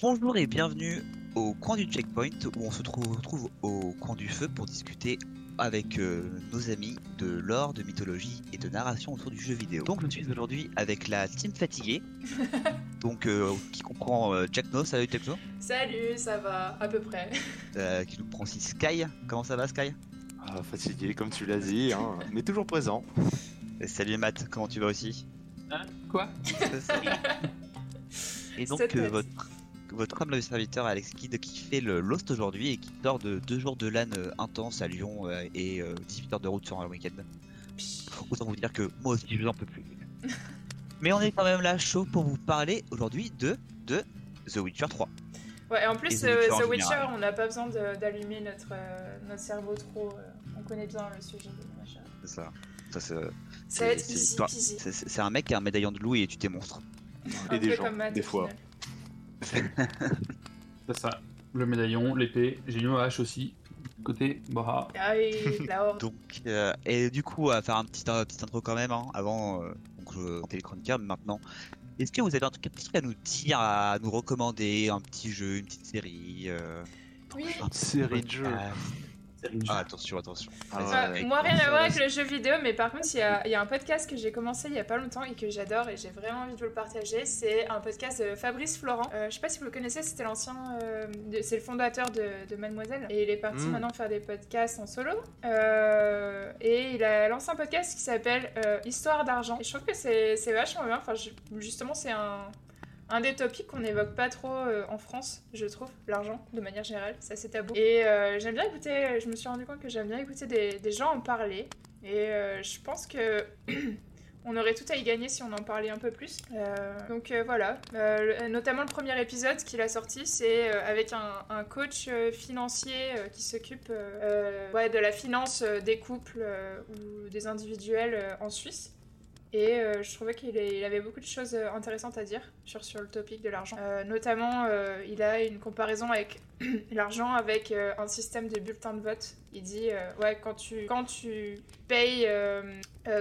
Bonjour et bienvenue au coin du checkpoint où on se trouve, retrouve au coin du feu pour discuter avec euh, nos amis de lore, de mythologie et de narration autour du jeu vidéo. Donc je suis aujourd'hui avec la team fatiguée, donc euh, qui comprend euh, Jack No, salut Jack No, Salut, ça va, à peu près. euh, qui nous prend aussi Sky. Comment ça va Sky? Ah, fatigué, comme tu l'as dit, hein, mais toujours présent. Et Salut Matt, comment tu vas aussi? Hein? Quoi? Et donc euh, votre votre humble serviteur Alex Kidd qui fait le Lost aujourd'hui et qui sort de deux jours de LAN euh, intense à Lyon euh, et euh, 18 heures de route sur un week-end. Autant vous dire que moi aussi je n'en peux plus. Mais on est quand même là chaud pour vous parler aujourd'hui de, de The Witcher 3. Ouais, et en Et plus, The euh, Witcher The on n'a pas besoin d'allumer notre, euh, notre cerveau trop. euh, on connaît bien le sujet de machin. C'est ça. Ça, c'est, un mec qui a un médaillon de loup et tu t'es monstre. Et des gens, comme Matt, des fois. final. C'est ça. Le médaillon, l'épée, j'ai une hache aussi. Côté Boha. Ah oui. Donc, euh, et du coup, à faire un petit, un petit intro quand même, hein, avant, euh, donc je comptais les chroniqueurs, mais maintenant, est-ce que vous avez un truc, un petit truc à nous dire, à nous recommander, un petit jeu, une petite série euh, Oui. un Une série de jeux. Ah, attention, attention. Ah ouais. Moi, rien à voir avec le jeu vidéo, mais par contre, il y a, il y a un podcast que j'ai commencé il y a pas longtemps et que j'adore et j'ai vraiment envie de vous le partager. C'est un podcast de Fabrice Florent. Euh, je sais pas si vous le connaissez, c'était l'ancien. euh, c'est le fondateur de, de Mademoiselle. Et il est parti Mm. maintenant faire des podcasts en solo. Euh, et il a lancé un podcast qui s'appelle euh, Histoire d'argent. Et je trouve que c'est c'est vachement bien. Enfin, je- justement, c'est un. Un des topics qu'on n'évoque pas trop euh, en France, je trouve, l'argent, de manière générale, c'est assez tabou. Et euh, j'aime bien écouter, je me suis rendu compte que j'aime bien écouter des, gens en parler. Et euh, je pense que on aurait tout à y gagner si on en parlait un peu plus. Donc voilà, notamment le premier épisode qu'il a sorti, c'est avec un, coach financier qui s'occupe de la finance des couples ou des individuels en Suisse. Et euh, je trouvais qu'il avait beaucoup de choses euh, intéressantes à dire sur, sur le topic de l'argent. Euh, notamment, euh, il a une comparaison avec l'argent avec un système de bulletin de vote. Il dit, ouais, quand tu, quand tu payes,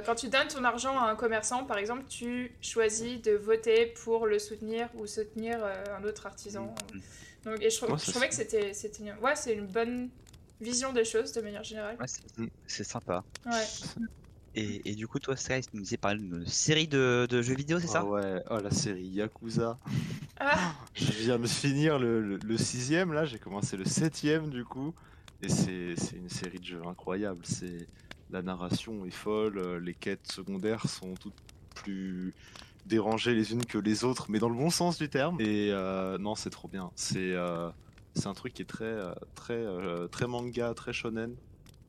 quand tu donnes ton argent à un commerçant, par exemple, tu choisis de voter pour le soutenir ou soutenir un autre artisan. Donc, et je, trouvais que c'était, ouais, c'est une bonne vision des choses de manière générale. Ouais, c'est- c'est sympa. Ouais. Et, et du coup, toi, Sky, tu nous disais parler d'une série de, de jeux vidéo, c'est ça Ah ouais, oh la série Yakuza. Ah, Je viens de finir le, le- le sixième, là, j'ai commencé le septième du coup. Et c'est c'est une série de jeux incroyable. C'est La narration est folle, euh, les quêtes secondaires sont toutes plus dérangées les unes que les autres, mais dans le bon sens du terme. Et euh, non, c'est trop bien. C'est euh, c'est un truc qui est très, très, très manga, très shonen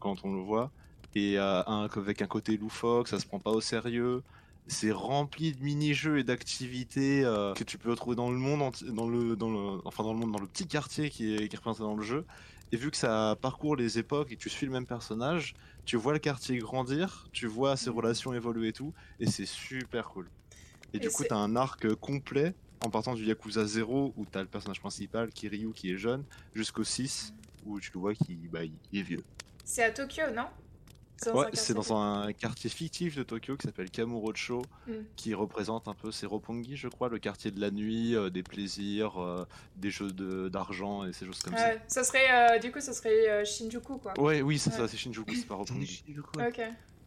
quand on le voit. Et euh, un- avec un côté loufoque, ça se prend pas au sérieux. C'est rempli de mini-jeux et d'activités euh, que tu peux retrouver dans le monde, dans le, dans le, enfin dans le monde, dans le petit quartier qui est, qui est représenté dans le jeu. Et vu que ça parcourt les époques et que tu suis le même personnage, tu vois le quartier grandir, tu vois ses relations évoluer et tout, et c'est super cool. Et, Et du coup, t'as un arc complet en partant du Yakuza 0 où t'as le personnage principal, Kiryu, qui est jeune, jusqu'au 6 où tu le vois qui bah, il est vieux. c'est à Tokyo, non? Ouais, c'est dans un quartier fictif de Tokyo qui s'appelle Kamurocho, Mm. qui représente un peu Seropongi, je crois, le quartier de la nuit, euh, des plaisirs, euh, des jeux de- d'argent et ces choses comme Ouais, ça serait, euh, du coup, ça serait euh, Shinjuku, quoi. ça. Ouais, oui, c'est Ouais. ça, c'est Shinjuku, c'est pas Roppongi. Ok.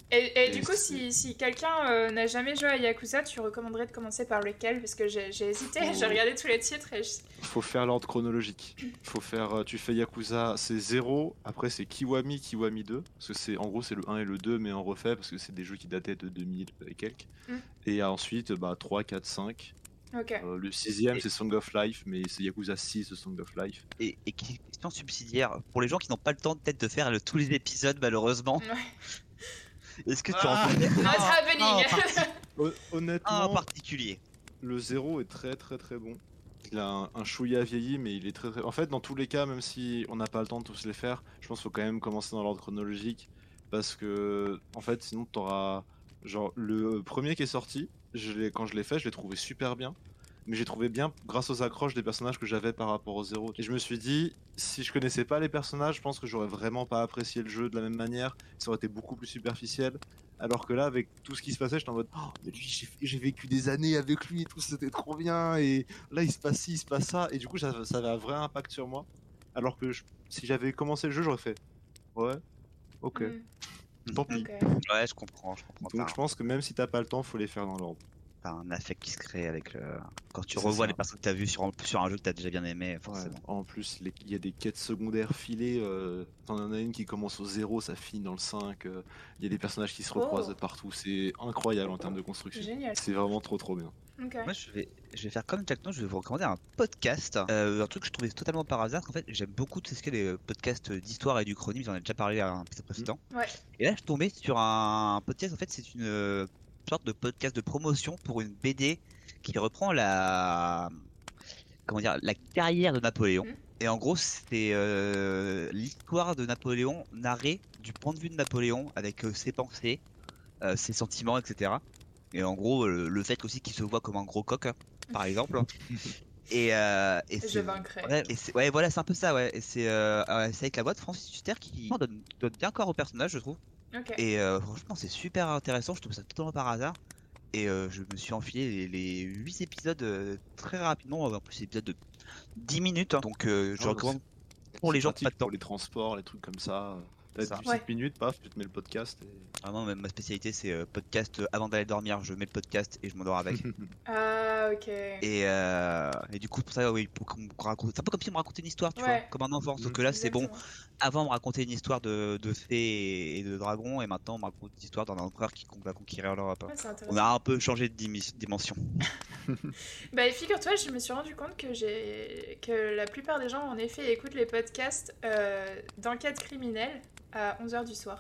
Et, et Et du coup, si, si quelqu'un euh, n'a jamais joué à Yakuza, tu recommanderais de commencer par lequel? Parce que j'ai hésité, Oh. j'ai regardé tous les titres et je... Faut faire l'ordre chronologique. Faut faire, euh, tu fais Yakuza, c'est 0, après c'est Kiwami, Kiwami 2, parce que c'est en gros c'est le 1 et le 2, mais en refait, parce que c'est des jeux qui dataient de 2000 et quelques. Mm. Et ensuite, bah, 3, 4, 5. Ok. Euh, le sixième Et- c'est Song of Life, mais c'est Yakuza 6 de Song of Life. Et, et question subsidiaire, pour les gens qui n'ont pas le temps peut-être de faire le- tous les épisodes, malheureusement, Ouais. Est-ce que tu Ah. en connais Not un, happening Hon- un en Honnêtement, particulier Le 0 est très très très bon. Il a un, un chouïa vieilli, mais il est très très. En fait, dans tous les cas, même si on n'a pas le temps de tous les faire, je pense qu'il faut quand même commencer dans l'ordre chronologique. Parce que, en fait, sinon, t'auras. Genre, le premier qui est sorti, je l'ai- quand je l'ai fait, je l'ai trouvé super bien. Mais j'ai trouvé bien grâce aux accroches des personnages que j'avais par rapport au 0. Et je me suis dit, si je connaissais pas les personnages, je pense que j'aurais vraiment pas apprécié le jeu de la même manière. Ça aurait été beaucoup plus superficiel. Alors que là, avec tout ce qui se passait, j'étais en mode, oh, mais lui, j'ai- vécu des années avec lui et tout, c'était trop bien. Et là, il se passe ci, il se passe ça. Et du coup, ça, ça avait un vrai impact sur moi. Alors que je- si j'avais commencé le jeu, j'aurais fait, ouais, ok, Mm, tant pis. Ouais, je comprends, je comprends. Donc je pense que même si t'as pas le temps, faut les faire dans l'ordre. Un affect qui se crée avec le. Quand tu revois ça. les personnes que t'as vues sur, un- sur un jeu que t'as déjà bien aimé, Ouais, forcément. En plus, les- il y a des quêtes secondaires filées. Euh, T'en as une qui commence au 0, ça finit dans le 5. euh, Il y a des personnages qui se Oh. recroisent partout. C'est incroyable en termes de construction. Génial. C'est vraiment trop trop bien. Moi, je vais, je vais faire comme Jack No, je vais vous recommander un podcast. Euh, un truc que je trouvais totalement par hasard. En fait, j'aime beaucoup tout ce qui est les podcasts d'histoire et du chronyme. J'en ai déjà parlé à un épisode précédent. Ouais. Et là, je suis tombé sur un podcast. En fait, c'est une euh, sorte de podcast de promotion pour une BD qui reprend la comment dire la carrière de Napoléon. Mhm. Et en gros, c'est euh, l'histoire de Napoléon narrée du point de vue de Napoléon avec euh, ses pensées, euh, ses sentiments, etc. Et en gros, le, le fait aussi qu'il se voit comme un gros coq, par exemple. Et, euh, et Je vaincrai. Ouais, et c'est- ouais, voilà, c'est un peu ça, ouais. Et c'est c'est avec la voix de Francis Huster qui donne, donne bien corps au personnage, je trouve. Et euh, franchement, c'est super intéressant. Je trouve ça totalement par hasard. Et euh, je me suis enfilé les, les 8 épisodes euh, très rapidement. En plus, c'est épisodes de 10 minutes. hein. Donc, euh, je Ah, recommande pour les gens qui pas de temps. Pour les transports, les trucs comme ça. T'as Ça. 17 Ouais. minutes, paf, tu te mets le podcast. Et... Vraiment, ma- ma spécialité, c'est euh, podcast. euh, avant d'aller dormir, je mets le podcast et je m'endors avec. Ah, ok. et, euh, et du coup, pour ça, oui, pour qu'on me raconte. C'est un peu comme si on me racontait une histoire, tu Ouais. vois, comme un enfant. Sauf Mhm. que là, c'est bon. Avant on me racontait une histoire de, de fées et de dragons et maintenant on me raconte une histoire d'un empereur qui va conquérir l'Europe. Ouais, On a un peu changé de dimension. Bah, figure-toi, je me suis rendu compte que j'ai que la plupart des gens, en effet, écoutent les podcasts euh, d'enquête criminelle à 11h du soir.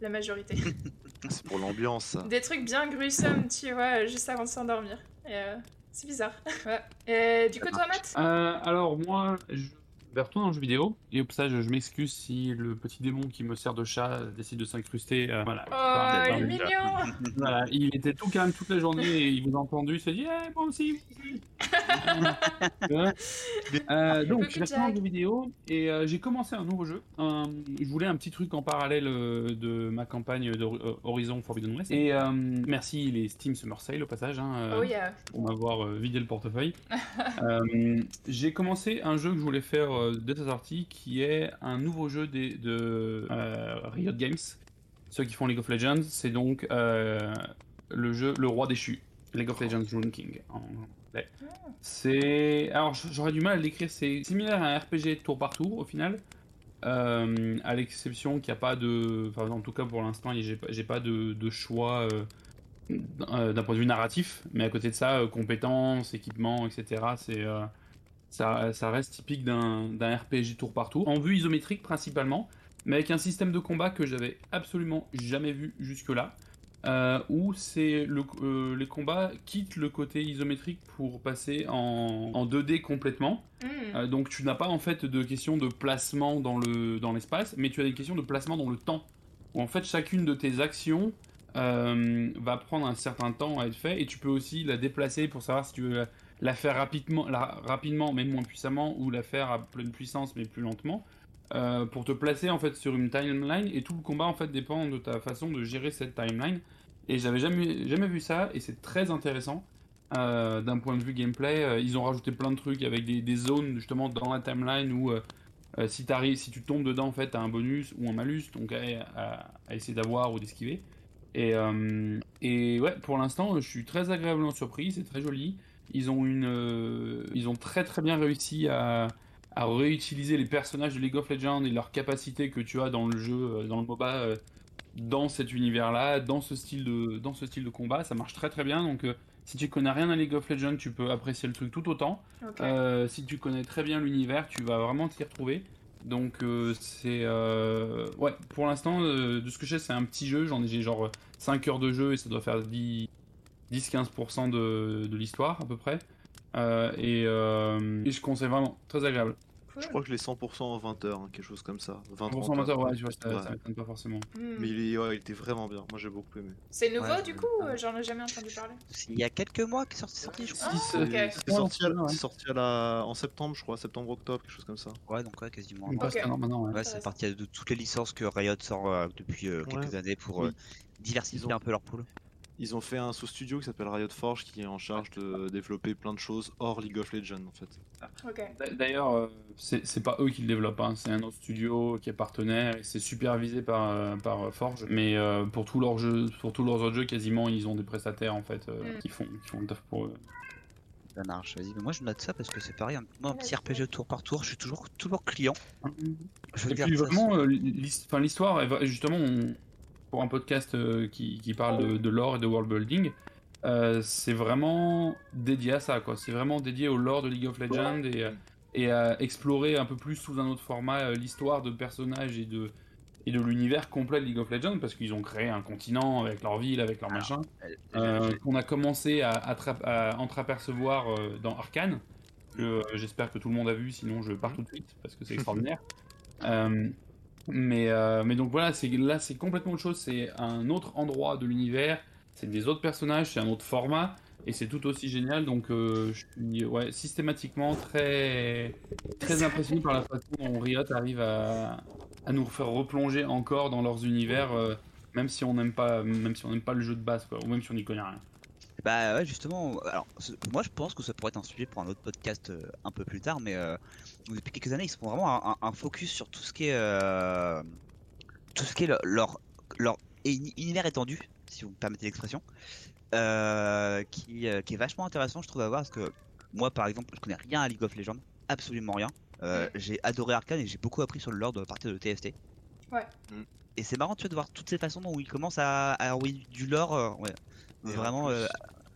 La majorité. C'est pour l'ambiance. Des trucs bien gruesome, tu vois, juste avant de s'endormir. Euh, c'est bizarre. Ouais. Et du coup, toi, Matt? Euh, alors moi, je vais retourner dans le jeu vidéo et au passage, je m'excuse si le petit démon qui me sert de chat décide de s'incruster. euh, voilà. Oh, il est mignon Voilà, il était tout calme toute la journée et il vous a entendu, il s'est dit Eh, moi aussi. Euh, donc, je vais retourner dans le jeu vidéo et euh, j'ai commencé un nouveau jeu. Un- je voulais un petit truc en parallèle euh, de ma campagne de euh, Horizon Forbidden West. Et euh, merci les Steam Summer Sale au passage. hein, euh, Oh, yeah. pour m'avoir euh, vidé le portefeuille. Euh, j'ai commencé un jeu que je voulais faire dès sa sortie, qui est un nouveau jeu des- de euh, Riot Games, ceux qui font League of Legends. C'est donc euh, le jeu Le Roi déchu, League of Legends Rune King. C'est alors j'aurais du mal à le décrire. C'est similaire à un RPG tour par tour au final. Euh, à l'exception qu'il n'y a pas de, enfin en tout cas pour l'instant, j'ai pas, pas de, de choix euh, d'un point de vue narratif, mais à côté de ça, euh, compétences, équipements, etc. C'est ça, ça reste typique d'un RPG tour par tour, en vue isométrique principalement, mais avec un système de combat que j'avais absolument jamais vu jusque-là, euh, où c'est le, euh, les combats quittent le côté isométrique pour passer en, en 2D complètement. Hmm. Euh, donc tu n'as pas en fait de question de placement dans le dans l'espace, mais tu as des questions de placement dans le temps. Où en fait chacune de tes actions va prendre un certain temps à être fait et tu peux aussi la déplacer pour savoir si tu veux la, faire rapidement, la- rapidement mais moins puissamment ou la faire à pleine puissance mais plus lentement. euh, pour te placer en fait sur une timeline et tout le combat en fait dépend de ta façon de gérer cette timeline et j'avais jamais jamais vu ça et c'est très intéressant euh, d'un point de vue gameplay, euh, ils ont rajouté plein de trucs avec des, zones justement dans la timeline où euh, si, si tu tombes dedans, en fait, t'as un bonus ou un malus, donc à, essayer d'avoir ou d'esquiver. Et, et ouais, pour l'instant, je suis très agréablement surpris, c'est très joli. Ils ont, une, euh, ils ont très très bien réussi à, à réutiliser les personnages de League of Legends et leurs capacités que tu as dans le jeu, euh, dans le MOBA, euh, dans cet univers-là, dans ce style de, dans ce style de combat. Ça marche très très bien. Donc, euh, si tu connais rien à League of Legends, tu peux apprécier le truc tout autant. Si tu connais très bien l'univers, tu vas vraiment t'y retrouver. Donc euh, c'est... euh, Ouais, pour l'instant, euh, de ce que je sais, c'est un petit jeu. J'en ai j'ai genre 5 heures de jeu et ça doit faire 10 10-15% de, de l'histoire à peu près. Euh, et, euh, et je conseille vraiment, très agréable. cool. Je crois que je l'ai 100% en 20 heures, hein, quelque chose comme ça. 20 Pour 30 son moteur, heures. ouais, tu vois, ça, Ouais. ça m'étonne pas forcément. Hmm. Mais il, est- ouais, il était vraiment bien. Moi j'ai beaucoup aimé. C'est nouveau Ouais, du coup J'en ai jamais entendu parler? Il y a quelques mois que c'est sorti, sorti, je crois. Ah, ok. euh, C'est sorti, à, ouais. c'est sorti à la... en septembre, je crois, septembre-octobre, quelque chose comme ça. Ouais, donc ouais, quasiment. On passe Ok. un an maintenant, ouais. Ouais, c'est parti de toutes les licences que Riot sort euh, depuis euh, quelques Ouais. années pour Oui. diversifier un peu leur pool. Ils ont fait un sous-studio qui s'appelle Riot Forge qui est en charge de développer plein de choses hors League of Legends en fait. Ok. D'a- D'ailleurs, euh, c'est pas eux qui le développent, hein, c'est un autre studio qui est partenaire et c'est supervisé par, euh, par euh, Forge. Mais euh, pour tous leurs jeux, pour tous leurs autres jeux, quasiment, ils ont des prestataires en fait euh, Mm. qui font qui font le taf pour eux. Ça marche, vas-y. Mais moi je note ça parce que c'est pareil, moi, un petit RPG tour par tour, je suis toujours, toujours client. Je Et puis vraiment, l'histoire, justement, on- pour un podcast euh, qui, qui parle de, de lore et de world building, euh, c'est vraiment dédié à ça, quoi. C'est vraiment dédié au lore de League of Legends et, et à explorer un peu plus sous un autre format euh, l'histoire de personnages et de et de l'univers complet de League of Legends parce qu'ils ont créé un continent avec leur ville, avec leur machin, Euh, qu'on a commencé à, à entreapercevoir euh, dans Arkane. que, euh, J'espère que tout le monde a vu, sinon je pars tout de suite parce que c'est extraordinaire. Mais, euh, mais donc voilà, c'est là c'est complètement autre chose. C'est un autre endroit de l'univers, c'est des autres personnages, c'est un autre format et c'est tout aussi génial. Donc euh, je suis ouais, systématiquement très très impressionné par la façon dont Riot arrive à, à nous faire replonger encore dans leurs univers, euh, même si on n'aime pas même si on n'aime pas le jeu de base quoi, ou même si on n'y connaît rien. Bah ouais, justement, alors moi je pense que ça pourrait être un sujet pour un autre podcast euh, un peu plus tard, mais euh, depuis quelques années ils se font vraiment un, focus sur tout ce qui est euh, tout ce qui est le- leur leur uni- univers étendu, si vous me permettez l'expression, euh, qui, euh, qui est vachement intéressant je trouve à voir parce que moi par exemple je connais rien à League of Legends, absolument rien. Euh, J'ai adoré Arkane et j'ai beaucoup appris sur le lore de partir de TFT. Ouais. Mm. Et c'est marrant tu vois, de voir toutes ces façons dont ils commencent à, à envoyer du lore, euh, ouais, vraiment euh,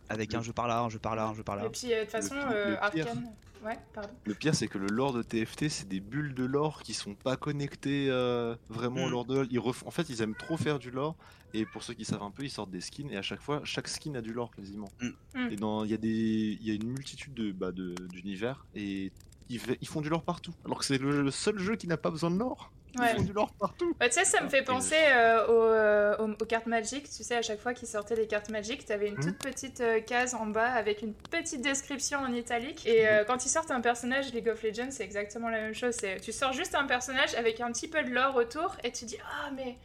avec le- un jeu par là, un jeu par là, un jeu par là. Et puis euh, de toute façon, pire- euh, le pire. Arkane. Ouais, pardon. Le pire c'est que le lore de TFT c'est des bulles de lore qui sont pas connectées euh, vraiment au Mm. lore de ils ref- En fait ils aiment trop faire du lore et pour ceux qui savent un peu ils sortent des skins et à chaque fois chaque skin a du lore quasiment. Mm. Mm. Et dans il y a des il y a une multitude de bah, de- d'univers et ils, font du lore partout alors que c'est le, le seul jeu qui n'a pas besoin de lore. Ouais. Ils font du lore partout. Bah, tu sais, ça me fait penser euh, aux, euh, aux- aux cartes Magic. Tu sais, à chaque fois qu'ils sortaient les cartes Magic, t'avais une Mhm. toute petite euh, case en bas avec une petite description en italique. Et euh, quand ils sortent un personnage League of Legends, c'est exactement la même chose. Tu sors juste un personnage avec un petit peu de lore autour et tu dis Ah, mais.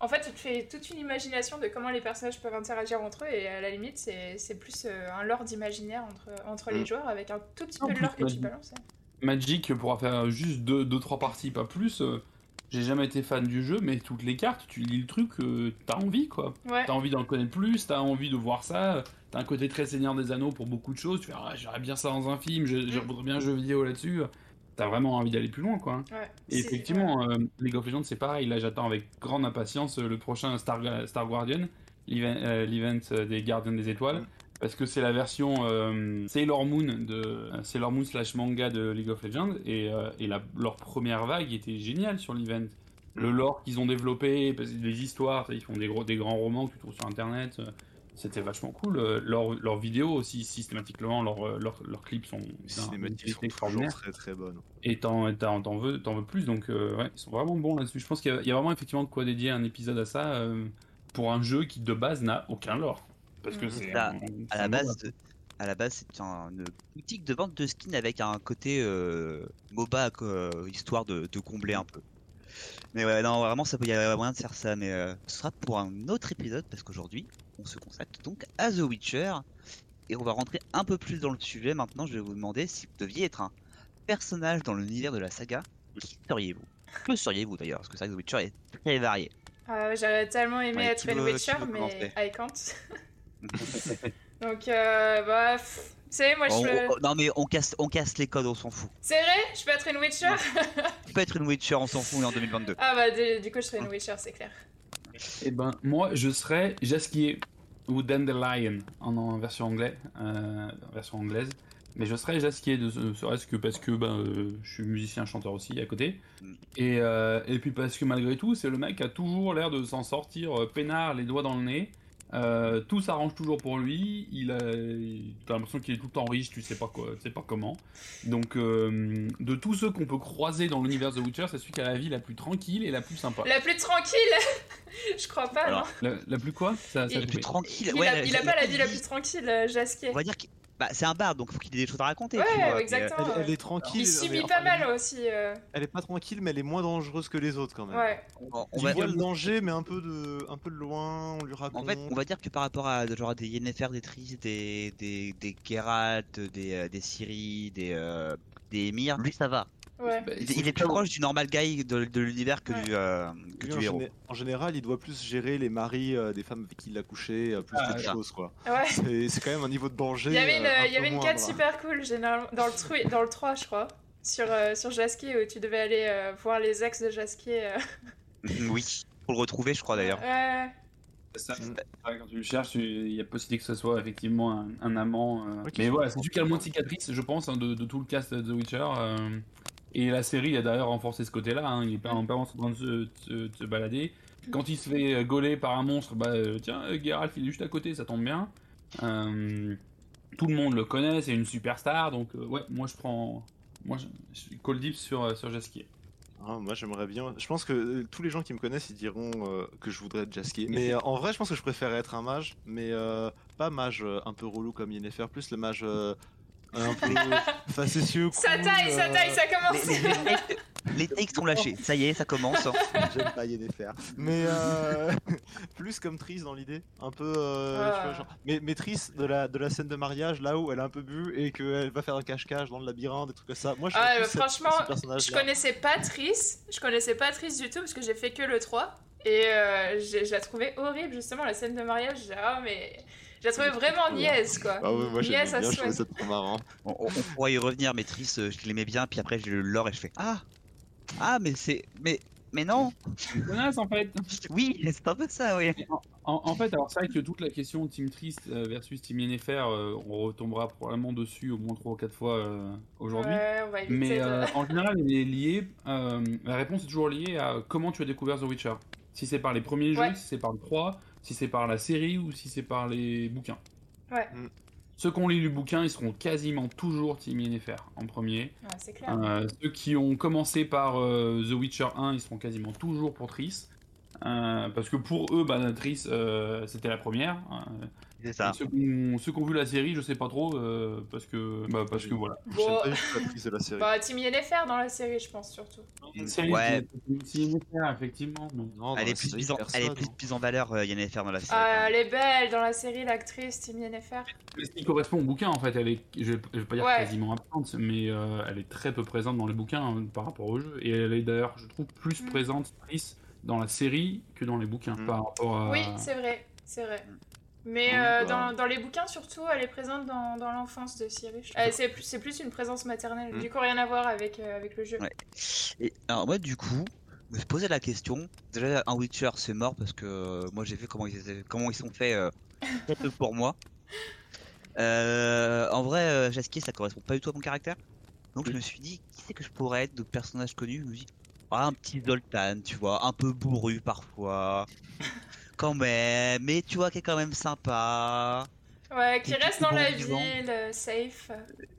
En fait, tu te fais toute une imagination de comment les personnages peuvent interagir entre eux, et à la limite, c'est plus euh, un lore d'imaginaire entre, entre les Mhm. joueurs avec un tout petit En peu de lore que tu Magic. balances. Magic pourra faire juste 2-3 deux, trois parties, pas plus. euh, J'ai jamais été fan du jeu, mais toutes les cartes, tu lis le truc, euh, t'as envie quoi. Ouais. T'as envie d'en connaître plus, t'as envie de voir ça. T'as un côté très Seigneur des Anneaux pour beaucoup de choses. Tu fais, ah, j'aimerais bien ça dans un film, je- je Mm. voudrais bien un jeu vidéo là-dessus. T'as vraiment envie d'aller plus loin quoi. Ouais. Et effectivement, euh, League of Legends, c'est pareil. Là, j'attends avec grande impatience euh, le prochain Star, Star Guardian, l'event euh, l'event, euh, des Gardiens des Étoiles. Parce que c'est la version euh, Sailor Moon de Sailor Moon slash manga de League of Legends et, euh, et la- leur première vague était géniale sur l'event. Le lore qu'ils ont développé, les histoires, ils font des gros des grands romans que tu trouves sur internet. euh, C'était vachement cool. Euh, Leurs leurs vidéos aussi systématiquement, leurs clips sont cinématiques sont toujours très très bonnes. Et t'en t'en- t'en veux, t'en veux plus, donc euh, ouais, ils sont vraiment bons là-dessus. Je pense qu'il y, a- il y a vraiment effectivement de quoi dédier un épisode à ça euh, pour un jeu qui de base n'a aucun lore. Parce que Mhm. c'est à la base, de- à la base, c'est un- une boutique de vente de skins avec un côté euh, MOBA, quoi, histoire de, de combler un peu. Mais ouais, non, vraiment, ça peut y avoir moyen de faire ça, mais euh, ce sera pour un autre épisode parce qu'aujourd'hui, on se consacre donc à The Witcher et on va rentrer un peu plus dans le sujet. Maintenant, je vais vous demander si vous deviez être un personnage dans l'univers de la saga, qui seriez-vous? Que seriez-vous d'ailleurs? Parce que c'est vrai que The Witcher est très varié. Euh, J'aurais tellement aimé Ouais, être veut- Witcher, mais I can't. Donc, euh, bah, tu sais, moi je On- non mais on casse, on casse les codes, on s'en fout. C'est vrai? Je peux être une Witcher? Tu peux être une Witcher, on s'en fout, on est en 2022. Ah bah, du, du coup, je serais une Witcher, c'est clair. Eh ben, moi, je serais Jasquier ou Dandelion en, en version anglais, euh, version anglaise. Mais je serais Jasquier, de ce serait-ce que parce que ben, euh, je suis musicien chanteur aussi à côté. Mm. Et, euh, et puis parce que malgré tout, c'est le mec qui a toujours l'air de s'en sortir euh, peinard, les doigts dans le nez. Euh, tout s'arrange toujours pour lui. Il a, t'as l'impression qu'il est tout le temps riche, tu sais pas quoi, tu sais pas comment. Donc, euh, de tous ceux qu'on peut croiser dans l'univers The Witcher, c'est celui qui a la vie la plus tranquille et la plus sympa. La plus tranquille Je crois pas, Alors, non La, la plus quoi? Ça, ça Il- a plus tranquille. Il, ouais, a, il a pas la vie la plus tranquille, euh, Jasquier. On va dire que bah, c'est un bar, donc faut qu'il ait des choses à raconter. Ouais, tu vois, mais, euh, exactement. Elle, elle est tranquille. Il subit pas elle est- mal aussi. euh, Elle est pas tranquille, mais elle est moins dangereuse que les autres quand même. Ouais. on, on Il va, voit le danger, mais un peu de, un peu de loin, on lui raconte. en fait, on va dire que par rapport à genre à des Yennefer, des Triss, des des des Geralt, des euh, des Ciri, des euh, des Emir, lui ça va. Ouais. Bah, Il, est plus proche du normal guy de, de l'univers que Ouais. du euh, que du héros. en général, il doit plus gérer les maris euh, des femmes avec qui il a couché, euh, plus Ah, qu'autre ouais. chose, quoi. Ouais. C'est c'est quand même un niveau de danger. Il y avait une, euh, un il y avait peu une quête super cool généralement dans le, trou- dans le 3, je crois. Sur, euh, sur Jasquier, où tu devais aller euh, voir les ex de Jasquier. euh. oui, pour le retrouver, je crois d'ailleurs. Ouais. Ça, quand tu le cherches, il y a possibilité que ce soit effectivement un, un amant. euh. Mais voilà, c'est celui qui a le moins de cicatrices, je pense, hein, de, de tout le cast de The Witcher. euh, Et la série a d'ailleurs renforcé ce côté-là. hein, Il est en permanence en train de se, de se- de se balader. Quand il se fait euh, gauler par un monstre, bah euh, tiens, euh, Geralt il est juste à côté, ça tombe bien. Euh, tout le monde le connaît, c'est une superstar, donc euh, ouais, moi je prends. Moi je, je suis call deep sur, sur Jasquier. Ah, moi j'aimerais bien. Je pense que euh, tous les gens qui me connaissent ils diront euh, que je voudrais être Jasquier. Mais euh, en vrai, je pense que je préférerais être un mage, mais euh, pas mage euh, un peu relou comme Yennefer, plus le mage euh, un peu facétieux. Ça cool, taille, ça euh, taille, ça Les, commence. les- les takes- les takes sont lâchés, ça y est, ça commence. hein. J'aime pas Yennefer. Mais euh, plus comme Triss dans l'idée. Un peu. euh, tu vois, Ah. genre- Mais, mais Triss de la, de la scène de mariage, là où elle a un peu bu et qu'elle va faire un cache-cache dans le labyrinthe, des trucs comme ça. Moi je Ah, franchement, Je connaissais pas Triss, je connaissais pas Triss du tout parce que j'ai fait que le 3 et euh, j'ai- je la trouvais horrible justement la scène de mariage. J'ai ah mais je la trouvais vraiment niaise quoi. Ah ouais, moi j'aime Niaise bien, à souhait. trop marrant. On, on- on pourra y revenir, mais Triss, euh, je l'aimais bien, puis après je le lore et je fais Ah Ah, mais c'est. Mais. Mais non Tu connais en fait Oui, c'est un peu ça, oui. En, en fait, alors c'est vrai que toute la question Team Trist euh, versus Team Yennefer, euh, on retombera probablement dessus au moins 3 ou 4 fois euh, aujourd'hui. Ouais, on va éviter Mais de- euh, en général, elle est liée. euh, la réponse est toujours liée à comment tu as découvert The Witcher. Si c'est par les premiers Ouais. jeux, si c'est par le 3, si c'est par la série ou si c'est par les bouquins. Ouais. Mm. Ceux qui ont lu le bouquin, ils seront quasiment toujours Team Yennefer en premier. Ouais, c'est clair. Euh, ceux qui ont commencé par euh, The Witcher 1, ils seront quasiment toujours pour Triss. Euh, parce que pour eux, bah, Triss, euh, c'était la première. C'est ça. ceux, qui ont, ceux qui ont vu la série, je sais pas trop, euh, parce que, bah, parce que voilà. Bon, pas de la série. bah Team Yennefer dans la série je pense surtout. Une série Ouais. effectivement. Non, dans Elle est plus mise en, elle est plus mise en valeur, euh, Yennefer dans la série. Ah, elle est belle dans la série l'actrice Team Yennefer. Mais ce qui correspond au bouquin, en fait, elle est, je vais, je vais pas dire Ouais. quasiment absente, mais euh, elle est très peu présente dans les bouquins hein, par rapport au jeu. Et elle est d'ailleurs, je trouve, plus Mm. présente, Triss, dans la série que dans les bouquins. Mm. Par rapport à... Oui, c'est vrai, c'est vrai. Mais Oui, euh, bah. dans, dans les bouquins surtout, elle est présente dans, dans l'enfance de je trouve. Euh, c'est plus, c'est plus une présence maternelle. Mm. Du coup, rien à voir avec, euh, avec le jeu. Ouais. Et alors, moi, du coup, je me posais la question. Déjà, un Witcher, c'est mort parce que euh, moi, j'ai vu comment ils, comment ils sont faits euh, pour moi. Euh, en vrai, euh, Jasquier, ça correspond pas du tout à mon caractère. Donc, je me suis dit, qui c'est que je pourrais être de personnage connu? Je me suis dit, ah, un petit Zoltan, tu vois, un peu bourru parfois. Quand même, mais tu vois, qui est quand même sympa. Ouais, qui reste est dans bon la vivant. ville, euh, safe.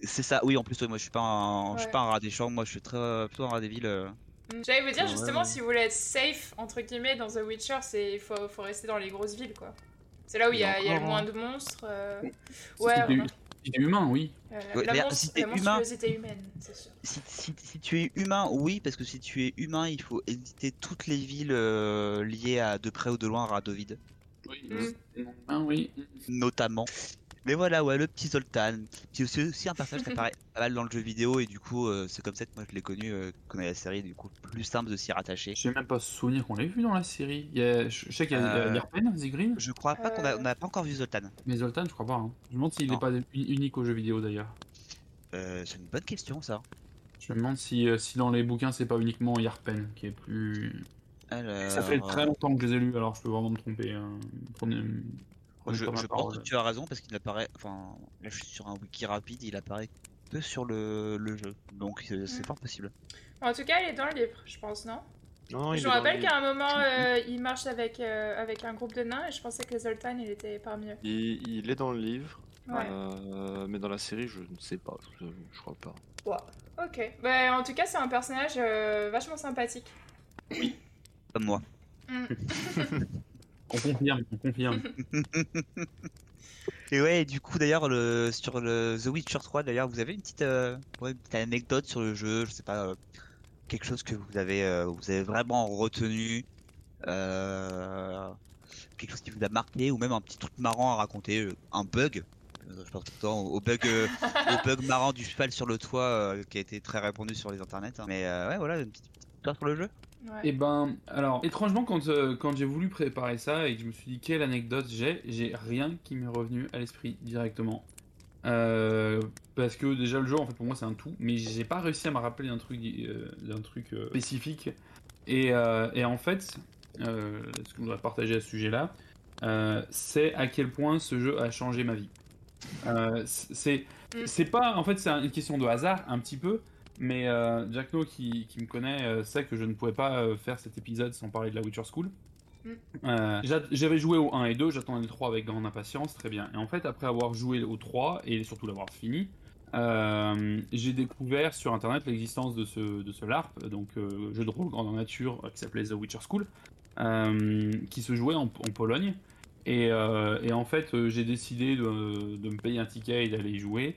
C'est ça, oui, en plus, ouais, moi, je suis pas un, je suis Ouais. pas un rat des champs, moi, je suis très, plutôt un rat des villes. euh. Mm. J'allais vous dire Ouais, justement, ouais. si vous voulez être safe, entre guillemets, dans The Witcher, c'est faut, faut rester dans les grosses villes, quoi. C'est là où il y a, il y a le moins hein. de monstres. euh, Ouais, t'es- humain, oui. euh, la, mais monstre- si la humain- humaine, c'est sûr. Si, si- si tu es humain, oui, parce que si tu es humain, il faut éviter toutes les villes euh, liées à de près ou de loin à Radovid, Oui, Mm. Ah, oui. notamment. Mais voilà, ouais, le petit Zoltan, qui est aussi, un personnage qui apparaît pas mal dans le jeu vidéo, et du coup, euh, c'est comme ça que moi je l'ai connu, euh, connais la série, du coup, plus simple de s'y rattacher. J'ai même pas souvenir qu'on l'ait vu dans la série. Il y a- je je sais qu'il y a, a Euh, Yerpen, Zigrin, Je crois pas qu'on a, Euh. on n'a pas encore vu Zoltan. mais Zoltan, je crois pas. hein. Je me demande s'il n'est pas uni- unique au jeu vidéo d'ailleurs. Euh, c'est une bonne question, ça. Je me demande si, euh, si dans les bouquins c'est pas uniquement Yerpen qui est plus. Alors, Ça fait très longtemps que je les ai lus, alors je peux vraiment me tromper. hein. Prenez Je, pas ma je parole. pense que tu as raison parce qu'il apparaît. Enfin, là je suis sur un wiki rapide, il apparaît que sur le, le jeu. Donc c'est Mm. fort possible. En tout cas, elle est dans le livre, je pense, non? Non, il Je me rappelle le qu'à un moment, euh, il marche avec, euh, avec un groupe de nains et je pensais que Zoltan, il était parmi eux. Il, il est dans le livre, Ouais. euh, mais dans la série, je ne sais pas. Je, je crois pas. Ok. Bah, en tout cas, c'est un personnage euh, vachement sympathique. Comme moi. Mm. On confirme, on confirme. Et ouais, du coup, d'ailleurs, le, sur le The Witcher 3, d'ailleurs, vous avez une petite, euh, ouais, une petite anecdote sur le jeu, je sais pas, euh, quelque chose que vous avez, euh, vous avez vraiment retenu, euh, quelque chose qui vous a marqué, ou même un petit truc marrant à raconter, euh, un bug. Je pense tout le temps au bug, euh, au bug marrant du cheval sur le toit euh, qui a été très répandu sur les internets. hein. Mais euh, ouais, voilà, une petite, petite histoire sur le jeu. Ouais. Et ben, alors, étrangement, quand, euh, quand j'ai voulu préparer ça et que je me suis dit quelle anecdote j'ai, j'ai rien qui m'est revenu à l'esprit directement. Euh, parce que déjà le jeu, en fait, pour moi, c'est un tout, mais j'ai pas réussi à me rappeler d'un truc, euh, d'un truc spécifique. Et, et en fait, ce que je voudrais partager à ce sujet-là, c'est à quel point ce jeu a changé ma vie. C'est, Mm. c'est pas, en fait, c'est une question de hasard, un petit peu, mais euh, Jack No, qui, qui me connaît, euh, sait que je ne pouvais pas euh, faire cet épisode sans parler de la Witcher School. Mm. Euh, j'a- J'avais joué au 1 et 2, j'attendais le 3 avec grande impatience, très bien. Et en fait, après avoir joué au 3 et surtout l'avoir fini, j'ai découvert sur internet l'existence de ce, de ce LARP, donc jeu de rôle grandeur nature qui s'appelait The Witcher School, qui se jouait en, en Pologne. Et, et en fait, j'ai décidé de, de me payer un ticket et d'aller y jouer.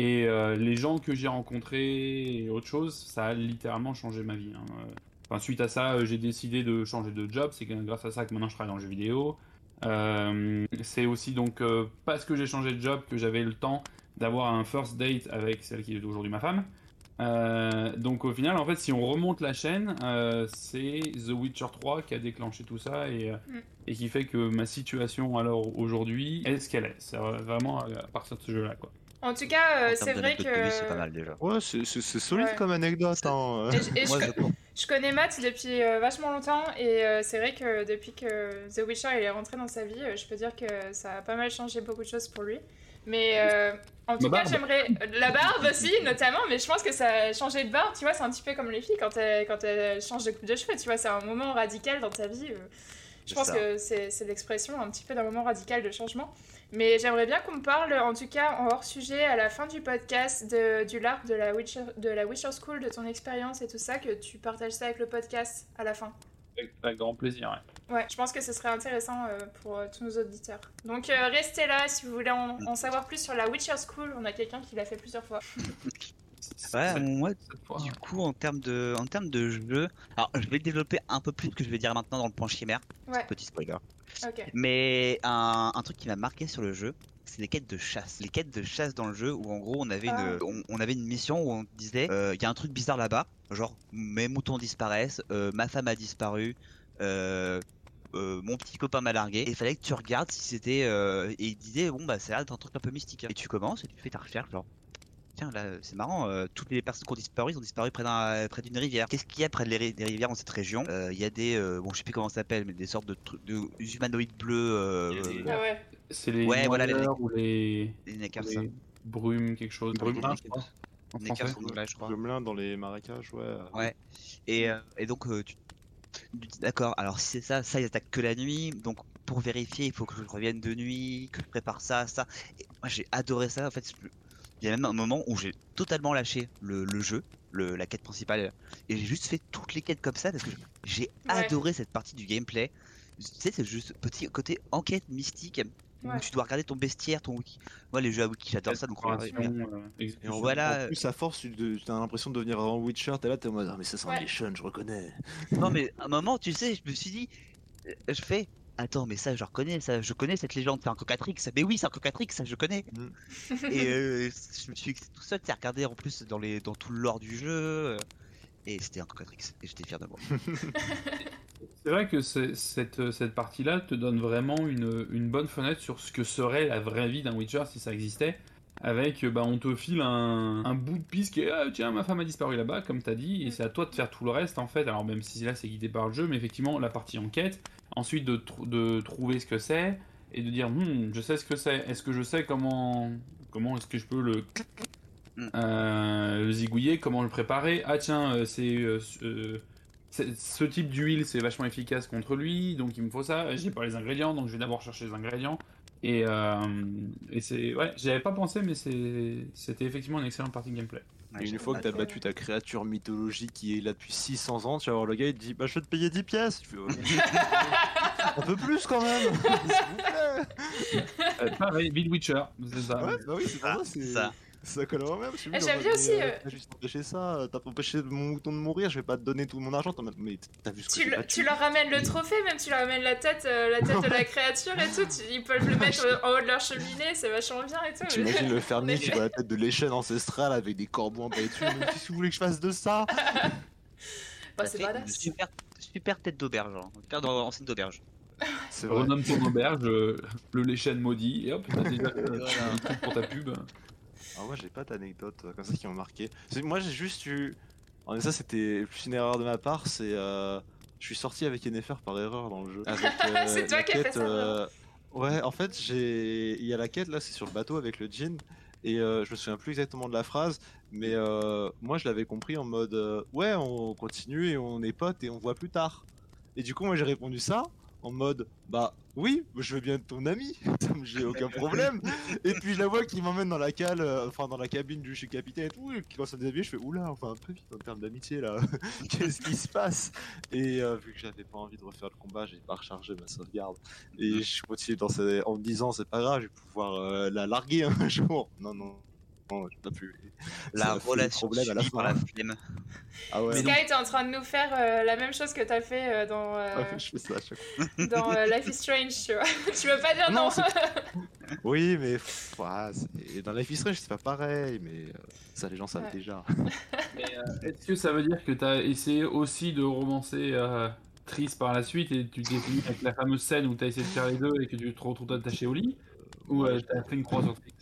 Et euh, les gens que j'ai rencontrés et autre chose, ça a littéralement changé ma vie. hein. Euh, Enfin, suite à ça, euh, j'ai décidé de changer de job. C'est grâce à ça que maintenant je travaille dans le jeu vidéo. Euh, c'est aussi donc euh, parce que j'ai changé de job que j'avais le temps d'avoir un first date avec celle qui est aujourd'hui ma femme. Euh, donc au final, en fait, si on remonte la chaîne, c'est The Witcher 3 qui a déclenché tout ça et, Mm. et qui fait que ma situation alors aujourd'hui est ce qu'elle est. C'est vraiment à à partir de ce jeu-là, quoi. En tout cas, euh, c'est vrai vie, c'est pas que mal déjà. Ouais, c'est solide Ouais. comme anecdote. Hein. Et je- et je, Moi, co- je pense. je connais Matt depuis euh, vachement longtemps et euh, c'est vrai que depuis que The Witcher il est rentré dans sa vie, euh, je peux dire que ça a pas mal changé beaucoup de choses pour lui. Mais euh, en tout Ma cas, j'aimerais. La barbe aussi, notamment, mais je pense que ça a changé de barbe, tu vois, c'est un petit peu comme les filles quand elles, quand elles changent de coupe de cheveux, tu vois, c'est un moment radical dans ta vie. euh. Je pense ça. que c'est l'expression un petit peu d'un moment radical de changement. Mais j'aimerais bien qu'on me parle, en tout cas en hors sujet, à la fin du podcast, de, du LARP de la, Witcher, de la Witcher School, de ton expérience et tout ça, que tu partages ça avec le podcast à la fin. Avec, avec grand plaisir, ouais. Ouais, je pense que ce serait intéressant euh, pour euh, tous nos auditeurs. Donc euh, restez là si vous voulez en, en savoir plus sur la Witcher School. On a quelqu'un qui l'a fait plusieurs fois. Ouais, moi, Du coup, en termes de, en termes de jeu, alors je vais développer un peu plus ce que je vais dire maintenant dans le point chimère. Ouais, Petit spoiler. ok. Mais un, un truc qui m'a marqué sur le jeu, c'est les quêtes de chasse. Les quêtes de chasse dans le jeu où en gros on avait Ah. une, on, on avait une mission où on disait, euh, il y a un truc bizarre là-bas, genre mes moutons disparaissent, euh, ma femme a disparu. Euh, euh, mon petit copain m'a largué et il fallait que tu regardes si c'était euh, et il disait bon bah ça a l'air d'être un truc un peu mystique et tu commences et tu fais ta recherche genre tiens là c'est marrant euh, toutes les personnes qui ont disparu ils ont disparu près d'un près d'une rivière qu'est-ce qu'il y a près de les des rivières dans cette région? Euh, il y a des euh, bon je sais plus comment ça s'appelle mais des sortes de trucs de humanoïdes bleus euh, des- euh, Ah ouais. C'est les Ouais, voilà, les- ou les, neckers, ça. les brumes, quelque chose. Des Brume, neckers. je crois. En Des neckers français. sont là, je crois. Dans les marécages, ouais. Ouais. Et, euh, et donc, euh, tu, d'accord, alors si c'est ça, ça, ils attaquent que la nuit. Donc, pour vérifier, il faut que je revienne de nuit, que je prépare ça, ça. Et moi, j'ai adoré ça. En fait, il y a même un moment où j'ai totalement lâché le, le jeu, le, la quête principale, et j'ai juste fait toutes les quêtes comme ça parce que j'ai Ouais. adoré cette partie du gameplay. Tu sais, c'est juste petit côté enquête mystique où Ouais. tu dois regarder ton bestiaire, ton wiki. Moi, les jeux à wiki, j'adore ça. Donc, Exploration, euh, Et Voilà. en plus, à force, tu t'as l'impression de devenir vraiment Witcher. T'es là, t'es en mode, ah, mais ça sent Ouais. les Nation, je reconnais. Non mais à un moment, tu sais, je me suis dit, euh, je fais, attends, mais ça, je reconnais, ça, je connais cette légende, c'est un cocatrix. Mais oui, c'est un cocatrix, ça, je connais. Et euh, je me suis tout seul, tu regardé en plus dans les, dans tout le lore du jeu, euh, et c'était un cocatrix. Et j'étais fier de moi. C'est vrai que c'est- cette, cette partie-là te donne vraiment une, une bonne fenêtre sur ce que serait la vraie vie d'un Witcher si ça existait. Avec, bah, on te file un, un bout de piste qui est ah, tiens, ma femme a disparu là-bas, comme t'as dit, et c'est à toi de faire tout le reste en fait. Alors, même si là c'est guidé par le jeu, mais effectivement, la partie enquête, ensuite de, tr- de trouver ce que c'est et de dire Hmm, je sais ce que c'est, est-ce que je sais comment, comment est-ce que je peux le, Mm. euh, le zigouiller, comment le préparer? Ah, tiens, c'est. euh, euh, c'est- ce type d'huile c'est vachement efficace contre lui, donc il me faut ça. J'ai pas les ingrédients, donc je vais d'abord chercher les ingrédients. Et, euh, et c'est. Ouais, j'y avais pas pensé, mais c'est- c'était effectivement une excellente partie de gameplay. Ouais, Et une fois que t'as battu ta créature mythologique qui est là depuis 600 ans, tu vas voir le gars, il te dit Bah, je vais te payer 10 pièces. Tu fais, Ouais. Un peu plus quand même, s'il vous plaît. Euh, pareil, Bill Witcher, c'est ça. Ouais, bah oui, c'est Ah, ça, ça. Colle vraiment bien. je suis mis j'aime en bien aussi, mais, euh, T'as juste empêché ça, t'as empêché mon mouton de mourir, je vais pas te donner tout mon argent. Mais t'as vu ce que Tu, le- tu leur ramènes le trophée, même tu leur ramènes la tête, euh, la tête de la créature et tout. tu- ils peuvent le mettre euh, en haut de leur cheminée, c'est vachement bien et tout. T'imagines le fermier qui voit la tête de l'échelle ancestrale avec des corbeaux en dessus. Qu'est-ce que vous voulez que je fasse de ça Bah, c'est badass. super, super tête d'auberge, hein. en scène d'auberge. C'est vrai. Renomme ton auberge, euh, le léchène maudit, et hop, t'as déjà euh, Voilà. un truc pour ta pub. Ah, moi j'ai pas d'anecdote euh, comme ça qui m'ont marqué. Moi j'ai juste eu. En fait, ça c'était plus une erreur de ma part, c'est. euh, Je suis sorti avec Yennefer par erreur dans le jeu. Avec, euh, C'est toi qui as fait ça, euh, Ouais, en fait j'ai. Il y a la quête là, c'est sur le bateau avec le djinn. Et euh, je me souviens plus exactement de la phrase, mais moi je l'avais compris en mode ouais, on continue et on est potes et on voit plus tard. Et du coup, moi j'ai répondu ça en mode bah oui, je veux bien être ton ami, j'ai aucun problème. Et puis je la vois qui m'emmène dans la cale, euh, enfin dans la cabine du chez capitaine et tout, et qui commence à me déshabiller, je fais oula, enfin un peu vite en termes d'amitié là, qu'est-ce qui se passe? Et euh, vu que j'avais pas envie de refaire le combat, j'ai pas rechargé ma sauvegarde. Et je continue dans en me disant c'est pas grave, je vais pouvoir euh, la larguer un jour. Non, non, j'ai pas pu. La relation problème à la fin. la flemme. Ah ouais, Sky, t'es en train de nous faire euh, la même chose que t'as fait euh, dans, euh, ouais, je fais ça à chaque fois. dans euh, Life is Strange, tu vois. tu veux pas dire non, Oui, mais pff, ouais, c'est- dans Life is Strange c'est pas pareil, mais euh, ça les gens savent Ouais. déjà. Euh, est-ce que ça veut dire que t'as essayé aussi de romancer euh, Triss par la suite et tu t'es fini avec la fameuse scène où t'as essayé de faire les deux et que tu te retrouves attaché au lit? Ou euh, t'as fait une croix sur Triss?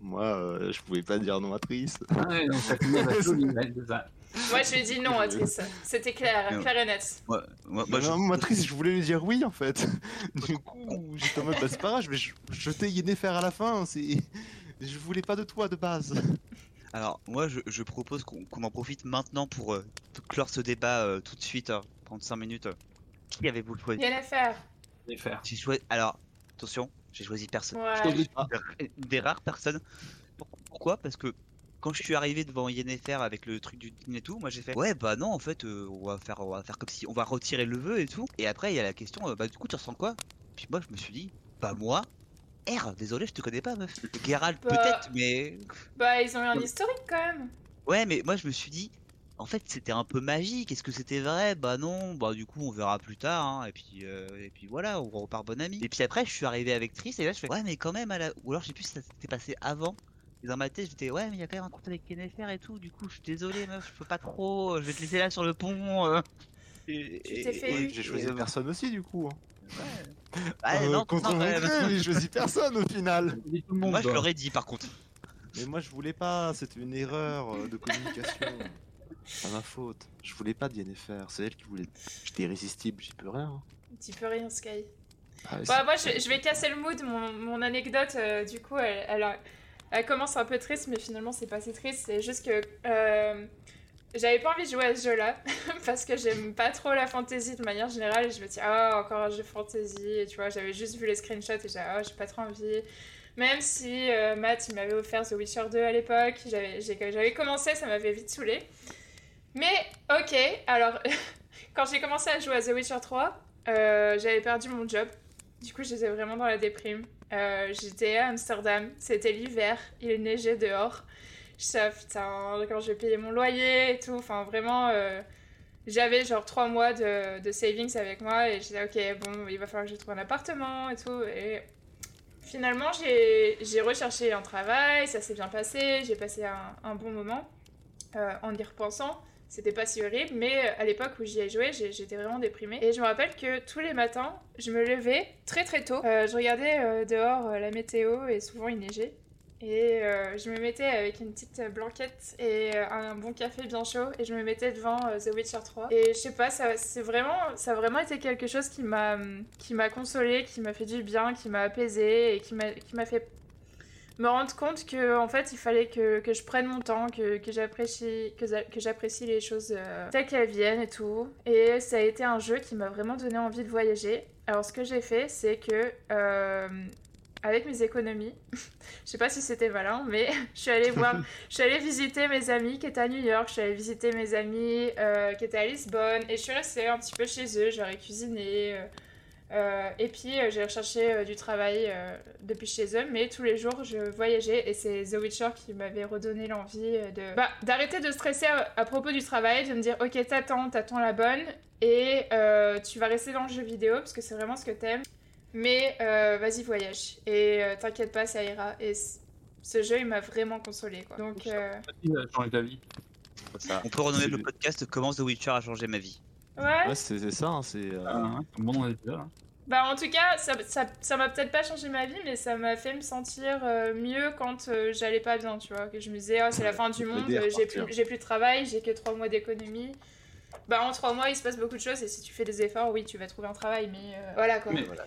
Moi, euh, je pouvais pas dire non à Triss. Ah ouais, donc t'as fini attaché au lit, ouais, c'est ça. Moi, je lui ai dit non, Atrice. C'était clair, Non. clair et net. Moi, moi, je- moi, Triss, je voulais lui dire oui en fait. Du coup, j'étais en mode bah c'est pas grave, je vais j- jeter Yennefer à la fin. C'est, je voulais pas de toi de base. Alors, moi, je, je propose qu'on qu'on en profite maintenant pour euh, clore ce débat euh, tout de suite, hein, prendre 5 minutes. Qui avez-vous choisi? À faire. Les faire. J'ai choisi. Alors, attention, j'ai choisi personne. Ouais. Des- Des rares personnes. Pour- Pourquoi? Parce que quand je suis arrivé devant Yennefer avec le truc du dîner et tout, moi j'ai fait ouais bah non en fait euh, on va faire on va faire comme si on va retirer le vœu et tout. Et après il y a la question euh, bah du coup tu ressens quoi? Puis moi je me suis dit bah moi R, désolé je te connais pas meuf. Geralt Bah. peut-être mais Bah, ils ont eu un historique quand même. Ouais, mais moi je me suis dit, en fait c'était un peu magique. Est-ce que c'était vrai? Bah non. Bah du coup on verra plus tard. Hein. Et puis euh, et puis voilà, on repart bon ami. Et puis après je suis arrivé avec Triss et là je fais ouais mais quand même à la... ou alors je sais plus si ça s'était passé avant. Et dans ma tête j'étais ouais mais il y a quand même un compte avec Yennefer et tout. Du coup je suis désolé meuf, je peux pas trop. Je vais te laisser là sur le pont. euh. Et, Tu t'es fait et- eu. J'ai choisi et- personne aussi du coup. hein. Ah, Euh, non, contre non, mon euh, j'ai choisi personne au final. Dis tout le monde, Moi je quoi. l'aurais dit par contre. Mais moi je voulais pas, c'était une erreur euh, de communication. C'est ma faute. Je voulais pas de Yennefer, c'est elle qui voulait. J'étais irrésistible, j'y peux rien. Tu peux rien, Sky. Ah, Bah, c'est- moi, je, je vais casser le mood. Mon, mon anecdote, euh, du coup, elle, elle, a- elle commence un peu triste, mais finalement, c'est pas si triste. C'est juste que euh, j'avais pas envie de jouer à ce jeu-là parce que j'aime pas trop la fantasy de manière générale. Et je me dis, ah, encore un jeu fantasy. Et tu vois, j'avais juste vu les screenshots et j'ai ah, j'ai pas trop envie. Même si euh, Matt, il m'avait offert The Witcher 2 à l'époque, j'avais commencé, ça m'avait vite saoulé. Mais ok, alors quand j'ai commencé à jouer à The Witcher 3, euh, j'avais perdu mon job. Du coup, j'étais vraiment dans la déprime. Euh, j'étais à Amsterdam, c'était l'hiver, il neigeait dehors. Je sais, putain, quand je vais payer mon loyer et tout, enfin vraiment, euh, j'avais genre trois mois de, de savings avec moi et j'étais ok, bon, il va falloir que je trouve un appartement et tout. Et finalement, j'ai j'ai recherché un travail, ça s'est bien passé, j'ai passé un, bon moment en y repensant. C'était pas si horrible, mais à l'époque où j'y ai joué, j'étais vraiment déprimée. Et je me rappelle que tous les matins, je me levais très très tôt. Euh, je regardais euh, dehors euh, la météo et souvent il neigeait. Et euh, je me mettais avec une petite blanquette et euh, un bon café bien chaud et je me mettais devant euh, The Witcher 3. Et je sais pas, ça, c'est vraiment, ça a vraiment été quelque chose qui m'a, qui m'a consolée, qui m'a fait du bien, qui m'a apaisée et qui m'a, qui m'a fait me rendre compte que en fait il fallait que, que je prenne mon temps, que, que j'apprécie que, que j'apprécie les choses euh, telles qu'elles viennent et tout. Et ça a été un jeu qui m'a vraiment donné envie de voyager. Alors ce que j'ai fait, c'est que euh, avec mes économies, je sais pas si c'était malin, mais je suis allée voir, je suis allée visiter mes amis qui étaient à New York, je suis allée visiter mes amis euh, qui étaient à Lisbonne, et je suis restée un petit peu chez eux, j'aurais cuisiné. Euh, et puis euh, j'ai recherché euh, du travail euh, depuis chez eux, mais tous les jours je voyageais et c'est The Witcher qui m'avait redonné l'envie de bah, d'arrêter de stresser à, à propos du travail, de me dire ok t'attends, t'attends la bonne et euh, tu vas rester dans le jeu vidéo parce que c'est vraiment ce que t'aimes, mais euh, vas-y voyage et euh, t'inquiète pas ça ira et ce jeu il m'a vraiment consolé quoi. Donc euh, Il a changé ta vie. Ça. On peut renommer le podcast Comment The Witcher a changé ma vie? Ouais. Ouais, c'est c'est ça, hein, c'est. euh, Ah, bon dans l'épisode. hein. Bah en tout cas, ça ça ça m'a peut-être pas changé ma vie, mais ça m'a fait me sentir euh, mieux quand euh, j'allais pas bien, tu vois. Que je me disais, oh, c'est la fin du monde, j'ai plus, j'ai plus de travail, j'ai que trois mois d'économie. Bah en trois mois, il se passe beaucoup de choses, et si tu fais des efforts, oui, tu vas trouver un travail, mais euh, voilà quoi. Mais- voilà.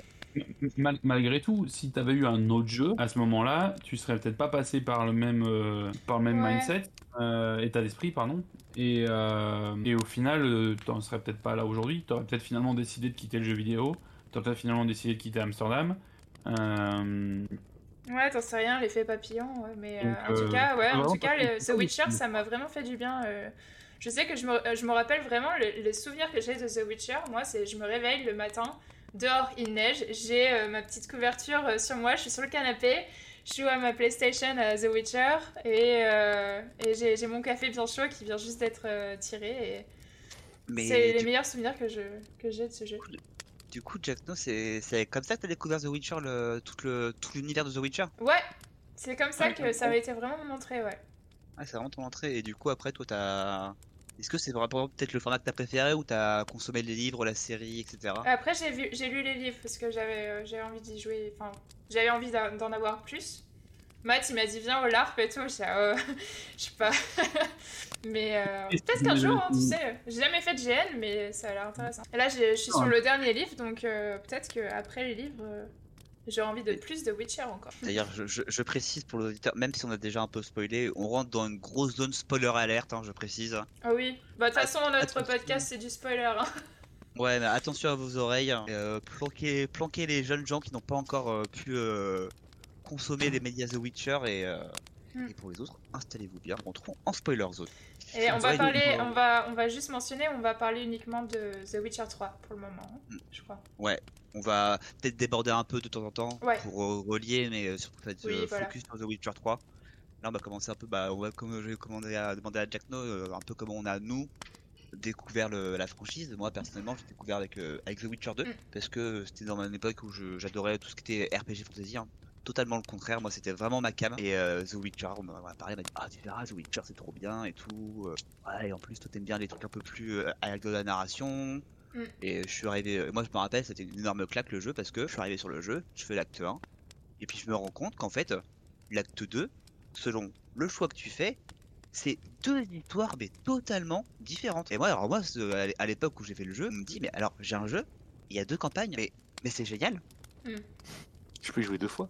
Mal- malgré tout, si t'avais eu un autre jeu, à ce moment-là, tu serais peut-être pas passé par le même, euh, par le même Ouais. mindset, euh, état d'esprit, pardon. Et, euh, et au final, euh, t'en serais peut-être pas là aujourd'hui. T'aurais peut-être finalement décidé de quitter le jeu vidéo. T'aurais peut-être finalement décidé de quitter Amsterdam. Ouais, t'en sais rien, l'effet papillon, ouais, mais Donc, en tout cas, ouais, en tout cas, le- Witcher, ça m'a vraiment fait du bien. Je sais que je me, je me rappelle vraiment le- les souvenirs que j'ai de The Witcher. Moi, c'est je me réveille le matin, dehors il neige, j'ai euh, ma petite couverture euh, sur moi, je suis sur le canapé, je joue à ma PlayStation à The Witcher et, euh, et j'ai j'ai mon café bien chaud qui vient juste d'être euh, tiré. Et c'est les meilleurs souvenirs que je que j'ai de ce jeu. du coup, Jack No, c'est comme ça que t'as découvert The Witcher, le, tout le tout l'univers de The Witcher? Ouais, c'est comme ça Ouais, que ça avait été vraiment mon entrée, ouais. Ah, c'est vraiment ton entrée. Et du coup, après, toi, t'as. Est-ce que c'est vraiment peut-être le format que t'as préféré ou t'as consommé les livres, la série, etc. Après, j'ai vu, j'ai lu les livres parce que j'avais, euh, j'avais envie d'y jouer. Enfin, j'avais envie d'en d'en avoir plus. Matt, il m'a dit viens au LARP et tout. Je sais, euh, sais pas. mais euh, peut-être qu'un jour, hein, tu sais. J'ai jamais fait de GN, mais ça a l'air intéressant. Et là, je suis sur Ouais. le dernier livre, donc euh, peut-être qu'après les livres, euh, j'aurai envie de plus de Witcher encore. D'ailleurs, je, je- je précise pour l'auditeur, même si on a déjà un peu spoilé, on rentre dans une grosse zone spoiler alerte, hein, je précise. Ah oui. Bah, de toute façon, notre attention. podcast, c'est du spoiler. hein. Ouais, mais attention à vos oreilles. Euh, planquez, planquez les jeunes gens qui n'ont pas encore euh, pu euh, consommer les médias The Witcher et, euh, Hmm. et pour les autres, installez-vous bien. Rentrons en spoiler zone. Et on va Ouais, parler, on va, on va juste mentionner, on va parler uniquement de The Witcher 3 pour le moment, hein, Mm. je crois. On va peut-être déborder un peu de temps en temps Ouais. pour euh, relier, mais euh, surtout être Oui, euh, voilà. focus sur The Witcher 3. Là, on va commencer un peu, bah, on va, comme j'ai commandé à demander à Jack No, un peu comment on a nous découvert le- la franchise. Moi, personnellement, j'ai découvert avec, euh, avec The Witcher 2 Mm. parce que c'était dans mon époque où j'adorais tout ce qui était RPG fantasy. hein. Totalement le contraire, moi c'était vraiment ma cam. Et euh, The Witcher, on m'a parlé, on m'a dit Ah, tu verras, The Witcher c'est trop bien et tout. Euh, Ouais, et en plus, toi t'aimes bien les trucs un peu plus euh, avec de la narration. Mm. Et je suis arrivé, euh, moi je me rappelle, c'était une énorme claque le jeu parce que je suis arrivé sur le jeu, je fais l'acte 1, et puis je me rends compte qu'en fait, l'acte 2, selon le choix que tu fais, c'est deux histoires mais totalement différentes. Et moi, alors moi, à l'é- à l'époque où j'ai fait le jeu, on me dit, mais alors j'ai un jeu, il y a deux campagnes, mais, mais c'est génial. Je peux y jouer deux fois.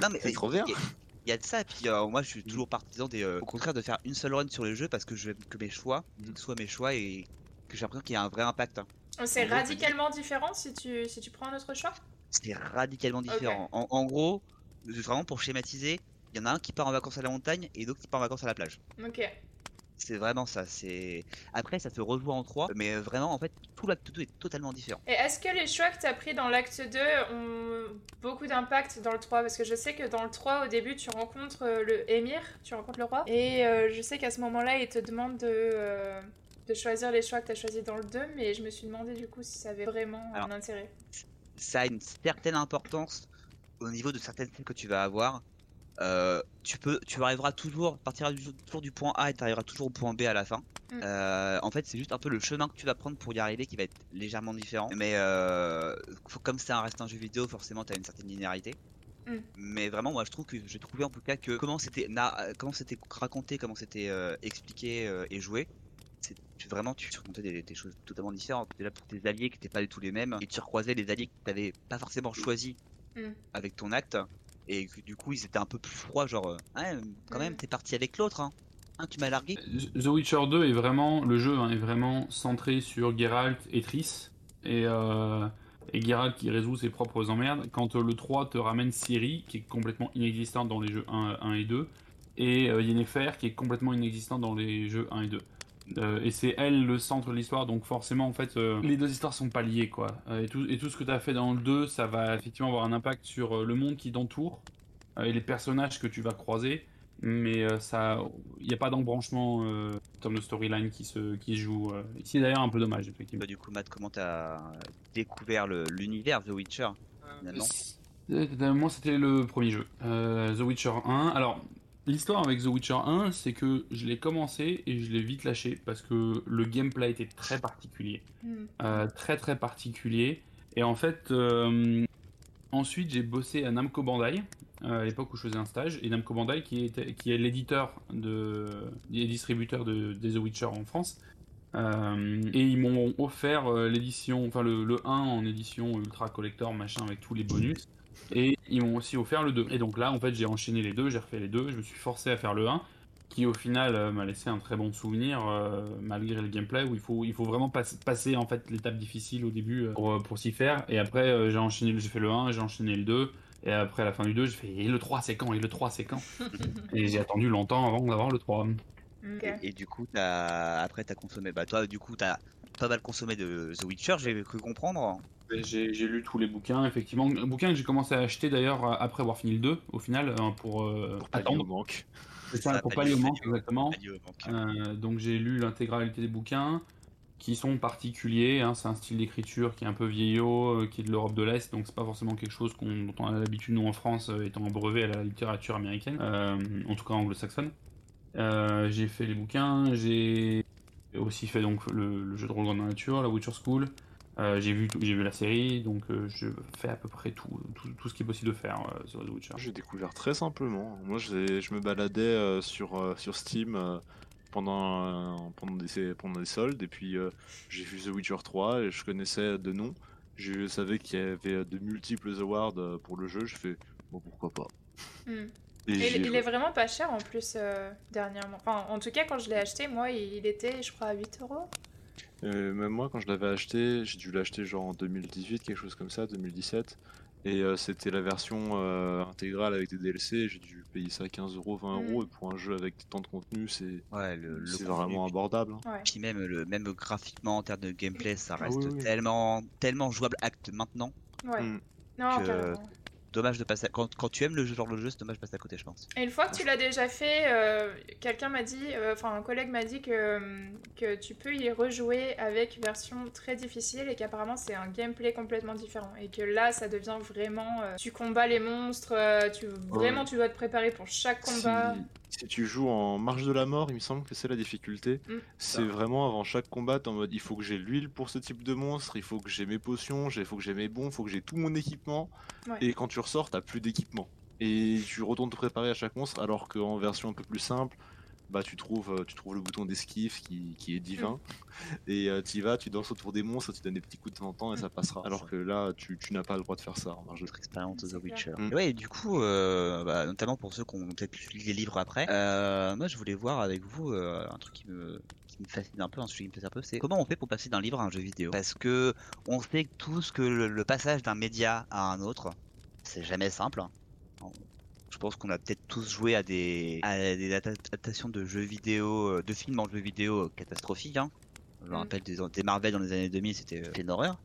Non mais C'est trop bien. Il y, a- il y a de ça, et puis euh, moi je suis toujours partisan des, euh, au contraire de faire une seule run sur le jeu parce que je veux que mes choix Mhm. soient mes choix et que j'ai l'impression qu'il y a un vrai impact. hein. C'est gros, radicalement différent si tu, si tu prends un autre choix? C'est radicalement différent. En, en gros, vraiment pour schématiser, il y en a un qui part en vacances à la montagne et d'autres qui part en vacances à la plage. Ok. C'est vraiment ça. C'est après ça se rejoint en trois, mais vraiment en fait tout l'acte 2 est totalement différent. Et est-ce que les choix que tu as pris dans l'acte 2 ont beaucoup d'impact dans le 3 Parce que je sais que dans le 3, au début, tu rencontres euh, le émir, tu rencontres le roi. Et euh, je sais qu'à ce moment-là, il te demande de, euh, de choisir les choix que tu as choisis dans le 2, mais je me suis demandé du coup si ça avait vraiment Alors, un intérêt. ça a une certaine importance au niveau de certaines scènes que tu vas avoir. Euh, tu peux, tu arriveras toujours, partiras du- toujours du point A et tu arriveras toujours au point B à la fin. Mm. Euh, en fait, c'est juste un peu le chemin que tu vas prendre pour y arriver qui va être légèrement différent. Mais euh, comme c'est un reste un jeu vidéo, forcément, tu as une certaine linéarité. Mm. Mais vraiment, moi, je trouve que j'ai trouvé en tout cas que comment c'était, na- comment c'était raconté, comment c'était euh, expliqué et joué. Tu- vraiment, tu racontais des, des choses totalement différentes. Tu là pour tes alliés qui n'étaient pas du tout les mêmes et tu recroisais les alliés que tu n'avais pas forcément choisis Mm. avec ton acte. Et du coup ils étaient un peu plus froids, genre, euh, ouais, quand même, t'es parti avec l'autre, hein. Hein, tu m'as largué. The Witcher 2 est vraiment, le jeu hein, est vraiment centré sur Geralt et Triss, et, euh, et Geralt qui résout ses propres emmerdes, quand euh, le 3 te ramène Ciri, qui est complètement inexistante dans les jeux 1, 1 et 2, et euh, Yennefer, qui est complètement inexistante dans les jeux 1 et 2. Euh, et c'est elle le centre de l'histoire, donc forcément, en fait, euh, les deux histoires sont pas liées, quoi. Euh, et, tout, et tout ce que tu as fait dans le 2, ça va effectivement avoir un impact sur euh, le monde qui t'entoure, euh, et les personnages que tu vas croiser, mais euh, ça, il n'y a pas d'embranchement euh, en termes de storyline qui se, qui joue. euh. Ici, d'ailleurs, un peu dommage, effectivement. Bah, du coup, Matt, comment t'as découvert l'univers The Witcher finalement? Euh, Moi, c'était le premier jeu, euh, The Witcher 1. Alors, l'histoire avec The Witcher 1, c'est que je l'ai commencé et je l'ai vite lâché parce que le gameplay était très particulier. Mm. Euh, très très particulier. Et en fait, euh, ensuite j'ai bossé à Namco Bandai, euh, à l'époque où je faisais un stage, et Namco Bandai qui, était, qui est l'éditeur de, des distributeurs de, des The Witcher en France. Et ils m'ont offert l'édition, enfin le, le 1 en édition ultra collector, machin, avec tous les bonus. Et ils m'ont aussi offert le 2. Et donc là, en fait, j'ai enchaîné les deux, j'ai refait les deux, je me suis forcé à faire le 1 qui au final euh, m'a laissé un très bon souvenir euh, malgré le gameplay où il faut il faut vraiment pas- passer en fait l'étape difficile au début euh, pour, pour s'y faire et après euh, j'ai enchaîné j'ai fait le 1 j'ai enchaîné le 2 et après à la fin du 2 j'ai fait et le 3 c'est quand? Et le 3 c'est quand? Et j'ai attendu longtemps avant d'avoir le 3 Ok. Et, et du coup, t'as... après, t'as consommé. Bah, toi, du coup, t'as pas mal consommé de The Witcher, j'ai cru comprendre. J'ai lu tous les bouquins effectivement un bouquin que j'ai commencé à acheter d'ailleurs euh, après avoir fini le 2 au final euh, pour, euh, Pour attendre manque. C'est ça, Ça, pour pallier au manque exactement. Euh, donc j'ai lu l'intégralité des bouquins qui sont particuliers. hein. c'est un style d'écriture qui est un peu vieillot, euh, qui est de l'Europe de l'Est, donc c'est pas forcément quelque chose qu'on, dont on a l'habitude nous en France, étant brevet à la littérature américaine, en tout cas anglo-saxonne. J'ai fait les bouquins, j'ai aussi fait donc le, le jeu de rôle dans la nature, la Witcher School. Euh, j'ai vu j'ai vu la série, donc euh, je fais à peu près tout, tout, tout ce qui est possible de faire euh, sur The Witcher. J'ai découvert très simplement. Moi, je me baladais euh, sur, euh, sur Steam euh, pendant, euh, pendant, des, pendant des soldes, et puis euh, j'ai vu The Witcher 3, et je connaissais de nom. Je savais qu'il y avait de multiples awards pour le jeu, je fais bon, pourquoi pas. Mm. Et Et j'y ai il, est vraiment pas cher en plus euh, dernièrement. Enfin, en tout cas, quand je l'ai acheté, moi, il, il était, je crois, à 8 euros. Euh, même moi, quand je l'avais acheté, j'ai dû l'acheter genre en 2018, quelque chose comme ça, 2017. Et euh, c'était la version euh, intégrale avec des DLC. J'ai dû payer ça 15 euros, 20 Mm. euros. Et pour un jeu avec tant de contenu, c'est Ouais, le, le c'est contenu, vraiment abordable. hein. Ouais. Puis même, le, même graphiquement, en termes de gameplay, ça Ah reste oui, oui. tellement, tellement jouable acte maintenant. Ouais. Mm. Non, Que- carrément. Dommage de passer. à- Quand, quand tu aimes le jeu, genre le jeu, c'est dommage de passer à côté, je pense. Et une fois que tu l'as déjà fait, euh, quelqu'un m'a dit, euh, enfin un collègue m'a dit que, que tu peux y rejouer avec version très difficile et qu'apparemment c'est un gameplay complètement différent. Et que là ça devient vraiment. euh, tu combats les monstres, euh, tu, vraiment tu dois te préparer pour chaque combat. Si, si tu joues en marche de la mort, il me semble que c'est la difficulté. Mm. C'est vraiment avant chaque combat, en mode il faut que j'ai l'huile pour ce type de monstre, il faut que j'ai mes potions, il faut que j'ai mes bons, il faut que j'ai tout mon équipement. Ouais. Et quand tu ressors, t'as plus d'équipement. Et tu retournes te préparer à chaque monstre, alors qu'en version un peu plus simple, bah tu trouves, euh, tu trouves le bouton d'esquive qui, qui est divin. Et euh, tu y vas, tu danses autour des monstres, tu donnes des petits coups de temps en temps et ça passera. Alors que là, tu, tu n'as pas le droit de faire ça en expérience de The. Witcher. Mm. Et ouais, et du coup, euh, bah, notamment pour ceux qui ont peut-être lu les livres après, euh, moi je voulais voir avec vous euh, un truc qui me, qui me fascine un peu, un sujet qui me fascine un peu, c'est comment on fait pour passer d'un livre à un jeu vidéo? Parce que on sait tous que le, le passage d'un média à un autre, c'est jamais simple. Je pense qu'on a peut-être tous joué à des, à des adaptations de jeux vidéo, euh, de films en jeux vidéo catastrophiques. Hein. Je me Mm. rappelle des, des Marvel dans les années 2000, c'était euh, une horreur.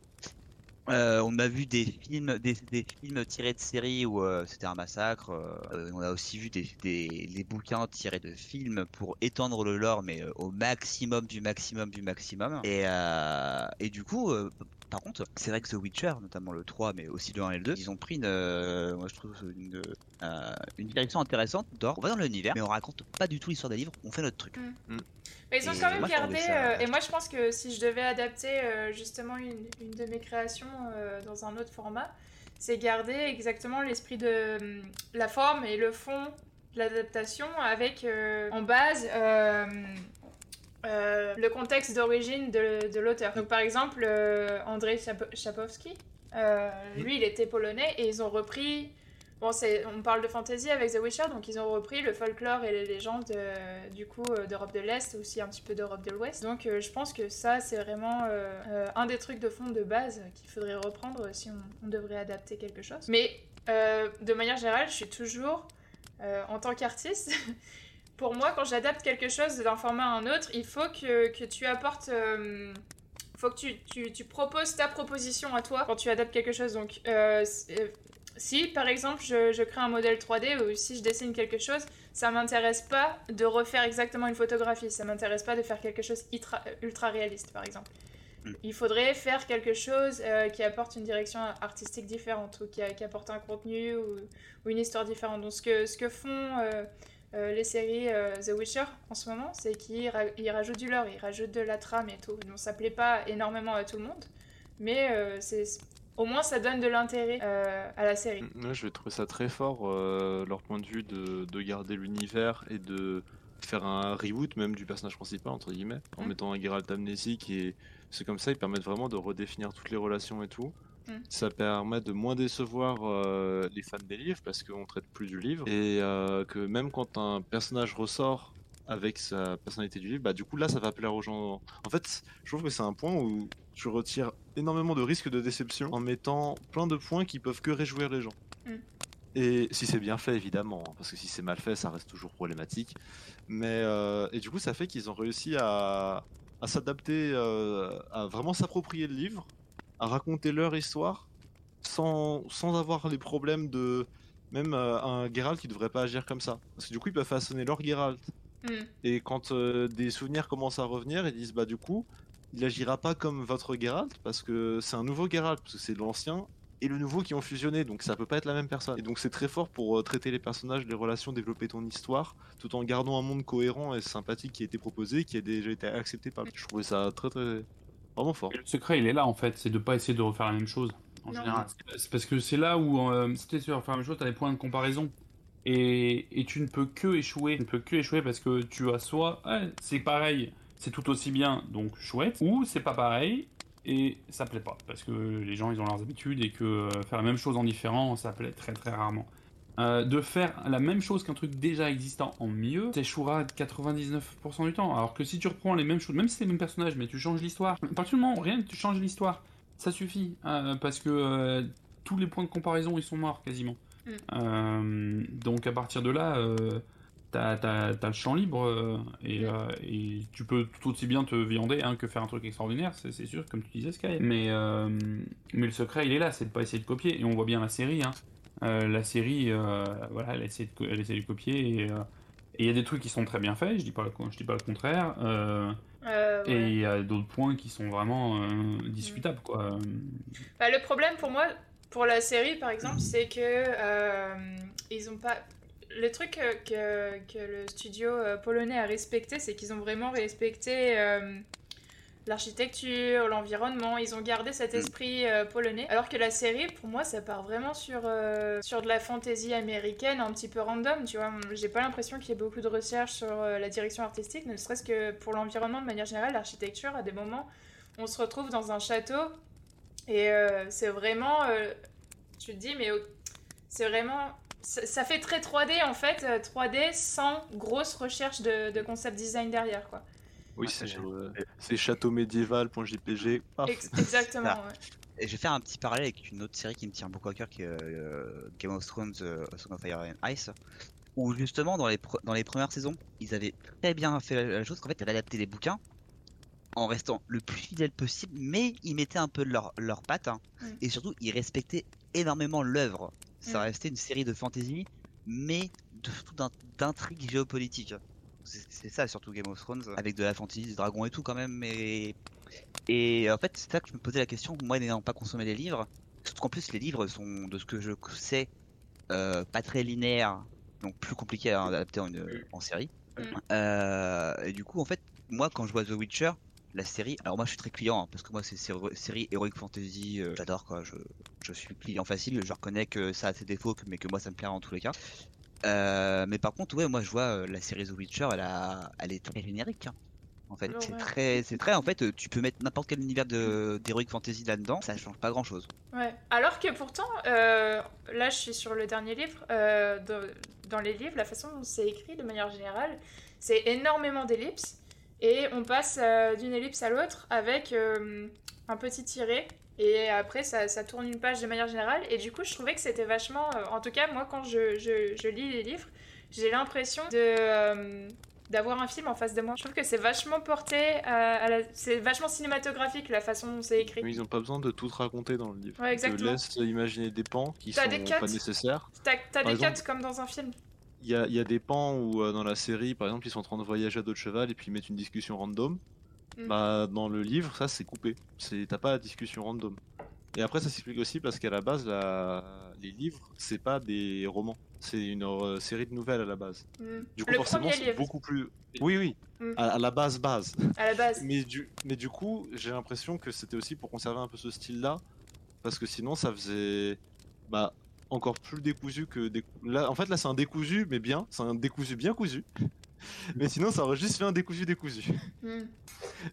Euh, on a vu des films, des, des films tirés de séries où euh, c'était un massacre. euh, on a aussi vu des, des, des bouquins tirés de films pour étendre le lore, mais euh, au maximum du maximum du maximum. Et, euh, et du coup, euh, par contre, c'est vrai que The Witcher, notamment le 3, mais aussi le 1 et le 2, ils ont pris une, euh, moi je trouve une, euh, une direction intéressante. D'or, on va dans l'univers, mais on raconte pas du tout l'histoire des livres. On fait notre truc. Mais ils ont Et quand même moi, je gardé. ça- euh, et moi, je pense que si je devais adapter euh, justement une, une de mes créations euh, dans un autre format, c'est garder exactement l'esprit de la forme et le fond de l'adaptation avec euh, en base. Euh, le contexte d'origine de, de l'auteur. Donc par exemple, euh, Chapowski, euh, lui il était polonais et ils ont repris Bon, on parle de fantasy avec The Witcher, donc ils ont repris le folklore et les légendes euh, du coup d'Europe de l'Est, aussi un petit peu d'Europe de l'Ouest. Donc je pense que ça, c'est vraiment un des trucs de fond de base qu'il faudrait reprendre si on, on devrait adapter quelque chose. Mais de manière générale, je suis toujours, en tant qu'artiste, pour moi, quand j'adapte quelque chose d'un format à un autre, il faut que, que tu apportes... euh, faut que tu, tu, tu proposes ta proposition à toi quand tu adaptes quelque chose. Donc, euh, euh, si par exemple je, je crée un modèle 3D ou si je dessine quelque chose, ça m'intéresse pas de refaire exactement une photographie. Ça m'intéresse pas de faire quelque chose ultra, ultra réaliste, par exemple. Mm. Il faudrait faire quelque chose euh, qui apporte une direction artistique différente ou qui, a- qui apporte un contenu ou, ou une histoire différente. Donc, ce que, ce que font euh, euh, les séries euh, The Witcher en ce moment, c'est qu'ils ra- ils rajoutent du lore, ils rajoutent de la trame et tout. Donc, ça plaît pas énormément à tout le monde, mais euh, c'est au moins ça donne de l'intérêt à la série. Moi, je vais trouver ça très fort, leur point de vue de, de garder l'univers et de faire un reboot même du personnage principal, entre guillemets, en Mm. mettant un Geralt amnésique et c'est comme ça, ils permettent vraiment de redéfinir toutes les relations et tout. Mm. Ça permet de moins décevoir euh, les fans des livres parce qu'on traite plus du livre et euh, que même quand un personnage ressort avec sa personnalité du livre, bah du coup là ça va plaire aux gens. En fait, je trouve que c'est un point où tu retires énormément de risques de déception en mettant plein de points qui peuvent que réjouir les gens. Mm. Et si c'est bien fait, évidemment, hein, parce que si c'est mal fait, ça reste toujours problématique. Mais euh, et du coup, ça fait qu'ils ont réussi à, à s'adapter, euh, à vraiment s'approprier le livre, à raconter leur histoire, sans, sans avoir les problèmes de même euh, un Geralt qui devrait pas agir comme ça. Parce que du coup, ils peuvent façonner leur Geralt. Mm. Et quand euh, des souvenirs commencent à revenir, ils disent bah du coup, il agira pas comme votre Geralt parce que c'est un nouveau Geralt, parce que c'est l'ancien et le nouveau qui ont fusionné, donc ça peut pas être la même personne. Et donc c'est très fort pour euh, traiter les personnages, les relations, développer ton histoire, tout en gardant un monde cohérent et sympathique qui a été proposé, qui a déjà été accepté par. Je trouvais ça très très vraiment fort. Le secret, il est là en fait, c'est de pas essayer de refaire la même chose. En Non. général, c'est parce que c'est là où euh, si tu essaies de refaire la même chose, t'as des points de comparaison. Et, et tu ne peux que échouer. Tu ne peux que échouer parce que tu as soit ouais, c'est pareil, c'est tout aussi bien, donc chouette, ou c'est pas pareil et ça plaît pas parce que les gens ils ont leurs habitudes et que euh, faire la même chose en différent, ça plaît très très rarement. Euh, de faire la même chose qu'un truc déjà existant en mieux, t'échoueras 99% du temps. Alors que si tu reprends les mêmes choses, même si c'est les mêmes personnages, mais tu changes l'histoire, à partir du moment où rien que tu changes l'histoire, ça suffit. euh, parce que euh, tous les points de comparaison ils sont morts quasiment. Mm. Donc à partir de là, t'as t'as- t'as le champ libre euh, et, et tu peux tout aussi bien te viander hein, que faire un truc extraordinaire, c'est c'est sûr, comme tu disais Sky. Mais, mais le secret il est là, c'est de pas essayer de copier. Et on voit bien la série. Hein. Euh, la série, euh, voilà, elle essaie de, co- elle essaie de copier et euh, il y a des trucs qui sont très bien faits, je dis pas, le- je dis pas le contraire. euh, Euh, ouais. Et il y a d'autres points qui sont vraiment euh, discutables, quoi. Bah, le problème pour moi, pour la série par exemple, c'est que euh, ils ont pas. Le truc que, que, le studio euh, polonais a respecté, c'est qu'ils ont vraiment respecté euh, l'architecture, l'environnement. Ils ont gardé cet Mm. esprit euh, polonais. Alors que la série, pour moi, ça part vraiment sur, euh, sur de la fantaisie américaine, un petit peu random. Tu vois, j'ai pas l'impression qu'il y ait beaucoup de recherche sur euh, la direction artistique, ne serait-ce que pour l'environnement de manière générale, l'architecture. À des moments, on se retrouve dans un château et c'est vraiment. tu te dis, mais c'est vraiment. Ça, ça fait très 3D en fait, euh, 3D sans grosse recherche de, de concept design derrière quoi. Oui, Ouais, c'est euh, château médiéval.jpg. exactement, Ah. ouais. Et je vais faire un petit parallèle avec une autre série qui me tient beaucoup à cœur, qui est euh, Game of Thrones, euh, Song of Fire and Ice, où justement dans les, dans les premières saisons, ils avaient très bien fait la, la chose, qu'en fait, ils avaient adapté les bouquins en restant le plus fidèle possible, mais ils mettaient un peu de leur, leur patte, hein. Mm. et surtout, ils respectaient énormément l'œuvre. Ça Mm. restait une série de fantasy, mais de- surtout d'in- d'intrigue géopolitique. C'est ça surtout Game of Thrones, avec de la fantasy, des dragons et tout quand même, mais... Et en fait, c'est ça que je me posais la question, moi n'ayant pas consommé les livres, surtout qu'en plus les livres sont, de ce que je sais, euh, pas très linéaires, donc plus compliqués à adapter en, en série. Mm. Euh, et du coup, en fait, moi quand je vois The Witcher, la série, alors moi je suis très client, hein, parce que moi c'est sé- série Heroic Fantasy, euh, j'adore quoi, je, je suis client facile, je reconnais que ça a ses défauts, mais que moi ça me plaira en tous les cas. Euh, mais par contre, ouais, moi je vois euh, la série The Witcher, elle, a, elle est très générique. hein. En fait, c'est L'horreur. très, c'est très. En fait, euh, tu peux mettre n'importe quel univers de d'heroic fantasy là-dedans, ça change pas grand-chose. Ouais. Alors que pourtant, là, je suis sur le dernier livre. de- dans les livres, la façon dont c'est écrit, de manière générale, c'est énormément d'ellipses. Et on passe d'une ellipse à l'autre avec un petit tiré. Et après, ça, ça tourne une page de manière générale. Et du coup, je trouvais que c'était vachement. euh, en tout cas, moi, quand je, je- je lis les livres, j'ai l'impression de. euh, d'avoir un film en face de moi. Je trouve que c'est vachement porté la... C'est vachement cinématographique la façon dont c'est écrit. Mais ils ont pas besoin de tout te raconter dans le livre. Ouais, Ils te laissent imaginer des pans qui sont des pas nécessaires. T'as des exemple- cuts comme dans un film. Il y a, y a des pans où euh, dans la série, par exemple, ils sont en train de voyager à dos de cheval et puis ils mettent une discussion random. Mm. Bah, dans le livre, ça c'est coupé. C'est t'as pas la discussion random. Et après, ça s'explique aussi parce qu'à la base, la... les livres, c'est pas des romans. C'est une euh, série de nouvelles à la base. Mm. Du coup, le forcément, c'est beaucoup plus. Oui, oui. Mm. À, à la base, base. à la base. Mais du, mais du coup, j'ai l'impression que c'était aussi pour conserver un peu ce style-là, parce que sinon, ça faisait bah encore plus décousu que décou- là. En fait, là, c'est un décousu, mais bien. C'est un décousu bien cousu. Mais sinon, ça aurait juste fait un décousu décousu. Mm.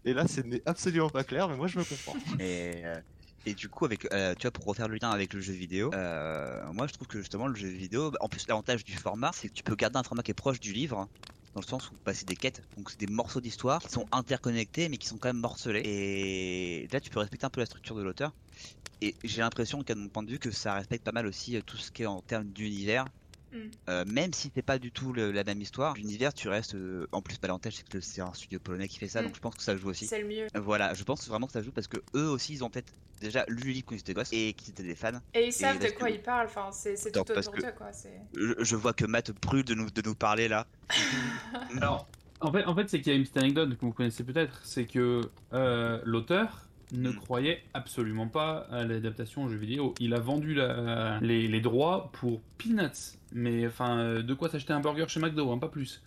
Et là, c'est n'est absolument pas clair, mais moi, je me comprends. Et, euh, et du coup, avec, euh, tu vois, pour refaire le lien avec le jeu vidéo, euh, moi je trouve que justement le jeu vidéo, bah, en plus l'avantage du format, c'est que tu peux garder un format qui est proche du livre, hein, dans le sens où bah, c'est des quêtes, donc c'est des morceaux d'histoire qui sont interconnectés mais qui sont quand même morcelés. Et là, tu peux respecter un peu la structure de l'auteur. Et j'ai l'impression qu'à mon point de vue, que ça respecte pas mal aussi tout ce qui est en termes d'univers. Mm. Euh, même si c'est pas du tout le- la même histoire, l'univers, tu restes. euh, en plus, bah, l'avantage, c'est que c'est un studio polonais qui fait ça, Mm. donc je pense que ça joue aussi. C'est le mieux. Voilà, je pense vraiment que ça joue parce que eux aussi ils ont peut-être déjà lu le livre quand ils étaient gosses et qu'ils étaient des fans. Et ils savent de quoi ils parlent. Enfin, c'est c'est Attends, tout autour que- d'eux, quoi. c'est- Je, je vois que Matt brûle de nous, de nous parler là. Alors, en fait, en fait c'est qu'il y a une petite anecdote que vous connaissez peut-être, c'est que euh, l'auteur ne Mm. croyait absolument pas à l'adaptation au jeu vidéo. Il a vendu la- les, les droits pour peanuts, mais enfin, euh, de quoi s'acheter un burger chez McDo, hein, pas plus.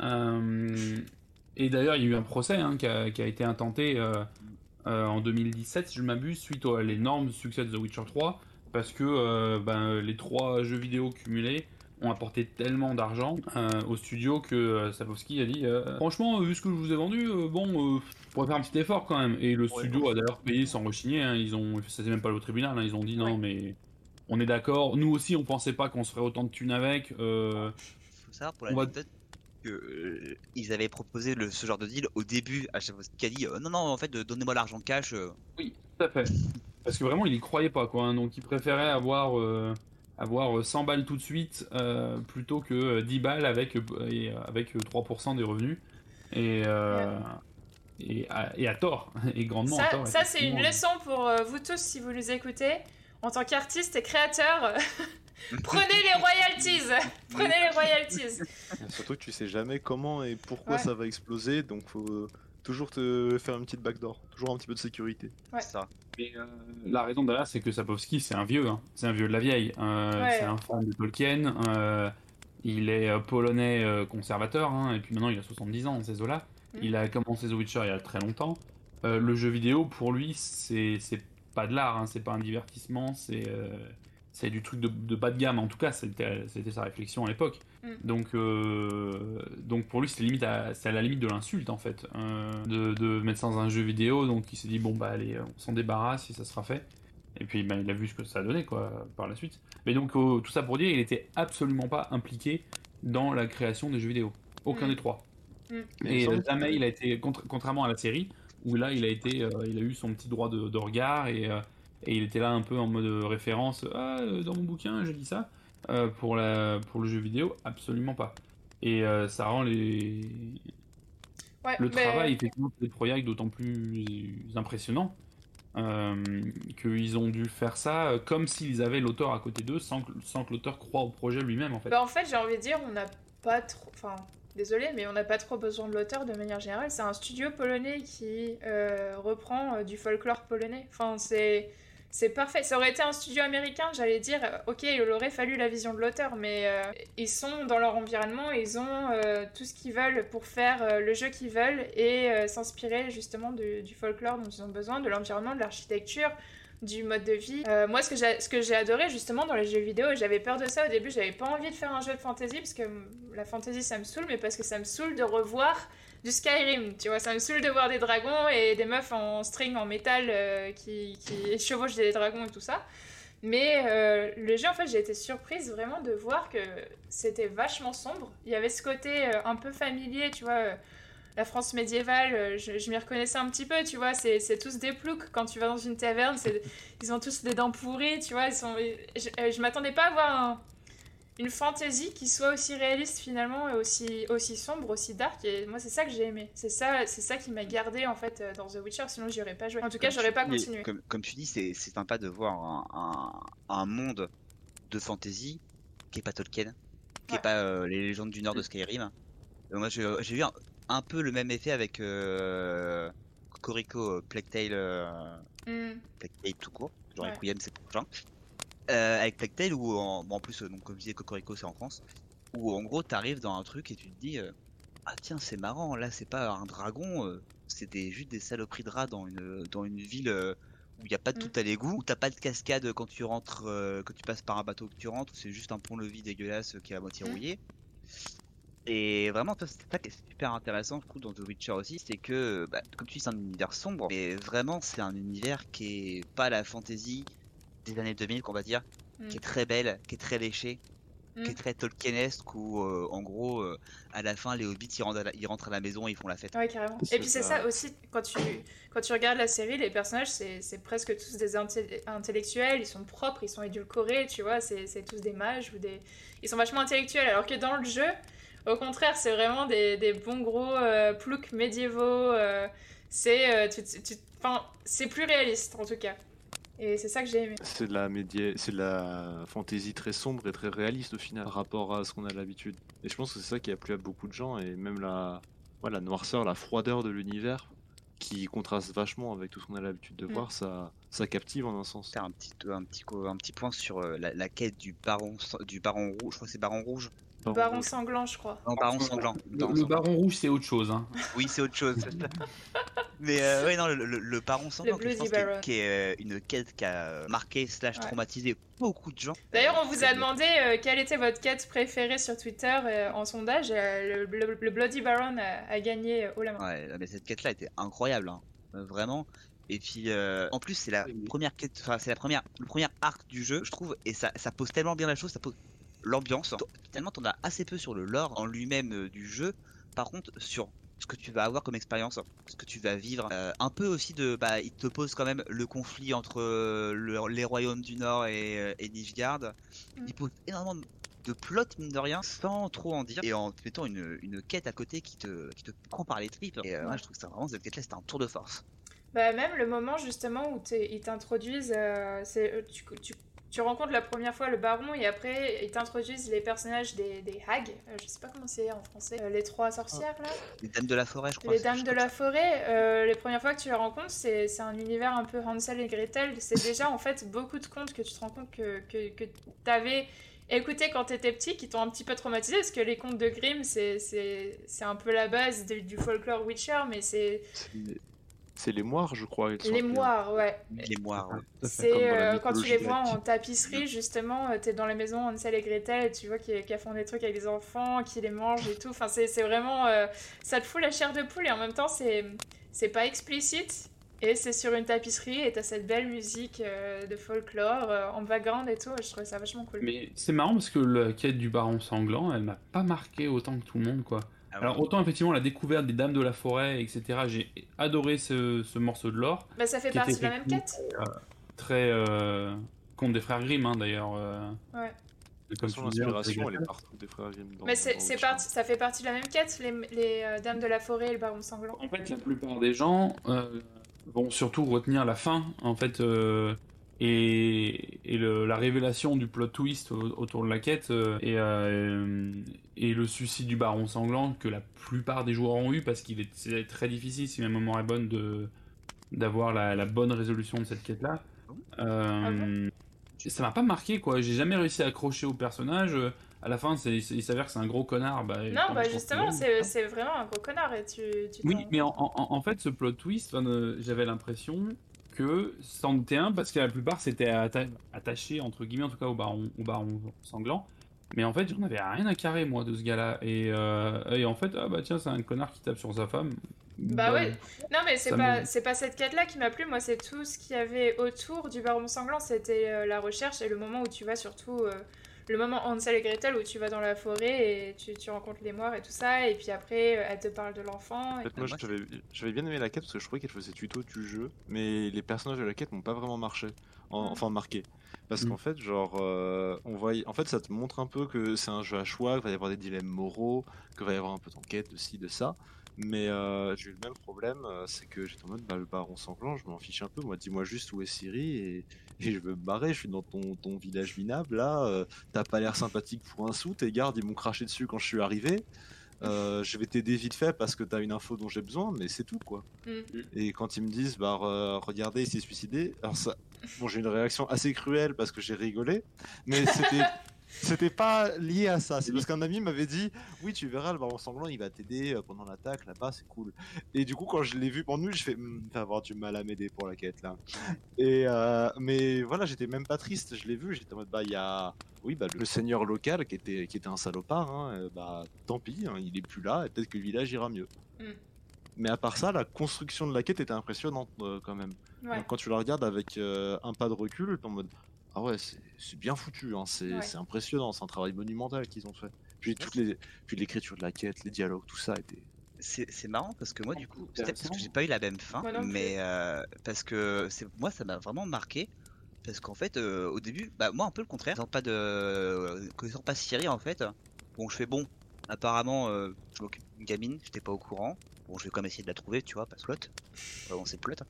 Euh, et d'ailleurs, il y a eu un procès hein, qui, a, qui a été intenté euh, euh, en 2017, si je ne m'abuse, suite à l'énorme succès de The Witcher 3, parce que ben, les trois jeux vidéo cumulés ont apporté tellement d'argent euh, au studio que euh, Sapowski a dit euh, franchement vu ce que je vous ai vendu bon on pourrait faire un petit effort quand même et le studio a d'ailleurs payé sans rechigner hein, ils ont ça c'est même pas le tribunal hein, ils ont dit non Ouais. mais on est d'accord nous aussi on pensait pas qu'on se ferait autant de thunes avec euh, Faut savoir pour l'anecdote que euh, ils avaient proposé le, ce genre de deal au début à fois qui a dit euh, non non en fait euh, donnez-moi l'argent cash. Oui, tout à fait. Parce que vraiment, il y croyait pas, quoi. hein. Donc, il préférait avoir, avoir euh, 100 balles tout de suite euh, plutôt que euh, 10 balles avec, euh, et, euh, avec euh, 3% des revenus. Et, euh, et, à, et à tort, et grandement à Ça, tort. ça, c'est une leçon pour euh, vous tous si vous nous écoutez. En tant qu'artiste et créateur, prenez les royalties. prenez les royalties. Surtout que tu sais jamais comment et pourquoi Ouais. ça va exploser, donc faut toujours te faire une petite backdoor, toujours un petit peu de sécurité. Ouais. Ça. Mais euh, la raison derrière, c'est que Sapowski, c'est un vieux, hein. c'est un vieux de la vieille. Euh, Ouais. C'est un fan de Tolkien. euh, il est polonais conservateur, hein, et puis maintenant il a 70 ans, ces eaux-là. Mhm. Il a commencé The Witcher il y a très longtemps. Le jeu vidéo, pour lui, c'est pas de l'art, hein, c'est pas un divertissement, c'est du truc de, de bas de gamme. En tout cas, c'était c'était sa réflexion à l'époque. Mm. Donc, euh, donc pour lui, c'était limite à, à la limite de l'insulte en fait, euh, de, de mettre ça dans un jeu vidéo. Donc il s'est dit bon bah allez, on s'en débarrasse si ça sera fait. Et puis ben, il a vu ce que ça a donné quoi par la suite. Mais donc euh, tout ça pour dire, il était absolument pas impliqué dans la création des jeux vidéo. Aucun Mm. des trois. Me Et euh, jamais il a été, contra- contrairement à la série, où là il a été, euh, il a eu son petit droit de, de regard et, euh, et il était là un peu en mode référence. Ah, dans mon bouquin, j'ai dit ça. Euh, pour la, pour le jeu vidéo, absolument pas. Et euh, ça rend les, Ouais, le mais- travail effectivement des projets d'autant plus impressionnant euh, qu'ils ont dû faire ça comme s'ils avaient l'auteur à côté d'eux, sans que, sans que l'auteur croie au projet lui-même en fait. Bah, en fait, j'ai envie de dire, on n'a pas trop. Enfin, désolé, mais on n'a pas trop besoin de l'auteur de manière générale. C'est un studio polonais qui euh, reprend euh, du folklore polonais. Enfin, c'est. C'est parfait. Ça aurait été un studio américain, j'allais dire, euh, ok, il aurait fallu la vision de l'auteur, mais euh, ils sont dans leur environnement, ils ont euh, tout ce qu'ils veulent pour faire le jeu qu'ils veulent et s'inspirer justement du, du folklore dont ils ont besoin, de l'environnement, de l'architecture, du mode de vie. Moi, ce que j'ai adoré justement dans les jeux vidéo, et j'avais peur de ça au début, j'avais pas envie de faire un jeu de fantasy parce que la fantasy ça me saoule, mais parce que ça me saoule de revoir du Skyrim, tu vois. Ça me saoule de voir des dragons et des meufs en string en métal euh, qui, chevauchent des dragons et tout ça. Mais euh, le jeu, en fait, j'ai été surprise vraiment de voir que c'était vachement sombre. Il y avait ce côté euh, un peu familier, tu vois. la France médiévale, je, m'y reconnaissais un petit peu, tu vois. C'est tous des ploucs quand tu vas dans une taverne. Ils ont tous des dents pourries, tu vois. Ils sont, je je m'attendais pas à voir un- une fantasy qui soit aussi réaliste finalement et aussi, aussi sombre, aussi dark. Et moi, c'est ça que j'ai aimé. C'est ça, c'est ça qui m'a gardé en fait euh, dans The Witcher. Sinon, j'y aurais pas joué. En tout cas, j'aurais pas continué. Comme, comme tu dis, c'est c'est sympa de voir un, un, un monde de fantasy qui est pas Tolkien, qui Ouais. est pas euh, les légendes du Nord de Skyrim. Et moi, j'ai eu un, un peu le même effet avec euh, Cocorico euh, Plague Tale, euh, Hmm. Plague Tale tout court. Genre Ouais. C'est prochain. Euh, avec Tale, où en, bon, en plus, euh, donc, comme je disais, Cocorico, c'est en France. Où en gros, t'arrives dans un truc et tu te dis euh, Ah tiens, c'est marrant, là, c'est pas un dragon, euh, c'est des, juste des saloperies de rats dans une, dans une ville. où il n'y a pas de Mm. tout à l'égout, où t'as pas de cascade quand tu rentres, quand tu passes par un bateau que tu rentres, où c'est juste un pont-levis dégueulasse euh, qui est à moitié Mm. rouillé. Et vraiment, c'est ça qui est super intéressant, je trouve, dans The Witcher aussi, c'est que, bah, comme tu dis, c'est un univers sombre, mais vraiment, c'est un univers qui est pas la fantasy des années 2000, qu'on va dire, Mm. qui est très belle, qui est très léchée, qui Mm. est très Tolkienesque, où, euh, en gros, euh, à la fin, les hobbits, ils rentrent à la, ils rentrent à la maison et ils font la fête. Ouais, carrément. Et puis c'est ça. aussi, quand tu, quand tu regardes la série, les personnages, c'est c'est presque tous des inté- intellectuels, ils sont propres, ils sont édulcorés, tu vois, c'est c'est tous des mages ou des... Ils sont vachement intellectuels, alors que dans le jeu, au contraire, c'est vraiment des, des bons gros euh, ploucs médiévaux, euh, c'est euh, tu- tu- tu- plus réaliste en tout cas. Et c'est ça que j'ai aimé. C'est de la média... c'est de la fantaisie très sombre et très réaliste au final par rapport à ce qu'on a l'habitude. Et je pense que c'est ça qui a plu à beaucoup de gens et même la, ouais, la noirceur, la froideur de l'univers qui contraste vachement avec tout ce qu'on a l'habitude de Mm. voir, ça, ça captive en un sens. Faire un petit, un petit, co- un petit point sur euh, la, la quête du baron, du baron rouge, je crois que c'est baron rouge. Baron Baron Rouge. sanglant, je crois. Non, baron sanglant. Le, Baron le sanglant. baron rouge, c'est autre chose. Hein. Oui, c'est autre chose. Mais euh, ouais, non, le, le, le baron sanglant, que je pense qui est- Baron. qui est, euh, une quête qui a marqué slash Ouais. traumatisé beaucoup de gens. D'ailleurs, on vous a demandé euh, quelle était votre quête préférée sur Twitter euh, en sondage. euh, le, le- le Bloody Baron a, a gagné haut la main. Ouais, mais cette quête-là était incroyable, hein. Vraiment. Et puis, euh, en plus, c'est la première quête, enfin, c'est la première, le premier arc du jeu, je trouve, et ça, ça pose tellement bien la chose, ça pose l'ambiance. Tellement t'en as assez peu sur le lore en lui-même euh, du jeu. Par contre, sur ce que tu vas avoir comme expérience, ce que tu vas vivre, euh, un peu aussi de, bah, il te pose quand même le conflit entre euh, le- les royaumes du Nord et, et Nilfgaard. Mm. Il pose énormément de- plot mine de rien sans trop en dire et en te mettant une, une quête à côté qui te, qui te prend par les tripes et euh, Ouais. ouais, je trouve que ça vraiment cette quête là c'était un tour de force Bah, même le moment justement où ils t'introduisent, euh, c'est- euh, tu, tu, tu rencontres la première fois le baron et après ils t'introduisent les personnages des, des hags. Euh, je sais pas comment c'est en français. Euh, les trois sorcières là. les dames de la forêt je crois Les dames de la forêt, euh, les premières fois que tu les rencontres, c'est un univers un peu Hansel et Gretel. C'est déjà en fait beaucoup de contes que tu te rends compte que, que, que t'avais écouté quand t'étais petit qui t'ont un petit peu traumatisé parce que les contes de Grimm, c'est- c'est c'est un peu la base de- du folklore Witcher, mais c'est C'est- les moires, je crois. les moires, ouais. les moires ouais. C'est la euh, quand tu les vois en tapisserie, justement, euh, t'es dans les maisons Hansel et Gretel, et tu vois qu'ils font des trucs avec les enfants, qui les mangent et tout. Enfin, c'est vraiment. euh, ça te fout la chair de poule, et en même temps, c'est c'est pas explicite. Et c'est sur une tapisserie, et t'as cette belle musique euh, de folklore euh, en background et tout. Je trouvais ça vachement cool. Mais c'est marrant parce que la quête du baron sanglant, elle m'a pas marqué autant que tout le monde, quoi. Ah ouais. Alors autant effectivement la découverte des dames de la forêt, etc. J'ai adoré ce, ce morceau de lore, Bah, ça fait qui partie était de la même quête. très euh, conte des frères Grimm hein, d'ailleurs. euh, Ouais. Comme façon, l'inspiration, on elle est partout des frères Grimm. dans- Mais c'est c'est parti, ça fait partie de la même quête, les, les euh, dames de la forêt et le baron sanglant. En fait, la plupart des gens euh, vont surtout retenir la fin, en fait, euh, et, et le- la révélation du plot twist au- autour de la quête, euh, et, euh, et le suicide du baron sanglant que la plupart des joueurs ont eu, parce qu'il est, très difficile, si ma mémoire est bonne, de d'avoir la, la bonne résolution de cette quête-là. Euh, ça m'a pas marqué, quoi. J'ai jamais réussi à accrocher au personnage. À la fin, il s'avère que c'est un gros connard. Bah, Non, bah justement, c'est vraiment un gros connard, et tu. tu oui, mais en, en- en fait, ce plot twist, euh, j'avais l'impression que c'en était un parce que la plupart s'étaient atta- attachés, entre guillemets, en tout cas au baron, au baron sanglant. Mais en fait, j'en avais rien à carrer, moi, de ce gars-là. Et, euh, et en fait, ah bah tiens, c'est un connard qui tape sur sa femme. Bah ouais. Non, mais c'est pas, c'est pas cette quête-là qui m'a plu. Moi, c'est tout ce qu'il y avait autour du baron sanglant. C'était euh, la recherche et le moment où tu vas surtout. euh, le moment Hansel et Gretel où tu vas dans la forêt et tu, tu rencontres les morts et tout ça. Et puis après, euh, elle te parle de l'enfant. En fait, moi, j'avais bien aimé la quête parce que je trouvais qu'elle faisait tuto du jeu, mais les personnages de la quête m'ont pas vraiment marché, en- Mhm. enfin marqué. Parce Mhm. qu'en fait, genre, euh, on voit, en fait, ça te montre un peu que c'est un jeu à choix, qu'il va y avoir des dilemmes moraux, qu'il va y avoir un peu d'enquête de ci, de ça. Mais euh, j'ai eu le même problème, euh, c'est que j'étais en mode, bah, le baron sanglant, je m'en fiche un peu. Moi, dis-moi juste où est Siri et, et je veux me barrer. Je suis dans ton, ton village minable là. euh, T'as pas l'air sympathique pour un sou. Tes gardes, ils m'ont craché dessus quand je suis arrivé. Euh, je vais t'aider vite fait parce que t'as une info dont j'ai besoin, mais c'est tout quoi. Mm. Et quand ils me disent, bah re- regardez, il s'est suicidé, alors ça, bon, j'ai une réaction assez cruelle parce que j'ai rigolé, mais c'était. C'était pas lié à ça, c'est parce qu'un ami m'avait dit Oui, tu verras, le baron sanglant il va t'aider euh, pendant l'attaque là-bas, c'est cool. Et du coup, quand je l'ai vu pendant nuit, je fais Hum, Il va avoir du mal à m'aider pour la quête là. Et euh, mais voilà, j'étais même pas triste, je l'ai vu, j'étais en mode Bah, il y a. Oui, bah, le seigneur local qui était, qui était un salopard, hein, euh, bah tant pis, hein, il est plus là, et peut-être que le village ira mieux. Mm. Mais à part ça, la construction de la quête était impressionnante euh, quand même. Ouais. Donc, quand tu la regardes avec euh, un pas de recul, t'es en mode Ah ouais, c'est bien foutu, hein, c'est Ouais. impressionnant, c'est un travail monumental qu'ils ont fait. Puis, toutes les, puis l'écriture de la quête, les dialogues, tout ça était. C'est c'est marrant parce que moi du coup, c'est peut-être parce que j'ai pas eu la même fin, non mais euh, parce que c'est moi ça m'a vraiment marqué parce qu'en fait euh, au début, bah moi un peu le contraire, connaissant pas de euh, connaissant pas Siri en fait, bon je fais bon, apparemment euh, je m'occupe d'une gamine, j'étais pas au courant, bon je vais quand même essayer de la trouver, tu vois, pas slot, euh, on sait plot. hein.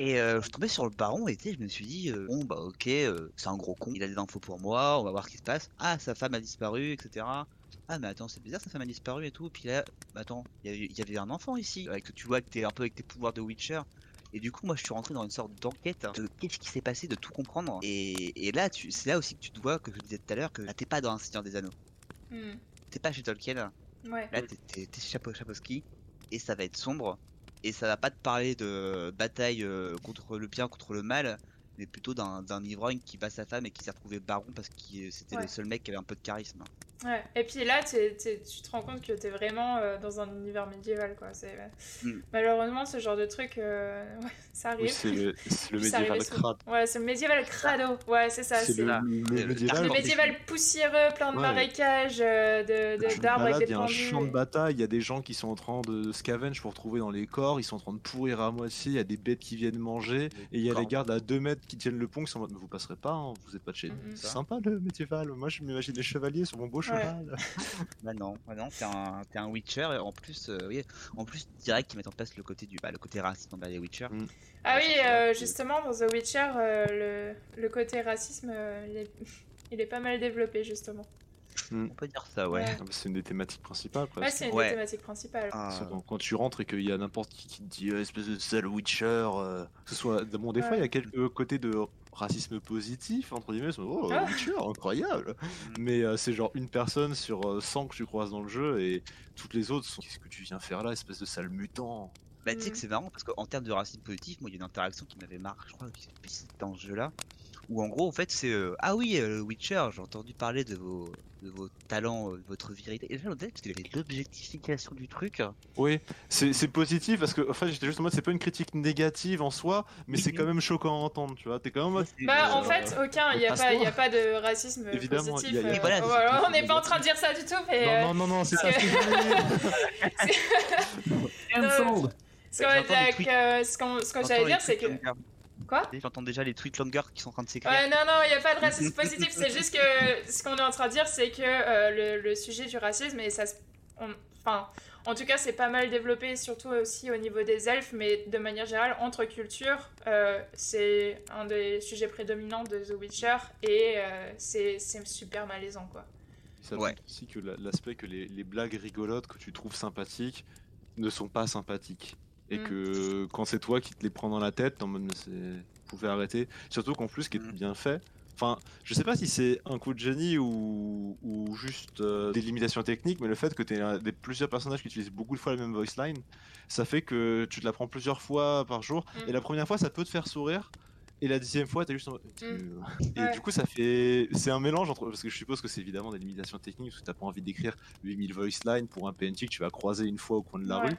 Et euh, je tombé sur le baron et je me suis dit, euh, bon bah ok, euh, c'est un gros con, il a des infos pour moi, on va voir ce qui se passe. Ah, sa femme a disparu, etc. Ah mais attends, c'est bizarre, sa femme a disparu et tout. Puis là, bah, attends, il y, avait- il y avait un enfant ici, avec tu vois que t'es un peu avec tes pouvoirs de Witcher. Et du coup, moi, je suis rentré dans une sorte d'enquête de qu'est-ce qui s'est passé, de tout comprendre. Et, et là, tu, c'est là aussi que tu te vois, que je disais tout à l'heure, que là, t'es pas dans un Seigneur des Anneaux. Mm. T'es pas chez Tolkien. Ouais. Là, t'es, t'es, t'es chez Chapo- Chaposky. Et ça va être sombre. Et ça va pas te parler de bataille euh, contre le bien, contre le mal. Mais plutôt d'un, ivrogne qui bat sa femme et qui s'est retrouvé baron parce que c'était Ouais. le seul mec qui avait un peu de charisme. Ouais. Et puis là, tu te rends compte que t'es vraiment euh, dans un univers médiéval, quoi. C'est Mm. malheureusement ce genre de truc, euh, ouais, ça arrive. Oui, c'est le, médiéval crade. Ouais, c'est le médiével crado. Ouais, c'est ça. C'est le, là. le médiéval. le médiéval poussiéreux, plein de Ouais. marécages, euh, de, de, me d'arbres avec des Il y a un champ de bataille, il y a des gens qui sont en train de scavenge pour trouver dans les corps, ils sont en train de pourrir à moitié, il y a des bêtes qui viennent manger, et il y a les gardes à 2 mètres qui tiennent le pont qui sont en mode, mais vous passerez pas, hein, vous êtes pas de chez nous. C'est sympa le médiéval, moi je m'imagine les chevaliers sur mon beau cheval. Bah non, bah non, t'es un, t'es un Witcher. Et en plus, euh, oui, en plus, direct, ils mettent en place le côté du, bah, le côté raciste envers les Witcher. Mm. Ah Ouais, oui, euh, justement, dans The Witcher, euh, le, le côté racisme, euh, il, est... il est pas mal développé, justement. On peut dire ça, ouais. Ouais. Ah C'est une des thématiques principales Ouais, presque. c'est une Ouais. des thématiques principales. Ah, quand- Quand tu rentres et qu'il y a n'importe qui qui te dit euh, espèce de sale Witcher, euh, que ce soit bon des fois il y a quelques côtés de racisme positif entre guillemets, c'est, oh Ah. Witcher incroyable, mais euh, c'est genre une personne sur euh, 100 que tu croises dans le jeu et toutes les autres sont qu'est-ce que tu viens faire là espèce de sale mutant? Bah, tu sais Mm. que c'est marrant parce qu'en termes de racisme positif, moi, il y a une interaction qui m'avait marqué, je crois, dans ce jeu-là. Où en gros, en fait, c'est euh, Ah oui, euh, Witcher, j'ai entendu parler de vos, de vos talents, euh, de votre virilité. Et là, on dirait parce qu'il y avait l'objectification du truc. Oui, c'est c'est positif parce que en fait j'étais juste en mode c'est pas une critique négative en soi, mais c'est quand même choquant à entendre, tu vois. T'es quand même en mode Bah, en fait, aucun, il n'y a, pas- moi. il y a pas de racisme Évidemment, positif. y a- y euh, voilà, on n'est pas en train de dire ça du tout, mais. non non non non c'est qu'on- ce que j'allais dire, c'est que. Quoi J'entends déjà les tweets longer qui sont en train de s'écrire. Ouais, non, non, il n'y a pas de racisme positif. C'est juste que ce qu'on est en train de dire, c'est que euh, le, le sujet du racisme, et ça se- on- Enfin, en tout cas, c'est pas mal développé, surtout aussi au niveau des elfes, mais de manière générale, entre cultures, euh, c'est un des sujets prédominants de The Witcher, et euh, c'est super malaisant, quoi. Ça Ouais. aussi que la- l'aspect que les, les blagues rigolotes que tu trouves sympathiques ne sont pas sympathiques. Et Mm. que quand c'est toi qui te les prends dans la tête, en mode mais c'est. Pouvez arrêter. Surtout qu'en plus, ce qui est Mm. bien fait. Enfin, je sais pas si c'est un coup de génie ou, ou juste euh, des limitations techniques, mais le fait que tu aies des, plusieurs personnages qui utilisent beaucoup de fois la même voice line, ça fait que tu te la prends plusieurs fois par jour. Mm. Et la première fois, ça peut te faire sourire. Et la dixième fois, t'es juste en mode, Mm. euh, Et Ouais. du coup, ça fait. C'est un mélange entre. Parce que je suppose que c'est évidemment des limitations techniques, parce que t'as pas envie d'écrire 8000 voice lines pour un PNT que tu vas croiser une fois au coin de la Ouais. rue.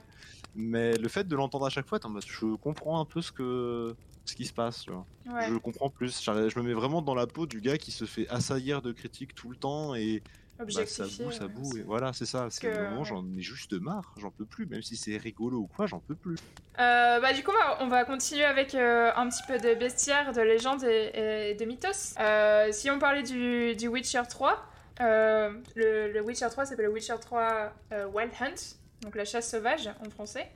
Mais le fait de l'entendre à chaque fois, je comprends un peu ce que. ce qui se passe, tu vois. Ouais. Je comprends plus. Je me mets vraiment dans la peau du gars qui se fait assaillir de critiques tout le temps et bah, ça boue, ça boue. Et voilà, c'est ça. C'est que, le moment, ouais. j'en ai juste marre. J'en peux plus. Même si c'est rigolo ou quoi, j'en peux plus. Euh, bah, du coup, on va- on va continuer avec euh, un petit peu de bestiaire, de légendes et, et de mythos. Euh, si on parlait du, du Witcher 3, euh, le, le Witcher 3 s'appelle le Witcher 3 euh, Wild Hunt, donc la chasse sauvage en français.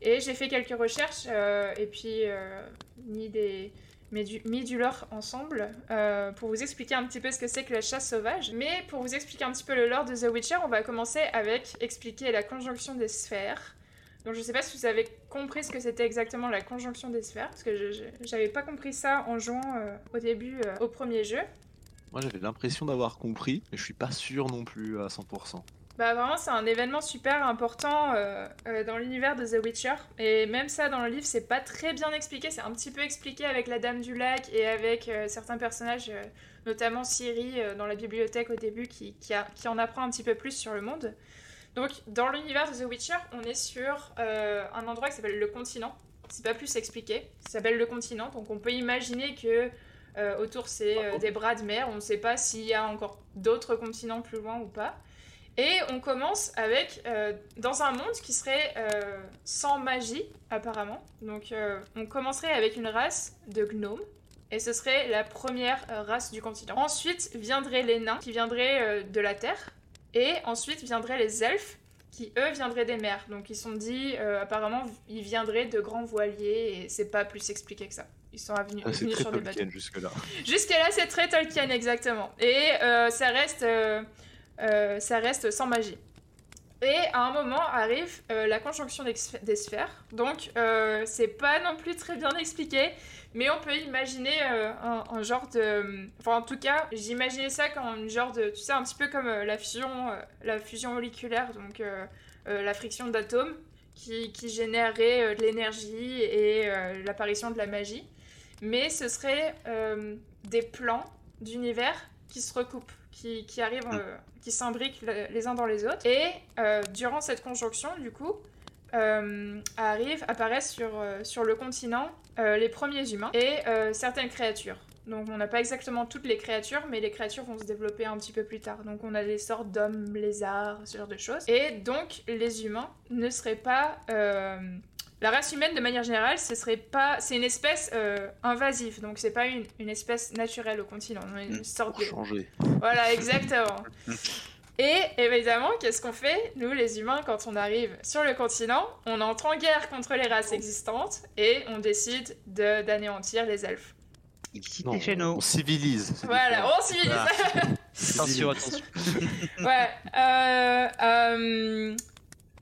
Et j'ai fait quelques recherches euh, et puis euh, mis, des, mis, du, mis du lore ensemble euh, pour vous expliquer un petit peu ce que c'est que la chasse sauvage. Mais pour vous expliquer un petit peu le lore de The Witcher, on va commencer avec expliquer la conjonction des sphères. Donc je sais pas si vous avez compris ce que c'était exactement la conjonction des sphères, parce que je- j'avais pas compris ça en jouant au début au premier jeu. Moi, j'avais l'impression d'avoir compris, mais je suis pas sûr non plus à 100%. Bah vraiment c'est un événement super important euh, euh, dans l'univers de The Witcher, et même ça dans le livre c'est pas très bien expliqué, c'est un petit peu expliqué avec la Dame du Lac et avec euh, certains personnages, notamment Ciri dans la bibliothèque au début qui, qui, a- qui en apprend un petit peu plus sur le monde. Donc dans l'univers de The Witcher on est sur un endroit qui s'appelle le continent, c'est pas plus expliqué, ça s'appelle le continent, donc on peut imaginer que autour c'est euh, des bras de mer, on ne sait pas s'il y a encore d'autres continents plus loin ou pas. Et on commence avec euh, dans un monde qui serait euh, sans magie apparemment. Donc euh, on commencerait avec une race de gnomes et ce serait la première race du continent. Ensuite viendraient les nains qui viendraient de la terre et ensuite viendraient les elfes qui eux viendraient des mers. Donc ils sont dit apparemment ils viendraient de grands voiliers et c'est pas plus expliqué que ça. Ils sont venus, Ah, venus très sur des bateaux. Jusque-là. Jusque-là, c'est très Tolkien, exactement. Et euh, ça, reste, euh, euh, ça reste sans magie. Et à un moment arrive euh, la conjonction des, sphè- des sphères. Donc, euh, c'est pas non plus très bien expliqué, mais on peut imaginer euh, un, un genre de. Enfin, en tout cas, j'imaginais ça comme une genre de. Tu sais, un petit peu comme la fusion, la fusion moléculaire, donc la friction d'atomes, qui, qui générerait euh, de l'énergie et l'apparition de la magie mais ce serait des plans d'univers qui se recoupent, qui, qui arrivent, euh, qui s'imbriquent le- les uns dans les autres. Et euh, durant cette conjonction, du coup, euh, arrivent, apparaissent sur, sur le continent les premiers humains et certaines créatures. Donc on n'a pas exactement toutes les créatures, mais les créatures vont se développer un petit peu plus tard. Donc on a des sortes d'hommes, lézards, ce genre de choses. Et donc les humains ne seraient pas... la race humaine, de manière générale, ce serait pas, c'est une espèce euh, invasive, donc c'est pas une, une espèce naturelle au continent, on est une sorte Pour de, changer. voilà, exactement. Et évidemment, qu'est-ce qu'on fait Nous, les humains, quand on arrive sur le continent, on entre en guerre contre les races existantes et on décide de- d'anéantir les elfes. Non, chez on nous. civilise. c'est Voilà, on civilise. Attention, attention. ouais. euh, euh,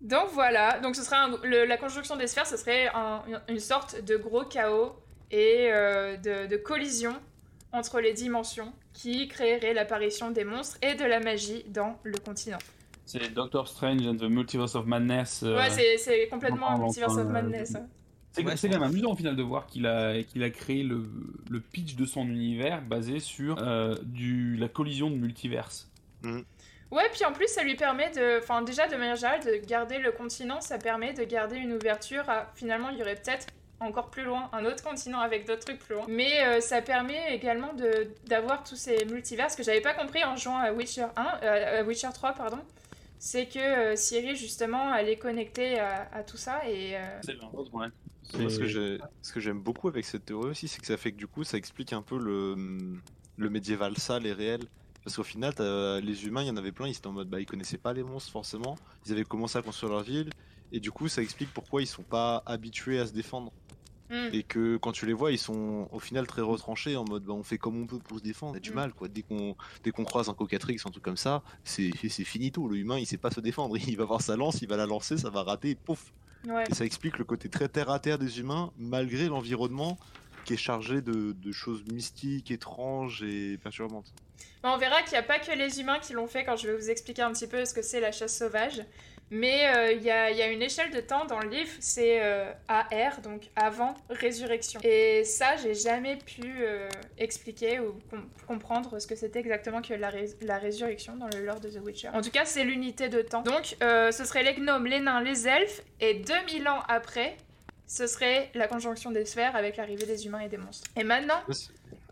donc voilà. Donc ce serait un- le- la conjonction des sphères, ce serait un- une sorte de gros chaos et euh, de, de collision entre les dimensions qui créerait l'apparition des monstres et de la magie dans le continent. C'est Doctor Strange and the Multiverse of Madness. euh, Ouais, c'est- complètement enfin, Multiverse of enfin, Madness. hein. C'est Ouais, quand même amusant au final de voir qu'il a, qu'il a créé le, le pitch de son univers basé sur euh, du, la collision de multiverses. Ouais, puis en plus, ça lui permet de. Enfin, déjà, de manière générale, de garder le continent, ça permet de garder une ouverture à. Finalement, il y aurait peut-être encore plus loin un autre continent avec d'autres trucs plus loin. Mais euh, ça permet également de d'avoir tous ces multivers que j'avais pas compris en jouant à Witcher 1, euh, à Witcher 3, pardon. C'est que euh, Ciri, justement, elle est connectée à, à tout ça et. euh, C'est ouais. Moi, ce C'est- j'ai- ce que j'aime beaucoup avec cette théorie aussi, c'est que ça fait que du coup, ça explique un peu le, le médiéval sale et réel. Parce qu'au final, les humains, il y en avait plein, ils étaient en mode, bah, ils connaissaient pas les monstres forcément. Ils avaient commencé à construire leur ville. Et du coup, ça explique pourquoi ils sont pas habitués à se défendre. hmm. Et que quand tu les vois, ils sont au final très retranchés en mode, bah, on fait comme on peut pour se défendre. Y a du Mm. mal, quoi. Dès qu'on dès qu'on croise un cocatrix, un truc comme ça, c'est c'est finito. Le humain, il sait pas se défendre. Il va voir sa lance, il va la lancer, ça va rater, et pouf, Ouais. et ça explique le côté très terre à terre des humains, malgré l'environnement qui est chargé de, choses mystiques, étranges et perturbantes. Bon, on verra qu'il n'y a pas que les humains qui l'ont fait quand je vais vous expliquer un petit peu ce que c'est la chasse sauvage. Mais euh, il y, a, une échelle de temps dans le livre, c'est euh, AR, donc avant résurrection. Et ça, j'ai jamais pu euh, expliquer ou com comprendre ce que c'était exactement que la, résurrection dans le lore de The Witcher. En tout cas, c'est l'unité de temps. Donc, ce serait les gnomes, les nains, les elfes, et 2000 ans après, ce serait la conjonction des sphères avec l'arrivée des humains et des monstres. Et maintenant...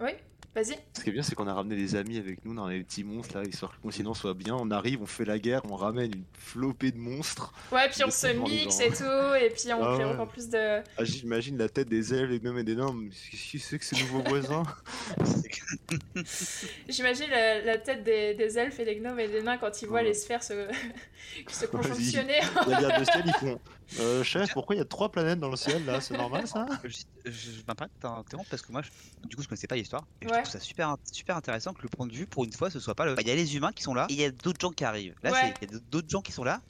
Oui Vas-y. Ce qui est bien, c'est qu'on a ramené des amis avec nous dans les petits monstres là, histoire que le continent soit bien. On arrive, on fait la guerre, on ramène une flopée de monstres. Ouais, puis on se mixe et tout, et puis on ah crée encore plus de. Ah, J'imagine la tête des elfes, des gnomes et des nains. Qu'est-ce que c'est que ces nouveaux voisins J'imagine la, la, tête des, des, elfes et des gnomes et des nains quand ils voient les sphères se, se conjonctionner. La guerre de ciel, ils font. Euh, chef, pourquoi il y a trois planètes dans le ciel là C'est normal ça Je, je, je t'interrompre parce que moi, je, du coup, je connaissais pas l'histoire. Et ouais. je trouve ça super, super intéressant que le point de vue, pour une fois, ce soit pas le. Il y a les humains qui sont là et il y a d'autres gens qui arrivent. Là, ouais. il y a d'autres gens qui sont là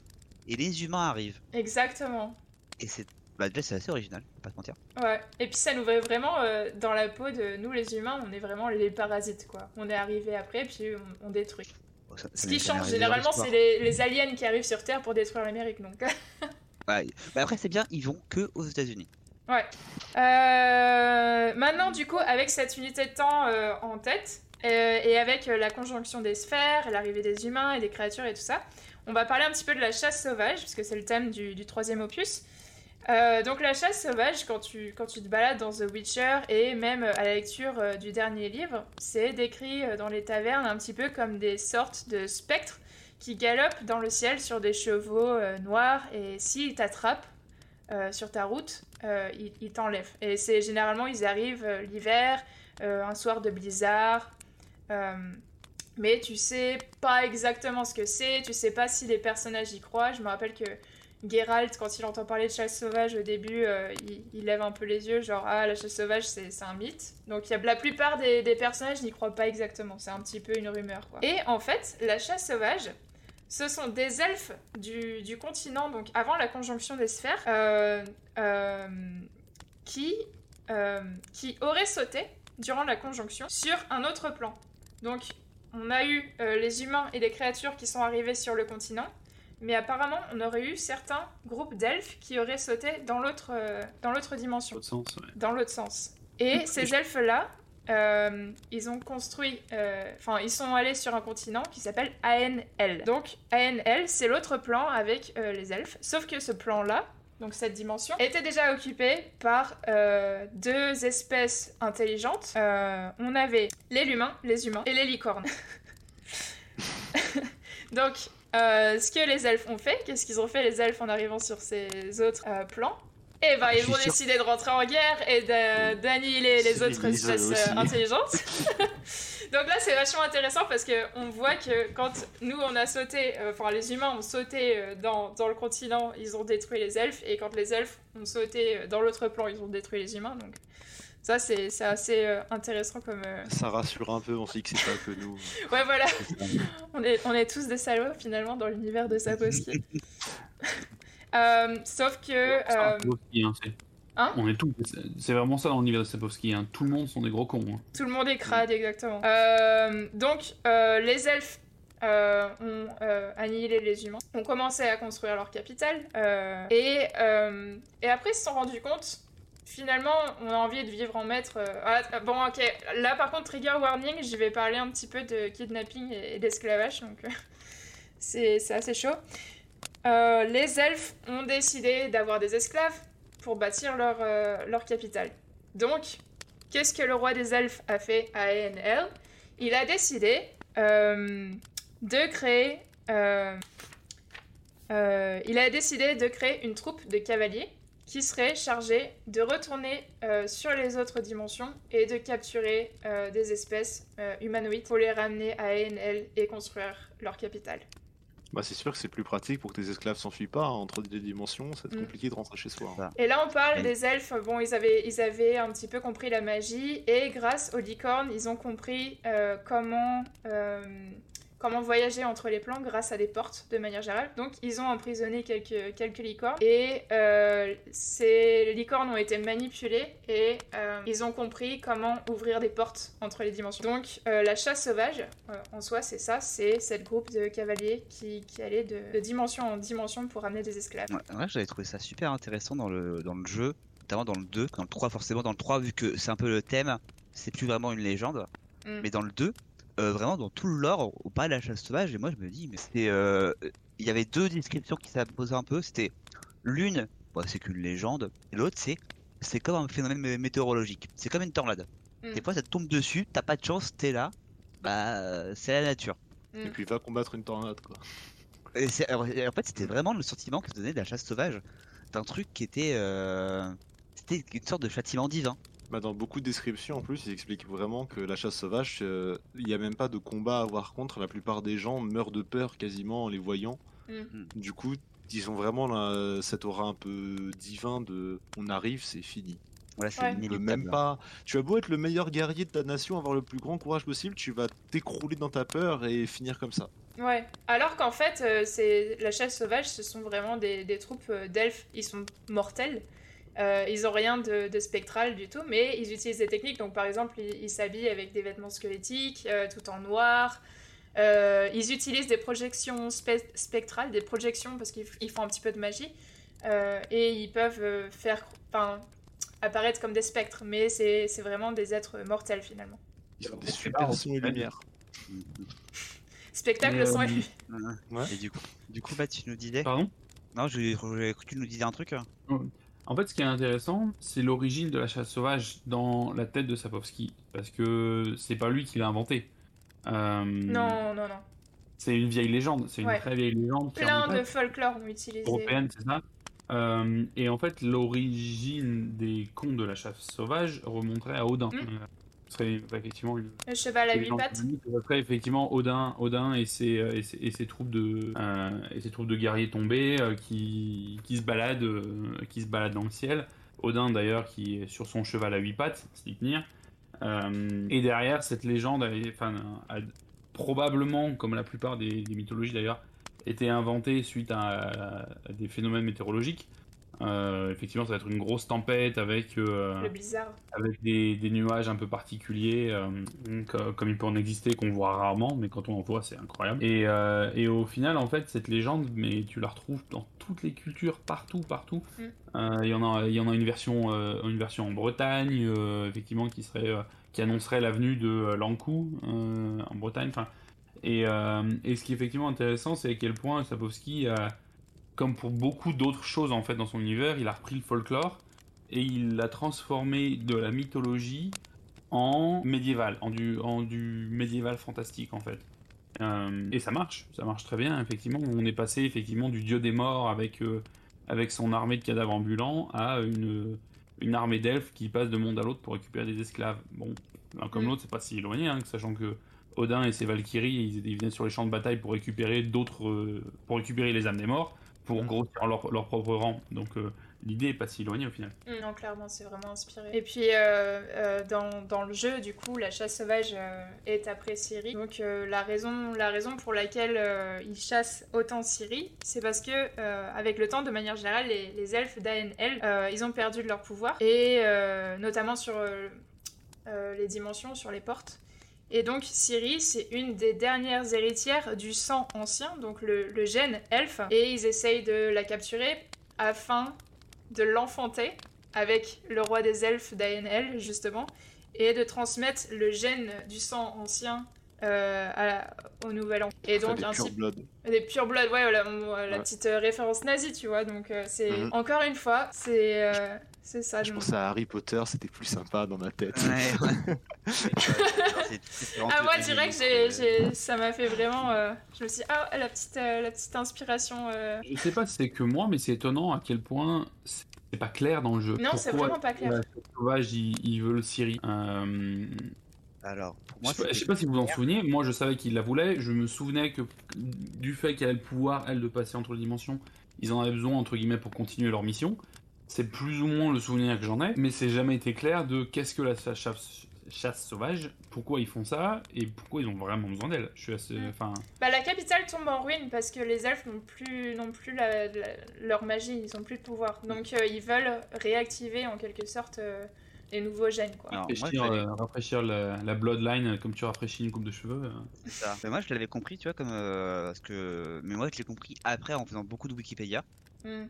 et les humains arrivent. Exactement. Et c'est. Bah, déjà, c'est assez original, pas te mentir. Ouais, et puis ça nous met vraiment euh, dans la peau de nous, les humains, on est vraiment les parasites, quoi. On est arrivé après, puis on, on détruit. Oh, ça, Ce qui change, généralement, c'est les, les, aliens qui arrivent sur Terre pour détruire l'Amérique, donc. bah après, c'est bien, ils vont que aux États-Unis. Ouais. Euh, maintenant, du coup, avec cette unité de temps euh, en tête, euh, et avec la conjonction des sphères, l'arrivée des humains et des créatures et tout ça, on va parler un petit peu de la chasse sauvage, puisque c'est le thème du, du troisième opus. Donc la chasse sauvage, quand tu, quand tu te balades dans The Witcher et même à la lecture du dernier livre, c'est décrit dans les tavernes un petit peu comme des sortes de spectres qui galopent dans le ciel sur des chevaux noirs et s'ils t'attrapent sur ta route, ils, ils t'enlèvent. Et c'est généralement ils arrivent l'hiver, un soir de blizzard. mais tu sais pas exactement ce que c'est, tu sais pas si les personnages y croient. Je me rappelle que Geralt, quand il entend parler de chasse sauvage au début, euh, il, lève un peu les yeux, genre ah la chasse sauvage c'est un mythe. Donc la plupart des, personnages n'y croient pas exactement, c'est un petit peu une rumeur. Et en fait, la chasse sauvage, ce sont des elfes du, du continent, donc avant la conjonction des sphères, euh, euh, qui, euh, qui auraient sauté durant la conjonction sur un autre plan. Donc on a eu les humains et les créatures qui sont arrivés sur le continent mais apparemment, on aurait eu certains groupes d'elfes qui auraient sauté dans l'autre euh, dans l'autre dimension. L'autre sens, ouais. Dans l'autre sens. Et ces elfes-là, euh, ils ont construit, euh, enfin, ils sont allés sur un continent qui s'appelle ANL. Donc, ANL, c'est l'autre plan avec euh, les elfes. Sauf que ce plan-là, donc cette dimension, était déjà occupé par deux espèces intelligentes. on avait les humains, les humains et les licornes. donc, ce que les elfes ont fait, qu'est-ce qu'ils ont fait les elfes en arrivant sur ces autres plans? Eh ben, ils vont décider de rentrer en guerre et d'annihiler les autres espèces euh, intelligentes. Donc là, c'est vachement intéressant parce que on voit que quand nous on a sauté, enfin les humains ont sauté dans, dans, le continent, ils ont détruit les elfes, et quand les elfes ont sauté dans l'autre plan, ils ont détruit les humains. Donc ça, c'est assez euh, intéressant comme. Euh... Ça rassure un peu, on se dit que c'est pas que nous. ouais, voilà. on, est, on est tous des salauds finalement dans l'univers de Sapowski. Euh, sauf que. Sapowski, hein, Hein on est tout, c'est vraiment ça dans l'univers de Sapowski. Hein. Tout le monde sont des gros cons. Hein. Tout le monde est crade, exactement. Euh, donc, euh, les elfes euh, ont euh, annihilé les humains, ont commencé à construire leur capitale, et, et après ils se sont rendus compte finalement, on a envie de vivre en maître. Euh... Ah, bon, ok. Là, par contre, trigger warning, je vais parler un petit peu de kidnapping et d'esclavage, donc euh, c'est assez chaud. Euh, les elfes ont décidé d'avoir des esclaves pour bâtir leur, euh, leur capitale. Donc, qu'est-ce que le roi des elfes a fait à ANL Il a décidé euh, de créer. il a décidé de créer une troupe de cavaliers qui serait chargé de retourner sur les autres dimensions et de capturer des espèces humanoïdes pour les ramener à ANL et construire leur capitale. Bah c'est sûr que c'est plus pratique pour que tes esclaves s'enfuient pas hein, entre deux dimensions, c'est mm. compliqué de rentrer chez soi. Hein. Et là on parle des elfes, bon ils avaient, ils avaient un petit peu compris la magie et grâce aux licornes ils ont compris comment comment voyager entre les plans grâce à des portes de manière générale. Donc ils ont emprisonné quelques, quelques licornes et euh, ces licornes ont été manipulées et euh, ils ont compris comment ouvrir des portes entre les dimensions. Donc euh, la chasse sauvage, en soi c'est ça, c'est cette groupe de cavaliers qui, qui allait de, dimension en dimension pour amener des esclaves. Ouais, j'avais trouvé ça super intéressant dans le, dans le jeu, notamment dans le 2, dans le 3 forcément, dans le 3 vu que c'est un peu le thème, c'est plus vraiment une légende, mm. mais dans le 2, euh, vraiment dans tout le lore, on parle de la chasse sauvage, et moi je me dis, mais c'est. Euh, il y avait deux descriptions qui s'imposaient un peu. C'était l'une, c'est qu'une légende, et l'autre, c'est c'est comme un phénomène météorologique. C'est comme une tornade. Mm. Des fois, ça te tombe dessus, t'as pas de chance, t'es là, bah c'est la nature. Mm. Et puis va combattre une tornade, quoi. Et, en fait, c'était vraiment le sentiment que se donnait de la chasse sauvage, d'un truc qui était. Euh, c'était une sorte de châtiment divin. Bah, dans beaucoup de descriptions, en plus, ils expliquent vraiment que la chasse sauvage, euh, il n'y a même pas de combat à avoir contre. La plupart des gens meurent de peur quasiment en les voyant. Mm. Mm. Du coup, ils ont vraiment cette aura un peu divin de on arrive, c'est fini. Voilà, c'est même pas. Tu as beau être le meilleur guerrier de ta nation, avoir le plus grand courage possible, tu vas t'écrouler dans ta peur et finir comme ça. Ouais. Alors qu'en fait, euh, c'est la chasse sauvage, ce sont vraiment des, des troupes euh, d'elfes. Ils sont mortels. Euh, ils ont rien de, spectral du tout, mais ils utilisent des techniques. Donc, par exemple, ils s'habillent avec des vêtements squelettiques, euh, tout en noir. Euh, ils utilisent des projections spectrales, des projections parce qu'ils font un petit peu de magie. et ils peuvent faire apparaître comme des spectres, mais c'est vraiment des êtres mortels finalement. Ils ont des super sons et lumière. Spectacle son et lumière. Et du coup, du coup bah, tu nous disais. Pardon? Non, cru que tu nous disais un truc. En fait, ce qui est intéressant, c'est l'origine de la chasse sauvage dans la tête de Sapowski, parce que c'est pas lui qui l'a inventé. Euh, non, non, non. C'est une vieille légende, c'est une très vieille légende. Plein de folklore ont utilisé. Européenne, c'est ça. Euh, et en fait, l'origine des contes de la chasse sauvage remonterait à Odin. Mm. Serait effectivement le cheval à huit pattes. Ce serait effectivement Odin, Odin et ses, euh, et ses, et ses troupes de euh, et ses troupes de guerriers tombés euh, qui, qui se baladent qui se baladent dans le ciel. Odin d'ailleurs qui est sur son cheval à huit pattes, Sleipnir. et derrière cette légende, a, enfin, probablement comme la plupart des, des mythologies d'ailleurs, été inventée suite à des phénomènes météorologiques. Euh, effectivement, ça va être une grosse tempête avec, euh, avec des, des, nuages un peu particuliers, euh, comme il peut en exister, qu'on voit rarement, mais quand on en voit, c'est incroyable. Et, et, au final, en fait, cette légende, mais tu la retrouves dans toutes les cultures, partout, partout. Mm. Il y en a, il y en a une version, une version en Bretagne, effectivement, qui serait, qui annoncerait la venue de Lankou en Bretagne. Enfin, et, et ce qui est effectivement intéressant, c'est à quel point Sapowski a comme pour beaucoup d'autres choses en fait dans son univers, il a repris le folklore et il l'a transformé de la mythologie en médiéval, en du, en du médiéval fantastique en fait. Euh, et ça marche, ça marche très bien effectivement. On est passé effectivement du dieu des morts avec, euh, avec son armée de cadavres ambulants à une, une armée d'elfes qui passe de monde à l'autre pour récupérer des esclaves. Bon, l'un comme mm. l'autre, c'est pas si éloigné, hein, sachant que Odin et ses Valkyries, ils, venaient sur les champs de bataille pour récupérer d'autres, euh, pour récupérer les âmes des morts pour grossir leur, leur propre rang. Donc euh, l'idée est pas si éloignée au final. Mm, non, clairement, c'est vraiment inspiré. Et puis euh, euh, dans, dans, le jeu, du coup, la chasse sauvage est après Siri. Donc la, raison, la raison pour laquelle ils chassent autant Siri, c'est parce que avec le temps, de manière générale, les, les elfes d'ANL, ils ont perdu de leur pouvoir. Et notamment sur les dimensions, sur les portes. Et donc Ciri, c'est une des dernières héritières du sang ancien, donc le, gène elfe. Et ils essayent de la capturer afin de l'enfanter avec le roi des elfes d'ANL, justement, et de transmettre le gène du sang ancien euh, au nouvel an. Et donc, des pure blood. Des pure blood, ouais, la, petite euh, référence nazie, tu vois. Donc, euh, c'est mhm. encore une fois, c'est c'est ça. Je pense à Harry Potter, c'était plus sympa dans ma tête. Ouais, ah, moi, direct, j'ai, ça m'a fait vraiment. Euh, je me suis dit, ah, la petite, euh, la petite inspiration. Euh. Je sais pas si c'est que moi, mais c'est étonnant à quel point c'est pas clair dans le jeu. Non, c'est vraiment pas clair. Sauvage, il, il, veut le Siri. Alors, pour moi, je, sais, sais pas si vous vous en souvenez, moi je savais qu'il la voulait, je me souvenais que du fait qu'elle a le pouvoir, elle, de passer entre les dimensions, ils en avaient besoin, entre guillemets, pour continuer leur mission. C'est plus ou moins le souvenir que j'en ai, mais c'est jamais été clair de qu'est-ce que la chasse, chasse sauvage, pourquoi ils font ça et pourquoi ils ont vraiment besoin d'elle Je suis assez. Mm. Enfin. Bah, la capitale tombe en ruine parce que les elfes n'ont plus, n'ont plus la- la- leur magie, ils ont plus de pouvoir. Donc euh, ils veulent réactiver en quelque sorte euh, les nouveaux gènes. Quoi. Alors, Rafraîchir, euh, rafraîchir la, la bloodline euh, comme tu rafraîchis une coupe de cheveux. euh. c'est ça. Mais moi, je l'avais compris, tu vois, comme. euh, parce que... Mais moi, je l'ai compris après en faisant beaucoup de Wikipédia. Hmm.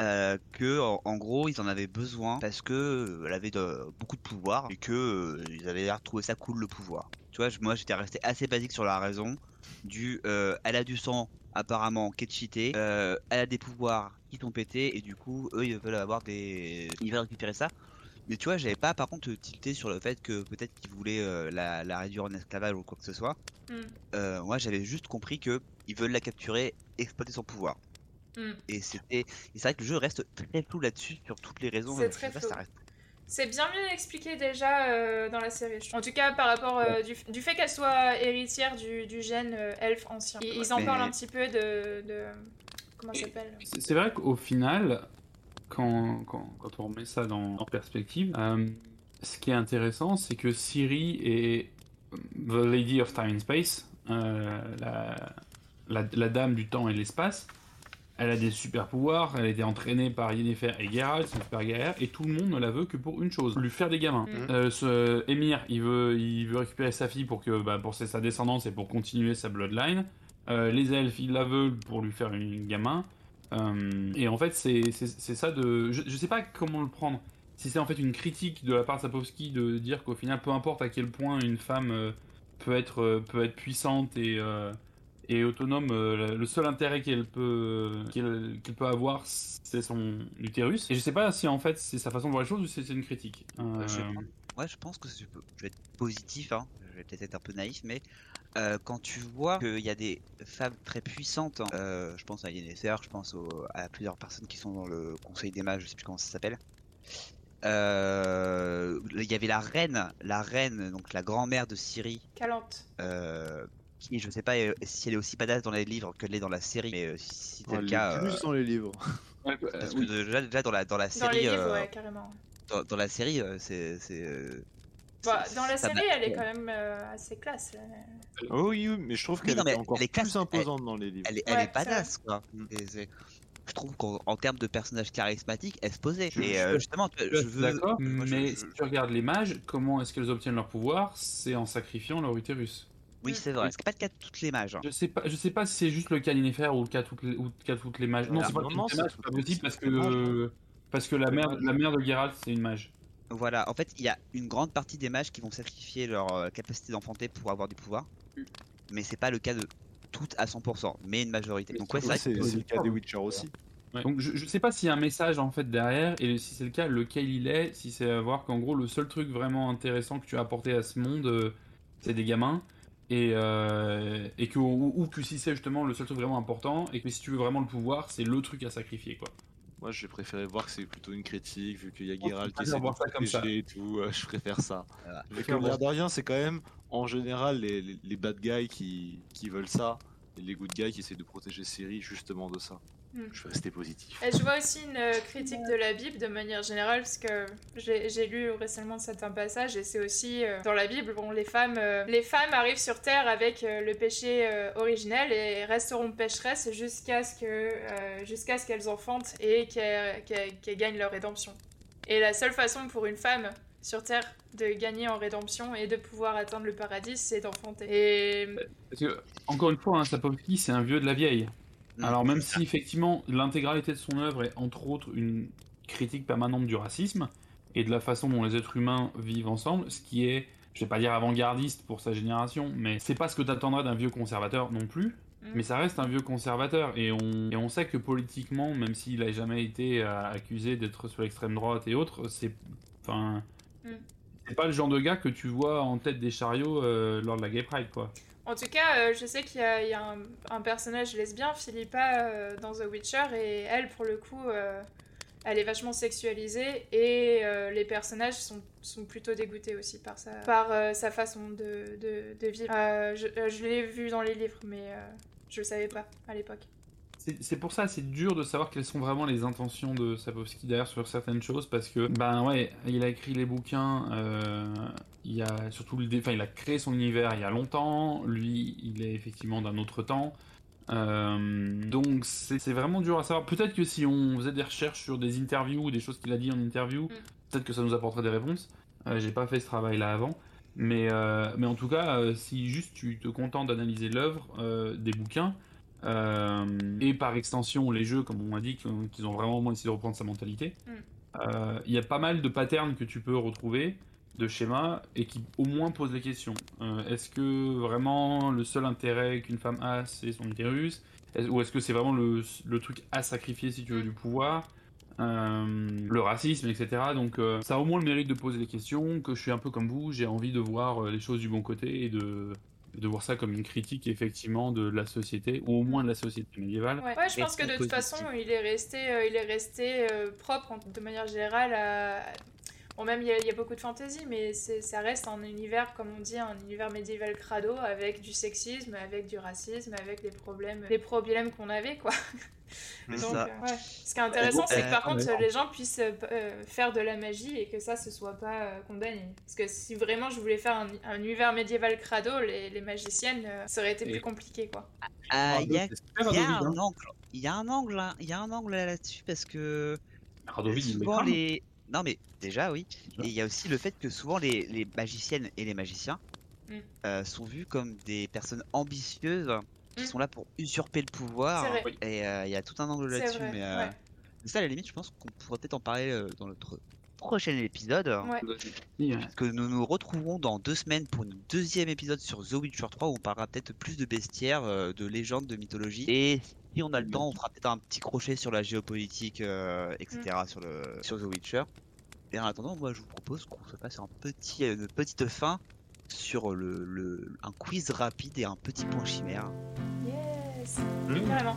euh, que en, en gros ils en avaient besoin parce que euh, elle avait de- beaucoup de pouvoir et que euh, ils avaient l'air de trouver ça cool le pouvoir. Tu vois, je- moi j'étais resté assez basique sur la raison du euh, elle a du sang apparemment qui est cheaté, euh, elle a des pouvoirs qui sont pétés et du coup eux ils veulent avoir des ils veulent récupérer ça. Mais tu vois, j'avais pas par contre tilté sur le fait que peut-être qu'ils voulaient euh, la, la réduire en esclavage ou quoi que ce soit. Hmm. Euh, moi j'avais juste compris que ils veulent la capturer, exploiter son pouvoir. Hmm. Et c'était, c'est vrai que le jeu reste très flou là-dessus sur toutes les raisons. C'est sais très flou. ça reste- C'est bien mieux expliqué déjà euh, dans la série. En tout cas, par rapport euh, du, du fait qu'elle soit héritière du, du gène euh, elfe ancien. Ils, ils en Mais- parlent un petit peu de. de- comment ça s'appelle? c'est vrai qu'au final, quand, quand, quand on remet ça dans, en perspective, euh, ce qui est intéressant, c'est que Siri est The Lady of Time and Space, euh, la, la, la dame du temps et de l'espace. Elle a des super pouvoirs, elle a été entraînée par Yennefer et Geralt, son super guerrière, et tout le monde ne la veut que pour une chose, lui faire des gamins. Euh, ce Emir, il veut, il veut récupérer sa fille pour que, bah, pour sa descendance et pour continuer sa bloodline. Euh, les elfes, ils la veulent pour lui faire un gamin. Euh, et en fait, c'est ça de. Je, je sais pas comment le prendre. Si c'est en fait une critique de la part de Sapowski de dire qu'au final, peu importe à quel point une femme euh, peut, être, euh, peut être puissante et, et autonome, le seul intérêt qu'elle peut, qu'elle peut avoir, c'est son utérus. Et je sais pas si en fait c'est sa façon de voir les choses ou si c'est une critique. Euh, ouais, je pense que je vais être positif, hein. je vais peut-être être un peu naïf, mais euh, quand tu vois qu'il y a des femmes très puissantes, hein, euh, je pense à Yennefer, je pense au- à plusieurs personnes qui sont dans le Conseil des mages, je sais plus comment ça s'appelle. Euh, Il y avait la reine, la reine, donc la grand-mère de Syrie, Calante. euh, qui je sais pas si elle est aussi badass dans les livres qu'elle est dans la série, mais si c'est Ouais, le cas, plus euh, dans les livres. euh, parce que déjà, déjà dans la dans la Dans série, les livres, euh, ouais, carrément. dans, dans la série, c'est Bah, dans la série, elle est quand même euh, assez classe. là. Oh oui, oui, mais je trouve qu'elle est encore elle est plus imposante dans les livres. elle est, elle Ouais, est badass quoi. Et c'est- je trouve qu'en en termes de personnage charismatique, elle se posait. Je- et euh, justement, Je veux. d'accord, mais je- si tu regardes les mages, comment est-ce qu'elles obtiennent leur pouvoir? C'est en sacrifiant leur utérus. Oui, c'est vrai. C'est pas le cas de toutes les mages. hein. Je sais pas, je sais pas si c'est juste le cas ou le cas de toutes les, ou le cas de toutes les mages. Non, Ah, c'est pas non, toutes non, les mages, toutes c'est pas les- possible parce toutes que parce que la mère, la mère de Geralt c'est une mage. Voilà, en fait, il y a une grande partie des mages qui vont sacrifier leur euh, capacité d'enfanter pour avoir des pouvoirs. Mais c'est pas le cas de toutes à 100%, mais une majorité. Mais Donc, ouais, c'est Ouais, vrai que c'est c'est le cas des Witcher aussi. Ouais. Donc je, je sais pas s'il y a un message en fait derrière et si c'est le cas, lequel il est. Si c'est à voir qu'en gros le seul truc vraiment intéressant que tu as apporté à ce monde, euh, c'est des gamins. Et, euh, et que, ou, ou que si c'est justement le seul truc vraiment important, et que si tu veux vraiment le pouvoir, c'est le truc à sacrifier quoi. Moi, j'ai préféré voir que c'est plutôt une critique, vu qu'il y a Geralt qui essaie de ça comme ça. et tout. euh, je préfère ça. Voilà. Mais comme l'air de rien, c'est quand même en général les, les, les bad guys qui, qui veulent ça, et les good guys qui essaient de protéger Siri justement de ça. Hmm. Je vais rester positif. Et je vois aussi une euh, critique de la Bible de manière générale, parce que j'ai j'ai lu récemment certains passages, et c'est aussi euh, dans la Bible, bon, les femmes, euh, les femmes arrivent sur Terre avec euh, le péché euh, originel et resteront pécheresses jusqu'à ce que, euh, jusqu'à ce qu'elles enfantent et qu'elles qu'elles- qu'elles gagnent leur rédemption. Et la seule façon pour une femme sur Terre de gagner en rédemption et de pouvoir atteindre le paradis, c'est d'enfanter. Et Parce que, encore une fois, hein, Sapkowski, c'est un vieux de la vieille. Mm. Alors, même si effectivement l'intégralité de son œuvre est entre autres une critique permanente du racisme et de la façon dont les êtres humains vivent ensemble, ce qui est, je vais pas dire avant-gardiste pour sa génération, mais c'est pas ce que t'attendrais d'un vieux conservateur non plus. Mm. Mais ça reste un vieux conservateur et on, et on sait que politiquement, même s'il a jamais été euh, accusé d'être sur l'extrême droite et autres, c'est, enfin, Mm. c'est pas le genre de gars que tu vois en tête des chariots euh, lors de la Gay Pride, quoi. En tout cas, euh, je sais qu'il y a, un, personnage lesbien, Philippa, euh, dans The Witcher, et elle, pour le coup, euh, elle est vachement sexualisée, et les personnages sont, plutôt dégoûtés aussi par sa, façon de, vivre. Je je l'ai vu dans les livres, mais je le savais pas à l'époque. C'est pour ça, c'est dur de savoir quelles sont vraiment les intentions de Sapkowski derrière sur certaines choses parce que, ben ouais, il a écrit les bouquins, euh, il a surtout le, enfin, il a créé son univers il y a longtemps. Lui, il est effectivement d'un autre temps. Euh, donc c'est vraiment dur à savoir. Peut-être que si on faisait des recherches sur des interviews ou des choses qu'il a dit en interview, peut-être que ça nous apporterait des réponses. Euh, J'ai pas fait ce travail-là avant. Mais, euh, mais en tout cas, euh, si juste tu te contentes d'analyser l'œuvre des bouquins, et par extension les jeux, comme on a dit, qu'ils qu'ils ont vraiment essayé de reprendre sa mentalité, Mm. euh, il y a pas mal de patterns que tu peux retrouver, de schémas, et qui au moins posent les questions. Euh, est-ce que vraiment le seul intérêt qu'une femme a, c'est son utérus? Est- Ou est-ce que c'est vraiment le, le truc à sacrifier si tu veux du pouvoir? Euh, le racisme, etc. Donc euh, ça a au moins le mérite de poser des questions, que je suis un peu comme vous, j'ai envie de voir euh, les choses du bon côté et de, de voir ça comme une critique effectivement de la société, ou au moins de la société médiévale. Ouais, Ouais, je pense que de toute façon, il est resté, euh, il est resté euh, propre en- de manière générale à. Bon, même il y, a- il y a beaucoup de fantaisie, mais ça reste un univers, comme on dit, un univers médiéval crado avec du sexisme, avec du racisme, avec des problèmes, des problèmes qu'on avait, quoi. Mais Donc, ça, euh, ouais. Ce qui est intéressant, c'est que par Euh, contre, les gens puissent euh, euh, faire de la magie et que ça, ce soit pas euh, condamné. Parce que si vraiment je voulais faire un, un univers médiéval crado, les, les magiciennes, euh, ça aurait été Et- plus compliqué, quoi. Il y a, y un hein. angle, il y a un angle, hein, il y a un angle là-dessus parce que Radovid, souvent les, non mais déjà oui, et il y a aussi le fait que souvent les, les magiciennes et les magiciens Mm. euh, sont vus comme des personnes ambitieuses qui Mm. sont là pour usurper le pouvoir. Et euh, il y a tout un angle là-dessus, mais euh, ouais. mais ça à la limite, je pense qu'on pourrait peut-être en parler euh, dans notre prochain épisode. Ouais. Que nous nous retrouverons dans deux semaines pour une deuxième épisode sur The Witcher 3 où on parlera peut-être plus de bestiaires, euh, de légendes, de mythologie. Et si on a le temps, on fera peut-être un petit crochet sur la géopolitique, euh, etc. sur, le, sur The Witcher. Et en attendant, moi je vous propose qu'on se fasse un petit, euh, une petite fin sur le, le- un quiz rapide et un petit point chimère. Yes Mmh. Carrément.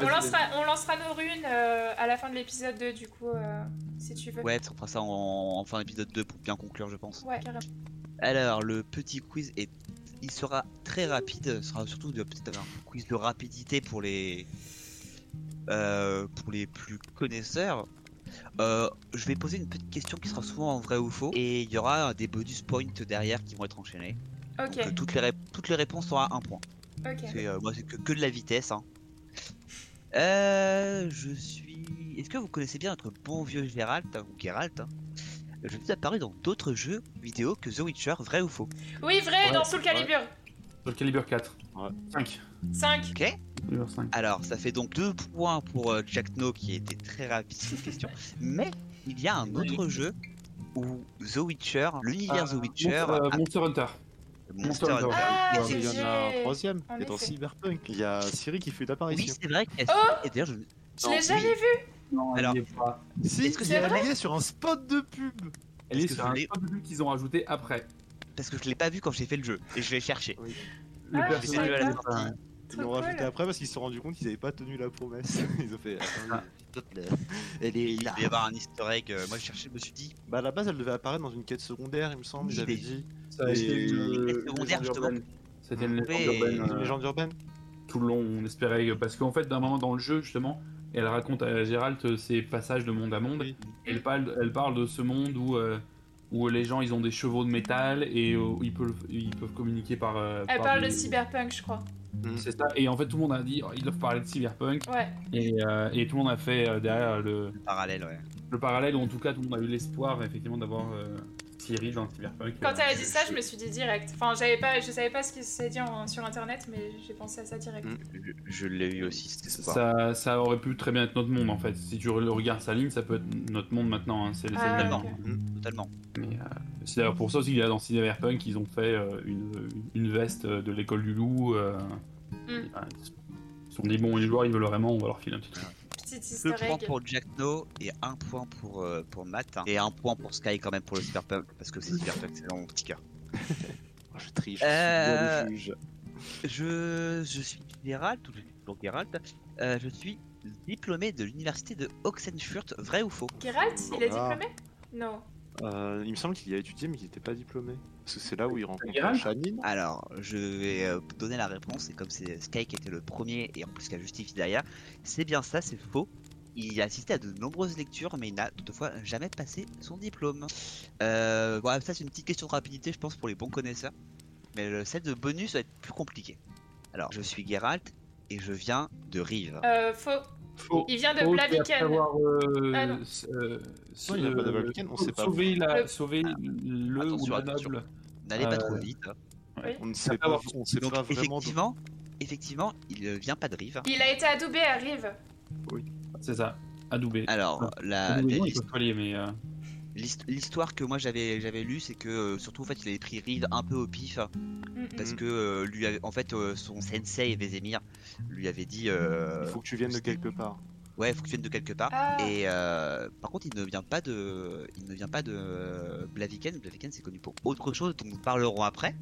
On Ouais, lancera, on lancera nos runes euh, à la fin de l'épisode 2, du coup, euh, si tu veux. Ouais, on fera ça en, en fin d'épisode 2 pour bien conclure, je pense. Ouais, carrément. Alors, le petit quiz est, il sera très rapide. Ce sera surtout de- peut-être un quiz de rapidité pour les, euh, pour les plus connaisseurs. Euh, je vais poser une petite question qui sera souvent en vrai ou faux, et il y aura des bonus points derrière qui vont être enchaînés. Ok, Donc, euh, toutes les toutes les réponses aura un point. ok. C'est euh, moi, c'est que, que de la vitesse. hein. Je suis. Est-ce que vous connaissez bien notre bon vieux hein, ou Geralt hein Je suis apparu dans d'autres jeux vidéo que The Witcher, vrai ou faux? Oui, vrai, Ouais, dans Soul Calibur. Sur le calibre 4. Ouais. 5. 5. Ok Calibre 5. Alors, ça fait donc deux points pour euh, Jack No qui était très rapide sur cette question. Mais il y a un autre jeu où The Witcher, l'univers The Witcher, Monster, euh, a- Monster Hunter. Monster Hunter. Hunter. Ah, Ouais, il y en a un troisième, est dans. Cyberpunk. Il y a Siri qui fait une Oui, apparition. c'est vrai. Oh Et d'ailleurs, je... Je l'ai jamais oui. vu. Non, Alors- est pas. Si, Est-ce que c'est est sur un spot de pub. Elle est Est-ce que sur un l'ai- code qu'ils ont rajouté après. parce que je l'ai pas vu quand j'ai fait le jeu et je l'ai cherché. Le Ah, personnage. la. Ils l'ont rajouté cool. après parce qu'ils se sont rendus compte qu'ils n'avaient pas tenu la promesse. Ils ont fait. Ah. Elle est il devait y avoir un easter egg. euh, Moi, je cherchais, je me suis dit, Bah à la base, elle devait apparaître dans une quête secondaire, il me semble. Ils Oui, avaient dit. Été une et secondaire, justement. C'était une légende Oui. urbaine. Une euh, légende urbaine. tout le long, on espérait, parce qu'en fait, d'un moment dans le jeu, justement, elle raconte à Gérald ses passages de monde à monde. Oui. Elle, parle, elle parle de ce monde où, euh, où les gens, ils ont des chevaux de métal et euh, ils, peuvent, ils peuvent communiquer par... euh, Elle par parle des- de cyberpunk, je crois. C'est ça, et en fait, tout le monde a dit, oh, ils doivent parler de cyberpunk, Ouais. et, euh, et tout le monde a fait euh, derrière le, le parallèle, ouais. Le parallèle, ou en tout cas, tout le monde a eu l'espoir, effectivement, d'avoir euh, Siri dans cyberpunk. Quand Euh, elle a dit ça, je me suis dit direct. Enfin, j'avais pas, je savais pas ce qui s'est dit en- sur internet, mais j'ai pensé à ça direct. Mm. Je, je l'ai eu aussi, cet espoir. Ça, ça aurait pu très bien être notre monde en fait. Si tu le regardes sa ligne, ça peut être notre monde maintenant. hein. C'est Ah. Mm. Totalement. Mais euh, c'est d'ailleurs pour ça aussi qu'il y a dans Cyberpunk, ils ont fait euh, une, une veste de l'école du loup. euh, Mm. et, ils se sont dit bon, les joueurs ils veulent vraiment, on va leur filer un petit truc. Petite easter Deux points egg. pour Jack No et un point pour, euh, pour Matt. hein. Et un point pour Sky quand même pour le Cyberpunk parce que c'est Cyberpunk, c'est dans mon petit cœur. Oh, je triche. Euh, je suis le juge. Je, je suis Geralt, ou je suis toujours Geralt. Euh, je suis diplômé de l'université de Oxenfurt, vrai ou faux? Geralt, il est Ah. diplômé? Non. Euh, il me semble qu'il y a étudié, mais qu'il n'était pas diplômé. Parce que c'est là où il rencontre Shannon. Alors, je vais euh, donner la réponse, et comme c'est Sky qui était le premier, et en plus qui a justifié derrière, c'est bien ça, c'est faux. Il a assisté à de nombreuses lectures, mais il n'a toutefois jamais passé son diplôme. Euh, voilà, ça c'est une petite question de rapidité, je pense, pour les bons connaisseurs. Mais le set de bonus va être plus compliqué. Alors, je suis Geralt, et je viens de Rive. Euh, faux. Il vient de Blaviken. euh, Ah non. s- euh, Non, il y a pas de euh, Blaviken, on sait pas. Sauver, la, Le- sauver le Attention, ou la attention. noble. N'allez pas Euh, trop vite. On ne sait pas, on sait Donc, pas vraiment. de- effectivement, effectivement, il euh, vient pas de Rive. Il a été adoubé à Rive. C'est ça, adoubé. Alors, la, Adoubé, la- il peut pas lier, mais euh, l'histoire que moi j'avais j'avais lue, c'est que euh, surtout en fait, il avait pris Rive un peu au pif. Mm, parce que euh, lui avait- en fait euh, son sensei Vesemir lui avait dit euh, Il faut que tu viennes de quelque part. ouais faut que tu viennes de quelque part Ah. et euh, par contre il ne vient pas de il ne vient pas de Blaviken Blaviken c'est connu pour autre chose dont nous parlerons après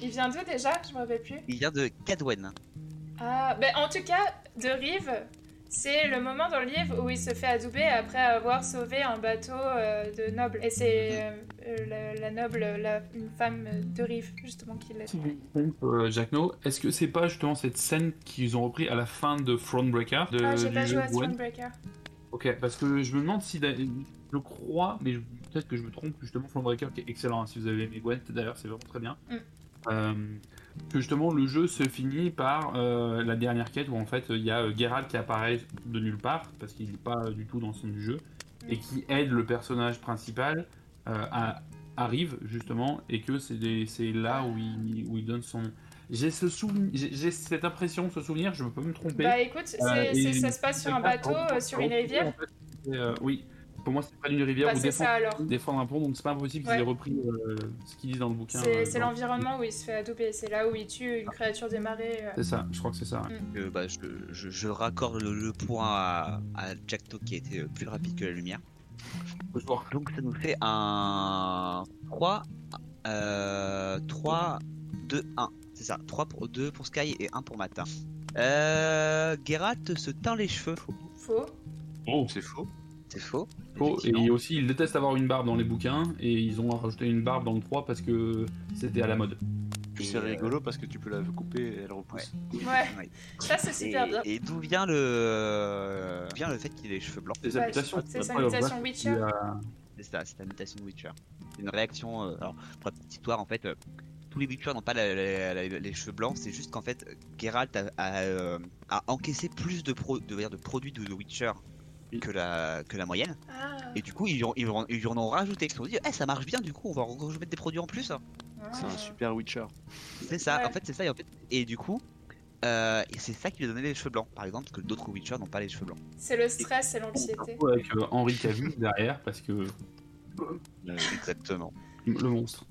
Il vient d'où déjà? Je me rappelle plus. il vient de Cadwen Ah, ben en tout cas, de Rive, c'est le moment dans le livre où il se fait adouber après avoir sauvé un bateau euh, de noble. Et c'est euh, euh, la, la noble, la, une femme de Rive, justement, qui l'a. euh, Jack No, est-ce que c'est pas justement cette scène qu'ils ont repris à la fin de Thronebreaker de, Ah, j'ai pas joué à Gwen Thronebreaker. Ok, parce que je me demande si je crois, mais peut-être que je me trompe, justement Thronebreaker qui est excellent, hein, si vous avez aimé Gwent d'ailleurs, c'est vraiment très bien. Mm. Euh, que justement le jeu se finit par euh, la dernière quête où en fait il y a euh, Geralt qui apparaît de nulle part parce qu'il n'est pas du tout dans son du jeu et qui aide le personnage principal euh, à arrive justement et que c'est là où il, où il donne son j'ai ce souvenir j'ai cette impression ce souvenir je peux me tromper Bah écoute, Euh, et- ça se passe sur un bateau, euh, sur une rivière. En fait, c'est, euh, oui, pour moi c'est près d'une rivière Bah ou défendre, alors. défendre un pont, donc c'est pas impossible qu'ils Ouais. aient repris euh, ce qu'ils disent dans le bouquin. C'est euh, l'environnement où il se fait adouber. C'est là où il tue une créature des marais. euh. C'est ça, je crois que c'est ça. ouais. Euh, bah, je, je, je raccorde le, le point à, à Jackto qui a été euh, plus rapide que la lumière voir. donc ça nous fait un 3 euh, 3 2 1 c'est ça 3 pour 2 pour Sky et 1 pour Matin euh, Geralt se teint les cheveux Faux. Oh, C'est faux. C'est faux faux. Et aussi, ils détestent avoir une barbe dans les bouquins et ils ont rajouté une barbe dans le 3 parce que c'était à la mode. Puis c'est euh, rigolo parce que tu peux la couper et elle repousse. Ouais. Ouais. Ça c'est super et, bien. et d'où vient le d'où vient le fait qu'il ait les cheveux blancs? C'est sa Ouais, mutation. c'est sa Witcher. a- c'est ça c'est la mutation Witcher c'est une réaction euh, alors pour la petite histoire en fait euh, tous les Witcher n'ont pas la- la- la- les cheveux blancs c'est juste qu'en fait Geralt a, a, euh, a encaissé plus de, pro, de, de produits de, de Witcher que la, que la moyenne Ah. et du coup ils, lui ont- ils, ont- ils en ont rajouté ils se sont dit eh ça marche bien du coup on va mettre des produits en plus C'est un Ah. super Witcher. c'est ça Ouais. en fait c'est ça et, en fait, et du coup euh, et c'est ça qui lui a donné les cheveux blancs par exemple parce que d'autres Witcher n'ont pas les cheveux blancs C'est le stress et l'anxiété. Avec euh, Henri Cavill derrière parce que exactement le monstre.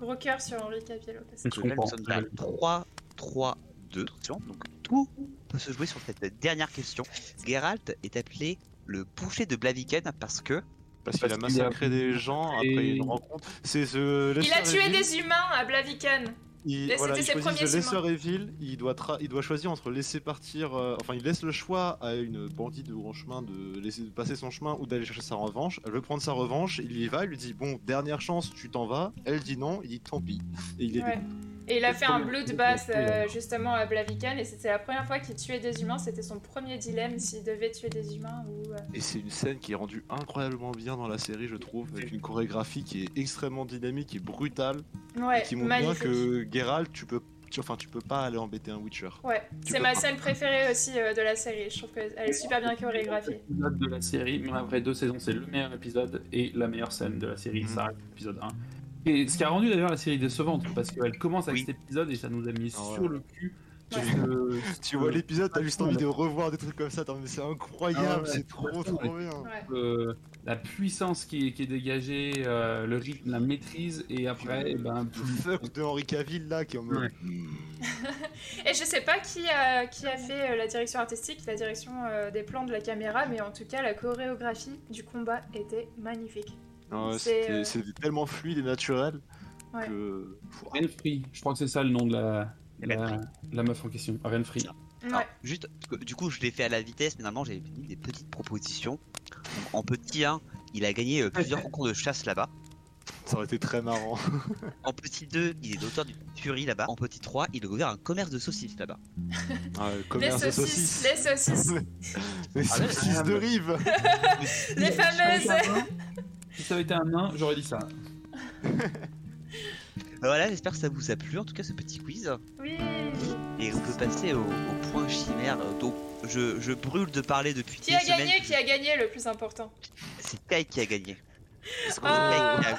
Gros cœur sur Henri Cavill. Je Donc là, nous sommes à 3, 3, 2. Donc tout peut se jouer sur cette dernière question. Geralt est appelé le boucher de Blaviken parce que Parce qu'il a massacré des gens après une rencontre. C'est ce. Il a tué des humains à Blaviken. Il, Et voilà, il ses choisit premiers Evil, il doit, tra- il doit choisir entre laisser partir, euh, enfin il laisse le choix à une bandite de grand chemin de laisser de passer son chemin ou d'aller chercher sa revanche. Elle veut prendre sa revanche, il y va, il lui dit bon dernière chance, tu t'en vas. Elle dit non, il dit tant pis. Et il est Ouais. Et il a fait un bien. bloodbath bien. euh, justement à Blaviken et c'était la première fois qu'il tuait des humains. C'était son premier dilemme s'il devait tuer des humains ou. euh, Et c'est une scène qui est rendue incroyablement bien dans la série, je trouve, avec une chorégraphie qui est extrêmement dynamique et brutale, Ouais, et qui montre bien magnifique. que Geralt, tu peux, tu- enfin tu peux pas aller embêter un Witcher. Ouais, c'est ma pas. scène préférée aussi euh, de la série. Je trouve qu'elle est super bien chorégraphiée. Épisode de la série, mais après deux saisons, c'est le meilleur épisode et la meilleure scène de la série. Mhm. Ça l'épisode 1. Et ce qui a rendu d'ailleurs la série décevante, parce qu'elle commence avec Oui. cet épisode et ça nous a mis Ah ouais. sur le cul. Ouais. Euh, Tu vois l'épisode, t'as juste envie de revoir des trucs comme ça, attends, mais c'est incroyable, Ah ouais, c'est trop trop bien. Ouais. euh, la puissance qui est, qui est dégagée, euh, le rythme, la maîtrise, et après, eh ben, Le plus- fuck de Henri Cavill là qui en. Ouais. Et je sais pas qui a, qui a fait euh, la direction artistique, la direction euh, des plans de la caméra, mais en tout cas, la chorégraphie du combat était magnifique. C'était euh, c'était tellement fluide et naturel Ouais. que. Pouah. Renfrey, je crois que c'est ça le nom de la, la, meuf en question. Renfrey. Alors, Ouais. juste, du coup, je l'ai fait à la vitesse, mais normalement, j'ai mis des petites propositions. Donc, en petit 1, il a gagné euh, plusieurs concours de chasse là-bas. Ça aurait été très marrant. En petit 2, il est l'auteur d'une tuerie là-bas. En petit 3, il a ouvert un commerce de saucisses là-bas. Ah, le Les commerce de saucisses, les saucisses, Les Ah saucisses de rive. les fameuses. Si ça avait été un nain, j'aurais dit ça. Voilà, j'espère que ça vous a plu en tout cas ce petit quiz. Oui. Et on peut passer au, au point chimère. Donc, je, je brûle de parler depuis Qui des a semaines. gagné Qui a gagné le plus important C'est Kai qui a gagné. C'est Ah. Kai qui a,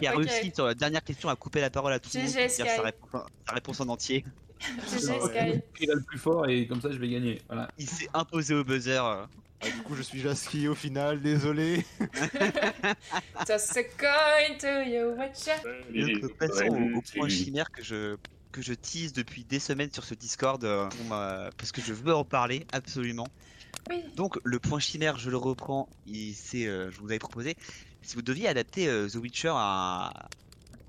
qui a Ok. réussi sur la dernière question à couper la parole à tout le monde, Sky. sa réponse, sa réponse en entier. GG Sky. Il a le plus fort et comme ça je vais gagner. Voilà. Il s'est imposé au buzzer. Ah, du coup, je suis Jaski au final, désolé. Toss a coin to your watcher. Donc, passons au, au point chimère que je que je tease depuis des semaines sur ce Discord euh, pour ma- parce que je veux en parler absolument. Oui. Donc le point chimère, je le reprends, il- c'est euh, je vous avais proposé si vous deviez adapter euh, The Witcher à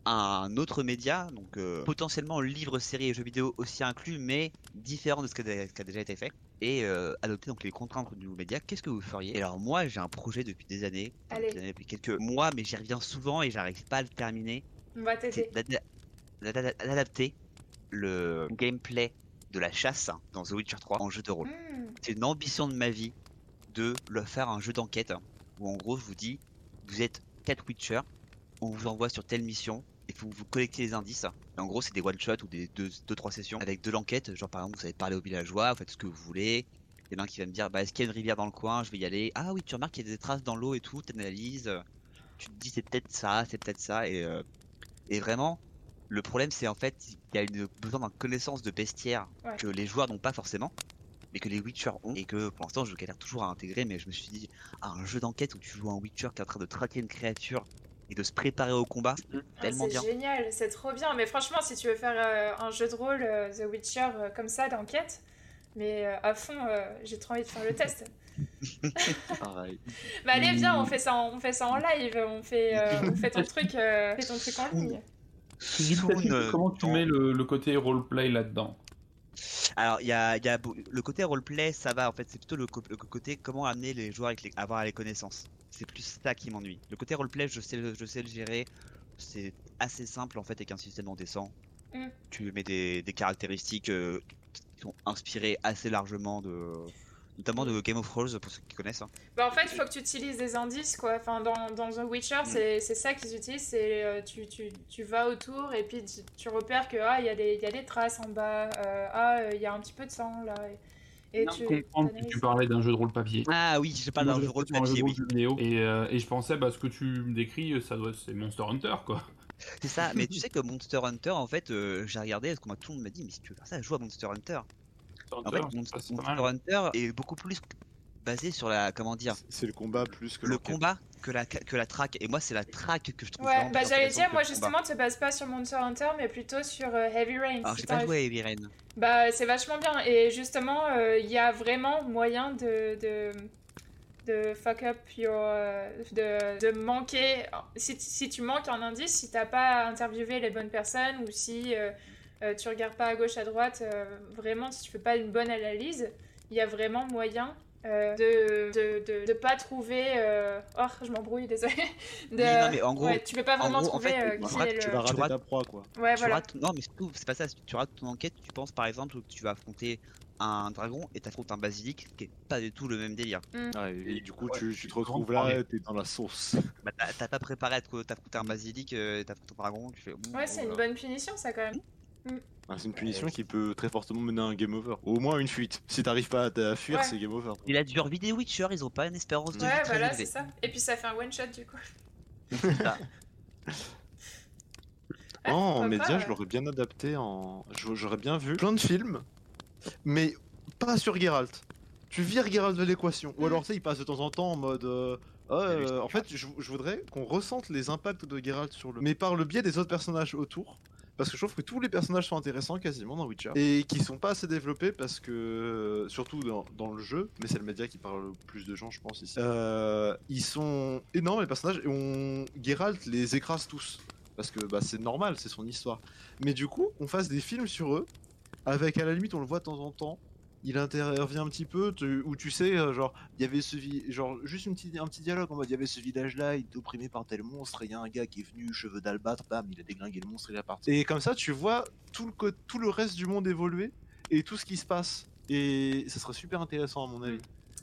un autre média, donc euh, potentiellement livre, série et jeux vidéo aussi inclus, mais différent de ce qui a, déjà été fait, et euh, adopter donc les contraintes du nouveau média, qu'est-ce que vous feriez? Et alors moi j'ai un projet depuis des années, depuis, des années, depuis quelques mois, mais j'y reviens souvent et j'arrive pas à le terminer. On va d'adapter le gameplay de la chasse dans The Witcher 3 en jeu de rôle. Hmm. C'est une ambition de ma vie de le faire un jeu d'enquête où en gros je vous dis vous êtes 4 Witcher, on vous envoie sur telle mission et faut vous collecter les indices. Et en gros c'est des one shot ou des 2-3 sessions avec de l'enquête, genre par exemple vous savez parler aux villageois, vous faites ce que vous voulez. Il y en a un qui va me dire bah est-ce qu'il y a une rivière dans le coin, je vais y aller. Ah oui tu remarques qu'il y a des traces dans l'eau et tout, t'analyses, tu te dis c'est peut-être ça, c'est peut-être ça et, euh, et vraiment le problème c'est en fait il y a une besoin d'une connaissance de bestiaire Ouais. que les joueurs n'ont pas forcément mais que les Witcher ont et que pour l'instant je galère toujours à intégrer mais je me suis dit ah, un jeu d'enquête où tu joues un Witcher qui est en train de traquer une créature et de se préparer au combat Ah, tellement c'est bien génial, c'est trop bien. Mais franchement, si tu veux faire euh, un jeu de rôle euh, The Witcher euh, comme ça d'enquête, mais euh, à fond, euh, j'ai trop envie de faire le test. Pareil. Bah allez, viens, on fait ça, en, on fait ça en live, on fait, euh, on fait ton truc, euh, fais ton truc en ligne. Comment tu mets le, le côté roleplay là-dedans? Alors il y a, y le côté roleplay ça va en fait c'est plutôt le, côté comment amener les joueurs avec les, à avoir les connaissances. C'est plus ça qui m'ennuie. Le côté roleplay je sais le- je sais le gérer. C'est assez simple en fait avec un système en descend Mm. tu mets des, des caractéristiques euh, qui sont inspirées assez largement de notamment de Game of Thrones pour ceux qui connaissent hein. Bah en fait, il faut que tu utilises des indices, quoi. Enfin, dans, dans The Witcher, Mm. c'est c'est ça qu'ils utilisent, c'est euh, tu, tu, tu vas autour et puis tu, tu repères que, ah, il y, a des- il y a des traces en bas, euh, ah, euh, il y a un petit peu de sang, là. Et, tu... viens de comprendre que t'analyses. tu parlais d'un jeu de rôle papier. ah oui je parle d'un je jeu rôle sur un papier jeu de oui rôle vidéo. Et, euh, et je pensais, bah, ce que tu me décris, ça doit, c'est Monster Hunter, quoi. c'est ça mais tu sais que Monster Hunter en fait euh, j'ai regardé parce que moi tout le monde m'a dit mais si tu veux faire ça joue à Monster Hunter Monster En fait, Hunter, Monster. Monster Hunter est beaucoup plus basé sur la comment dire C'est le combat plus que le combat que la que la track et moi c'est la track que je trouve Ouais, bah j'allais dire, moi justement, tu te bases pas sur Monster Hunter, mais plutôt sur euh, Heavy Rain. alors j'ai pas joué à Heavy Rain Bah, c'est vachement bien. Et justement, euh, il y a vraiment moyen de, de, de fuck up your. euh, de, de manquer. Si, si tu manques un indice, si t'as pas interviewé les bonnes personnes ou si euh, euh, tu regardes pas à gauche, à droite, euh, vraiment, si tu fais pas une bonne analyse, il y a vraiment moyen. euh, de, de, de, de pas trouver. euh, Oh, je m'embrouille, désolé. De... Oui, non, mais en gros- ouais, tu peux pas en vraiment gros, en trouver fait, euh, tu qui rates- est Tu le. vas rater rates- ta proie, quoi. Ouais, tu voilà. rates non mais surtout c'est pas ça tu rates ton enquête tu penses par exemple que tu vas affronter un dragon et t'affrontes un basilic qui est pas du tout le même délire Ouais, et du coup, Ouais, tu, te retrouves là, t'es dans la sauce. bah t'as pas préparé à te- t'affronter un basilic et t'affrontes un dragon tu fais Ouais, c'est une bonne bonne punition, ça, quand même. Ah, c'est une punition qui peut très fortement mener à un game over. Au moins une fuite. Si t'arrives pas à fuir, Ouais. c'est game over. et la durée des Witcher ils ont pas une espérance de vie Ouais, voilà, c'est ça. Et puis ça fait un one shot, du coup. Oh, en média, pas, je l'aurais bien adapté en. j'aurais- bien vu plein de films, mais pas sur Geralt. Tu vires Geralt de l'équation. Ou Mm. alors, tu sais, il passe de temps en temps en mode. euh, Ah, euh, en fait, je, je voudrais qu'on ressente les impacts de Geralt sur le. Mais par le biais des autres personnages autour. Parce que je trouve que tous les personnages sont intéressants quasiment dans Witcher. Et qui sont pas assez développés parce que. Surtout dans, dans le jeu, mais c'est le média qui parle le plus de gens, je pense, ici. Euh, ils sont énormes les personnages et on. Geralt les écrase tous. Parce que bah, c'est normal, c'est son histoire. Mais du coup, on fasse des films sur eux, avec à la limite, on le voit de temps en temps, il intervient un petit peu, tu- où tu sais, euh, genre, il y avait ce genre, juste une petite, un petit dialogue en mode, il y avait ce village-là, il était opprimé par tel monstre, et il y a un gars qui est venu, cheveux d'albâtre, bam, il a déglingué le monstre, il est parti. Et comme ça, tu vois tout le, tout le reste du monde évoluer, et tout ce qui se passe. Et ça serait super intéressant à mon avis.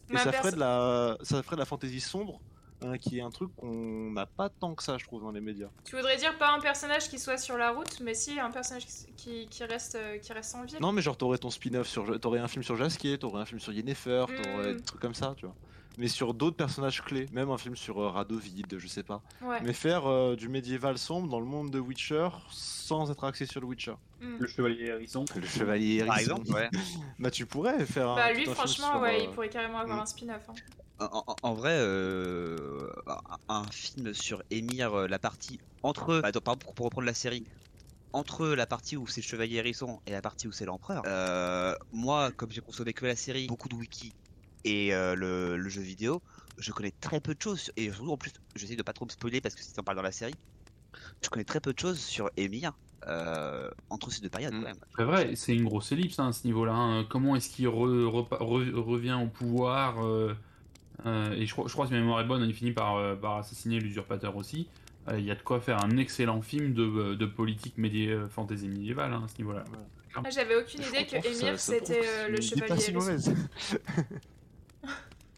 Et Ma ça ferait, de la, ça ferait de la fantaisie sombre, hein, qui est un truc qu'on n'a pas tant que ça, je trouve, dans les médias. Tu voudrais dire pas un personnage qui soit sur la route, mais si un personnage qui, qui reste, euh, qui reste en ville. Non, mais genre, t'aurais ton spin-off sur. T'aurais un film sur Jasquier, t'aurais un film sur Yennefer, t'aurais Mm. des trucs comme ça, tu vois. Mais sur d'autres personnages clés, même un film sur euh, Radovid, je sais pas. Ouais. Mais faire euh, du médiéval sombre dans le monde de Witcher sans être axé sur le Witcher. Mm. Le chevalier hérisson. Le chevalier Par hérisson. exemple, ouais. Bah, tu pourrais faire un. Bah lui un film franchement sur, ouais euh, il pourrait carrément avoir mm. un spin-off. hein. En, vrai, euh, un- film sur Émir, euh, la partie entre, bah, exemple, pour reprendre la série, entre la partie où c'est le chevalier hérisson et la partie où c'est l'empereur. euh, moi, comme j'ai consommé que la série, beaucoup de wiki et euh, le, le jeu vidéo, je connais très peu de choses et surtout en plus, j'essaie de pas trop me spoiler parce que si on parle dans la série, je connais très peu de choses sur Émir euh, entre ces deux périodes Mm. quand même. C'est vrai, c'est une grosse ellipse hein, à ce niveau-là. hein. Comment est-ce qu'il re- repa- re- revient au pouvoir euh, euh, Et je, crois- je crois que si ma mémoire est bonne, il finit par, euh, par assassiner l'usurpateur aussi. Euh, Il y a de quoi faire un excellent film de, de politique médi euh, fantasy médiévale hein, à ce niveau-là. Ah, J'avais aucune je idée que ça c'était le chevalier pas si mauvaise.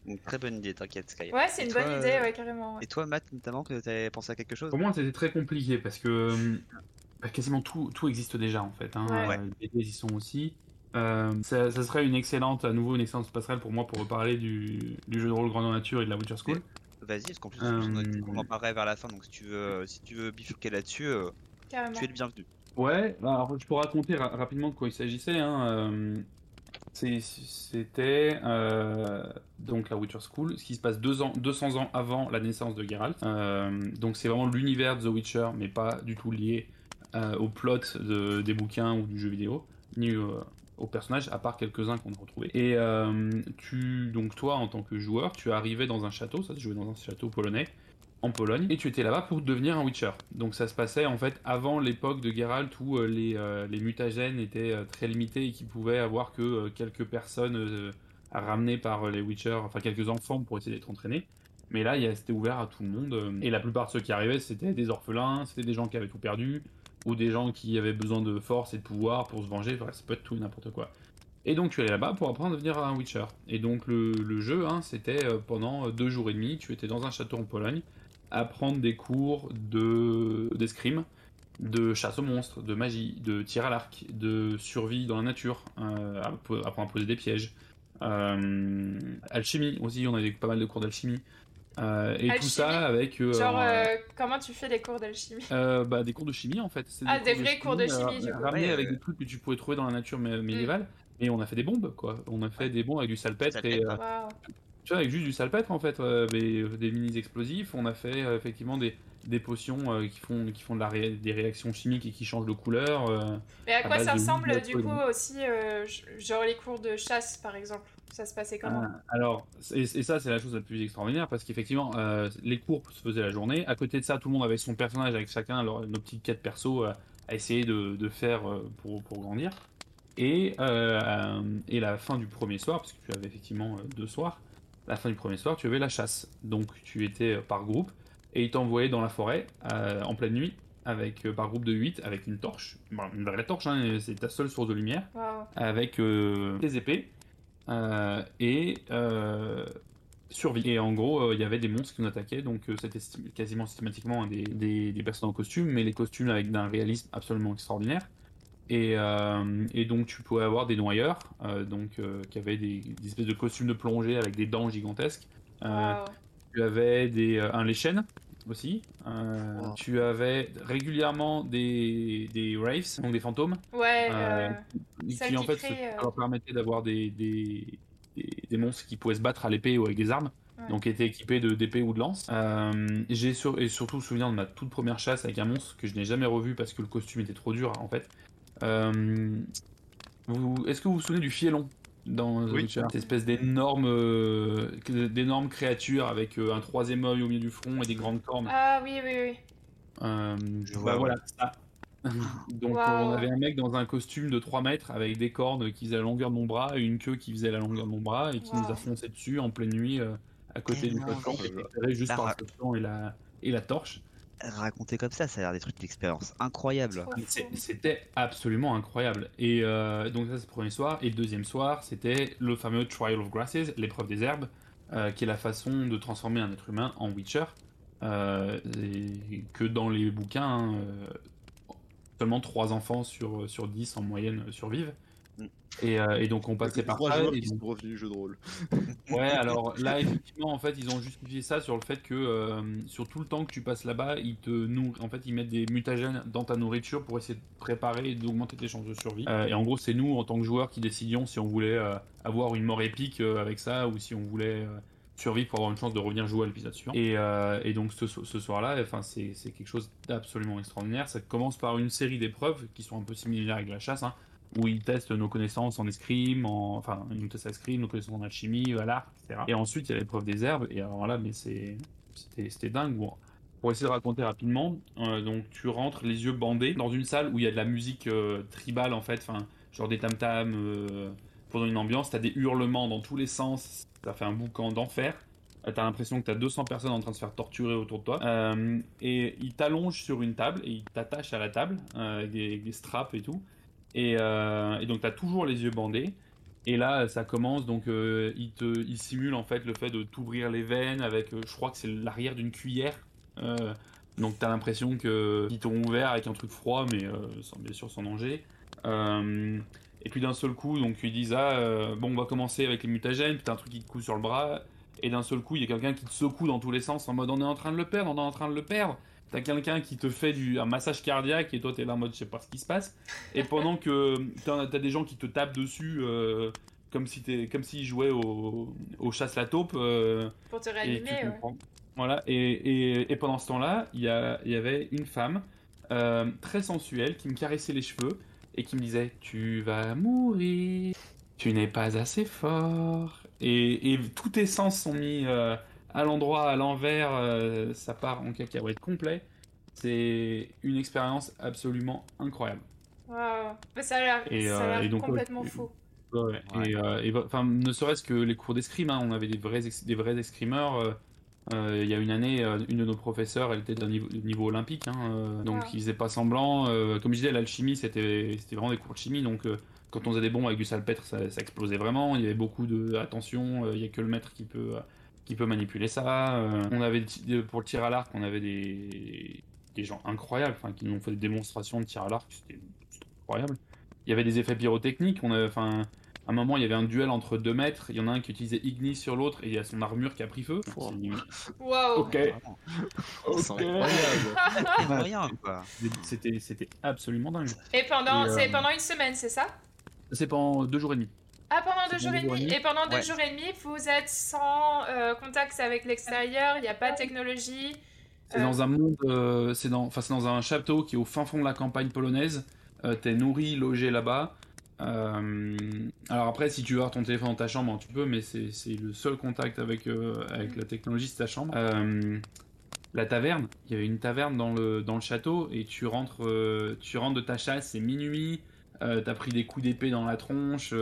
Une très bonne idée, t'inquiète Sky. Ouais c'est une toi, bonne euh, idée ouais carrément. ouais. Et toi Matt notamment, que t'avais pensé à quelque chose? Pour moi, c'était très compliqué parce que bah, quasiment tout, tout existe déjà en fait. Hein. Ouais. Les BD y sont aussi. Euh, ça, ça serait une excellente, à nouveau une excellente passerelle pour moi pour reparler du, du jeu de rôle grandeur nature et de la Witcher School. Vas-y, parce qu'en plus, Euh, on en parlerait vers la fin, donc si tu veux, si tu veux bifurquer là-dessus, euh, tu es le bienvenu. Ouais, bah, alors, je peux raconter ra- rapidement de quoi il s'agissait. Hein. euh, C'était euh, donc la Witcher School, ce qui se passe deux ans, 200 ans avant la naissance de Geralt. Euh, donc c'est vraiment l'univers de The Witcher, mais pas du tout lié euh, au plot de- des bouquins ou du jeu vidéo, ni euh, aux personnages, à part quelques-uns qu'on a retrouvés. Et euh, tu, donc toi, en tant que joueur, tu arrivais dans un château, ça se jouait dans un château polonais, en Pologne, et tu étais là-bas pour devenir un Witcher. Donc ça se passait en fait avant l'époque de Geralt où euh, les, euh, les mutagènes étaient très limités et qui pouvaient avoir que quelques personnes ramenées par les Witchers, enfin quelques enfants pour essayer d'être entraînés. Mais là, c'était ouvert à tout le monde. Et la plupart de ceux qui arrivaient, c'était des orphelins, c'était des gens qui avaient tout perdu, ou des gens qui avaient besoin de force et de pouvoir pour se venger. Enfin, ça peut être tout et n'importe quoi. Et donc tu allais là-bas pour apprendre à devenir un Witcher. Et donc le, le jeu, hein, c'était euh, pendant deux jours et demi, tu étais dans un château en Pologne, à prendre des cours de d'escrime, de chasse aux monstres, de magie, de tir à l'arc, de survie dans la nature, euh, apprendre à poser des pièges, euh, alchimie aussi, on avait pas mal de cours d'alchimie. Euh, et tout ça avec euh, Genre euh, comment tu fais les cours d'alchimie euh, bah, des cours de chimie en fait. Ah, des vrais cours de chimie, euh, du coup. Ramenés Ouais, avec euh. des trucs que tu pouvais trouver dans la nature mé- médiévale. Et on a fait des bombes quoi. On a fait des bombes avec du salpêtre et Salpêtre, euh, tu vois avec juste du salpêtre en fait, des mini explosifs. On a fait euh, effectivement des, des potions euh, qui font qui font de la ré- des réactions chimiques et qui changent de couleur. euh. Mais à à quoi ça ressemble du coup aussi, euh, genre les cours de chasse par exemple? Ça se passait comment? Ah, alors, et, et ça, c'est la chose la plus extraordinaire parce qu'effectivement, euh, les cours se faisaient la journée. À côté de ça, tout le monde avait son personnage avec chacun leur, nos petites quêtes perso euh, à essayer de, de faire euh, pour, pour grandir. Et, euh, et la fin du premier soir, parce que tu avais effectivement deux soirs, la fin du premier soir, tu avais la chasse. Donc, tu étais par groupe et ils t'envoyaient dans la forêt en pleine nuit. Avec, euh, par groupe de 8 avec une torche, Bon, une vraie torche, hein, c'est ta seule source de lumière avec euh, des épées et euh, survie. Et en gros, euh, il y avait des monstres qui nous attaquaient, donc euh, c'était quasiment systématiquement des, des, des personnes en costume, mais les costumes avec d'un réalisme absolument extraordinaire. Et, euh, et donc tu pouvais avoir des noyeurs, euh, donc euh, qui avaient des, des espèces de costumes de plongée avec des dents gigantesques. Euh, tu avais des, euh, un léchène aussi. Euh, Wow. Tu avais régulièrement des, des wraiths, donc des fantômes, Ouais. euh, euh, qui Celle en qui fait crée, se- euh, leur permettait d'avoir des, des, des, des monstres qui pouvaient se battre à l'épée ou avec des armes, Ouais. donc étaient équipés de d'épée ou de lance. Euh, J'ai sur, et surtout souvenir de ma toute première chasse avec un monstre que je n'ai jamais revu parce que le costume était trop dur en fait. Euh, Est-ce que vous vous souvenez du fielon? Dans The Oui. Witcher Cette espèce d'énorme euh, d'énorme créature avec euh, un troisième œil au milieu du front et des grandes cornes. Ah oui, oui, oui. Euh, Je bah vois, ouais. voilà, ça, Donc on avait un mec dans un costume de 3 mètres avec des cornes qui faisaient la longueur de mon bras et une queue qui faisait la longueur de mon bras et qui nous a foncé dessus en pleine nuit euh, à côté du qui était éclairé juste Bah, par le et la, et la torche. Raconter comme ça, ça a l'air d'être une expérience incroyable. C'était absolument incroyable. Et euh, donc ça c'est le premier soir. Et le deuxième soir, c'était le fameux Trial of Grasses, l'épreuve des herbes, euh, qui est la façon de transformer un être humain en Witcher. Euh, et que dans les bouquins, hein, seulement 3 enfants sur, sur 10 en moyenne survivent. Et, euh, et donc on passait par trois joueurs et qui sont revenus jeu de rôle. Ouais, alors là, effectivement, en fait, ils ont justifié ça sur le fait que euh, sur tout le temps que tu passes là-bas, ils te nourrissent. En fait, ils mettent des mutagènes dans ta nourriture pour essayer de préparer et d'augmenter tes chances de survie. Euh, et en gros, c'est nous, en tant que joueurs, qui décidions si on voulait avoir une mort épique avec ça ou si on voulait survivre pour avoir une chance de revenir jouer à l'épisode suivant. Et, euh, et donc, ce, so- ce soir-là, enfin, c'est c'est quelque chose d'absolument extraordinaire. Ça commence par une série d'épreuves qui sont un peu similaires avec la chasse. hein, où ils testent nos connaissances en escrime, en... enfin, ils nous testent à escrime, nos connaissances en alchimie, à l'art, etc. Et ensuite, il y a l'épreuve des herbes, et alors là, mais. C'était, c'était dingue. Pour essayer de raconter rapidement, euh, donc tu rentres les yeux bandés dans une salle où il y a de la musique euh, tribale, en fait, genre des tam-tams, euh, donner une ambiance, t'as des hurlements dans tous les sens, ça fait un boucan d'enfer. Euh, T'as l'impression que t'as 200 personnes en train de se faire torturer autour de toi. Et ils t'allongent sur une table et ils t'attachent à la table avec des straps et tout. Et, euh, et donc, tu as toujours les yeux bandés. Et là, ça commence. Donc, euh, il, te, simule en fait le fait de t'ouvrir les veines avec, euh, je crois que c'est l'arrière d'une cuillère. Euh, donc, tu as l'impression qu'ils t'ont ouvert avec un truc froid, mais sans, bien sûr sans danger. Et puis d'un seul coup, donc ils disent ah bon on va commencer avec les mutagènes, puis t'as un truc qui te coule sur le bras, et d'un seul coup il y a quelqu'un qui te secoue dans tous les sens en mode on est en train de le perdre, on est en train de le perdre. T'as quelqu'un qui te fait du, un massage cardiaque et toi t'es là en mode je sais pas ce qui se passe. Et pendant que t'as as des gens qui te tapent dessus euh, comme si t'es comme s'ils jouaient au, au chasse la taupe. euh, Pour te et réanimer, ouais. comprends. Voilà, et, et, et pendant ce temps-là, il y, y avait une femme euh, très sensuelle qui me caressait les cheveux et qui me disait Tu vas mourir, tu n'es pas assez fort. Et, et tous tes sens sont mis à l'endroit, à l'envers, euh, ça part en cacahuète complet. C'est une expérience absolument incroyable. Waouh. Bah, ça a l'air Et, ça a euh, l'air et donc, complètement ouais, fou. Ouais, ouais. Ouais. Et, euh, et, enfin, ne serait-ce que les cours d'escrime, hein, on avait des vrais, ex- des vrais escrimeurs. il y a une année, une de nos professeurs, elle était d'un niveau, niveau olympique, hein, donc Ah. ils faisaient pas semblant. euh, comme je disais, l'alchimie, c'était c'était vraiment des cours de chimie, donc euh, quand on faisait des bombes avec du salpêtre, ça, ça explosait vraiment. Il y avait beaucoup de attention, euh, il y a que le maître qui peut, euh, qui peut manipuler ça. euh, on avait des- pour le tir à l'arc, on avait des, des gens incroyables, enfin, qui nous ont fait des démonstrations de tir à l'arc, c'était incroyable. Il y avait des effets pyrotechniques, on avait, enfin, à un moment, il y avait un duel entre deux maîtres. Il y en a un qui utilisait Ignis sur l'autre et il y a son armure qui a pris feu. Wow. C'est- Waouh. Ok. Vraiment. C'est Ok. incroyable. C'est. C'était, c'était absolument dingue. Et pendant, Et, euh, c'est pendant une semaine, c'est ça? C'est pendant deux jours et demi. Ah, pendant deux jours et demi. et pendant deux Ouais. jours et demi, vous êtes sans euh, contact avec l'extérieur, il n'y a pas de technologie. C'est Euh. dans un monde, euh, c'est dans, enfin dans un château qui est au fin fond de la campagne polonaise. Euh, T'es nourri, logé là-bas. Euh, alors après, si tu veux avoir ton téléphone dans ta chambre, hein, tu peux, mais c'est le seul contact avec euh, avec la technologie, c'est ta chambre. Euh, la taverne, il y avait une taverne dans le dans le château et tu rentres, euh, tu rentres de ta chasse, c'est minuit. Euh, T'as pris des coups d'épée dans la tronche.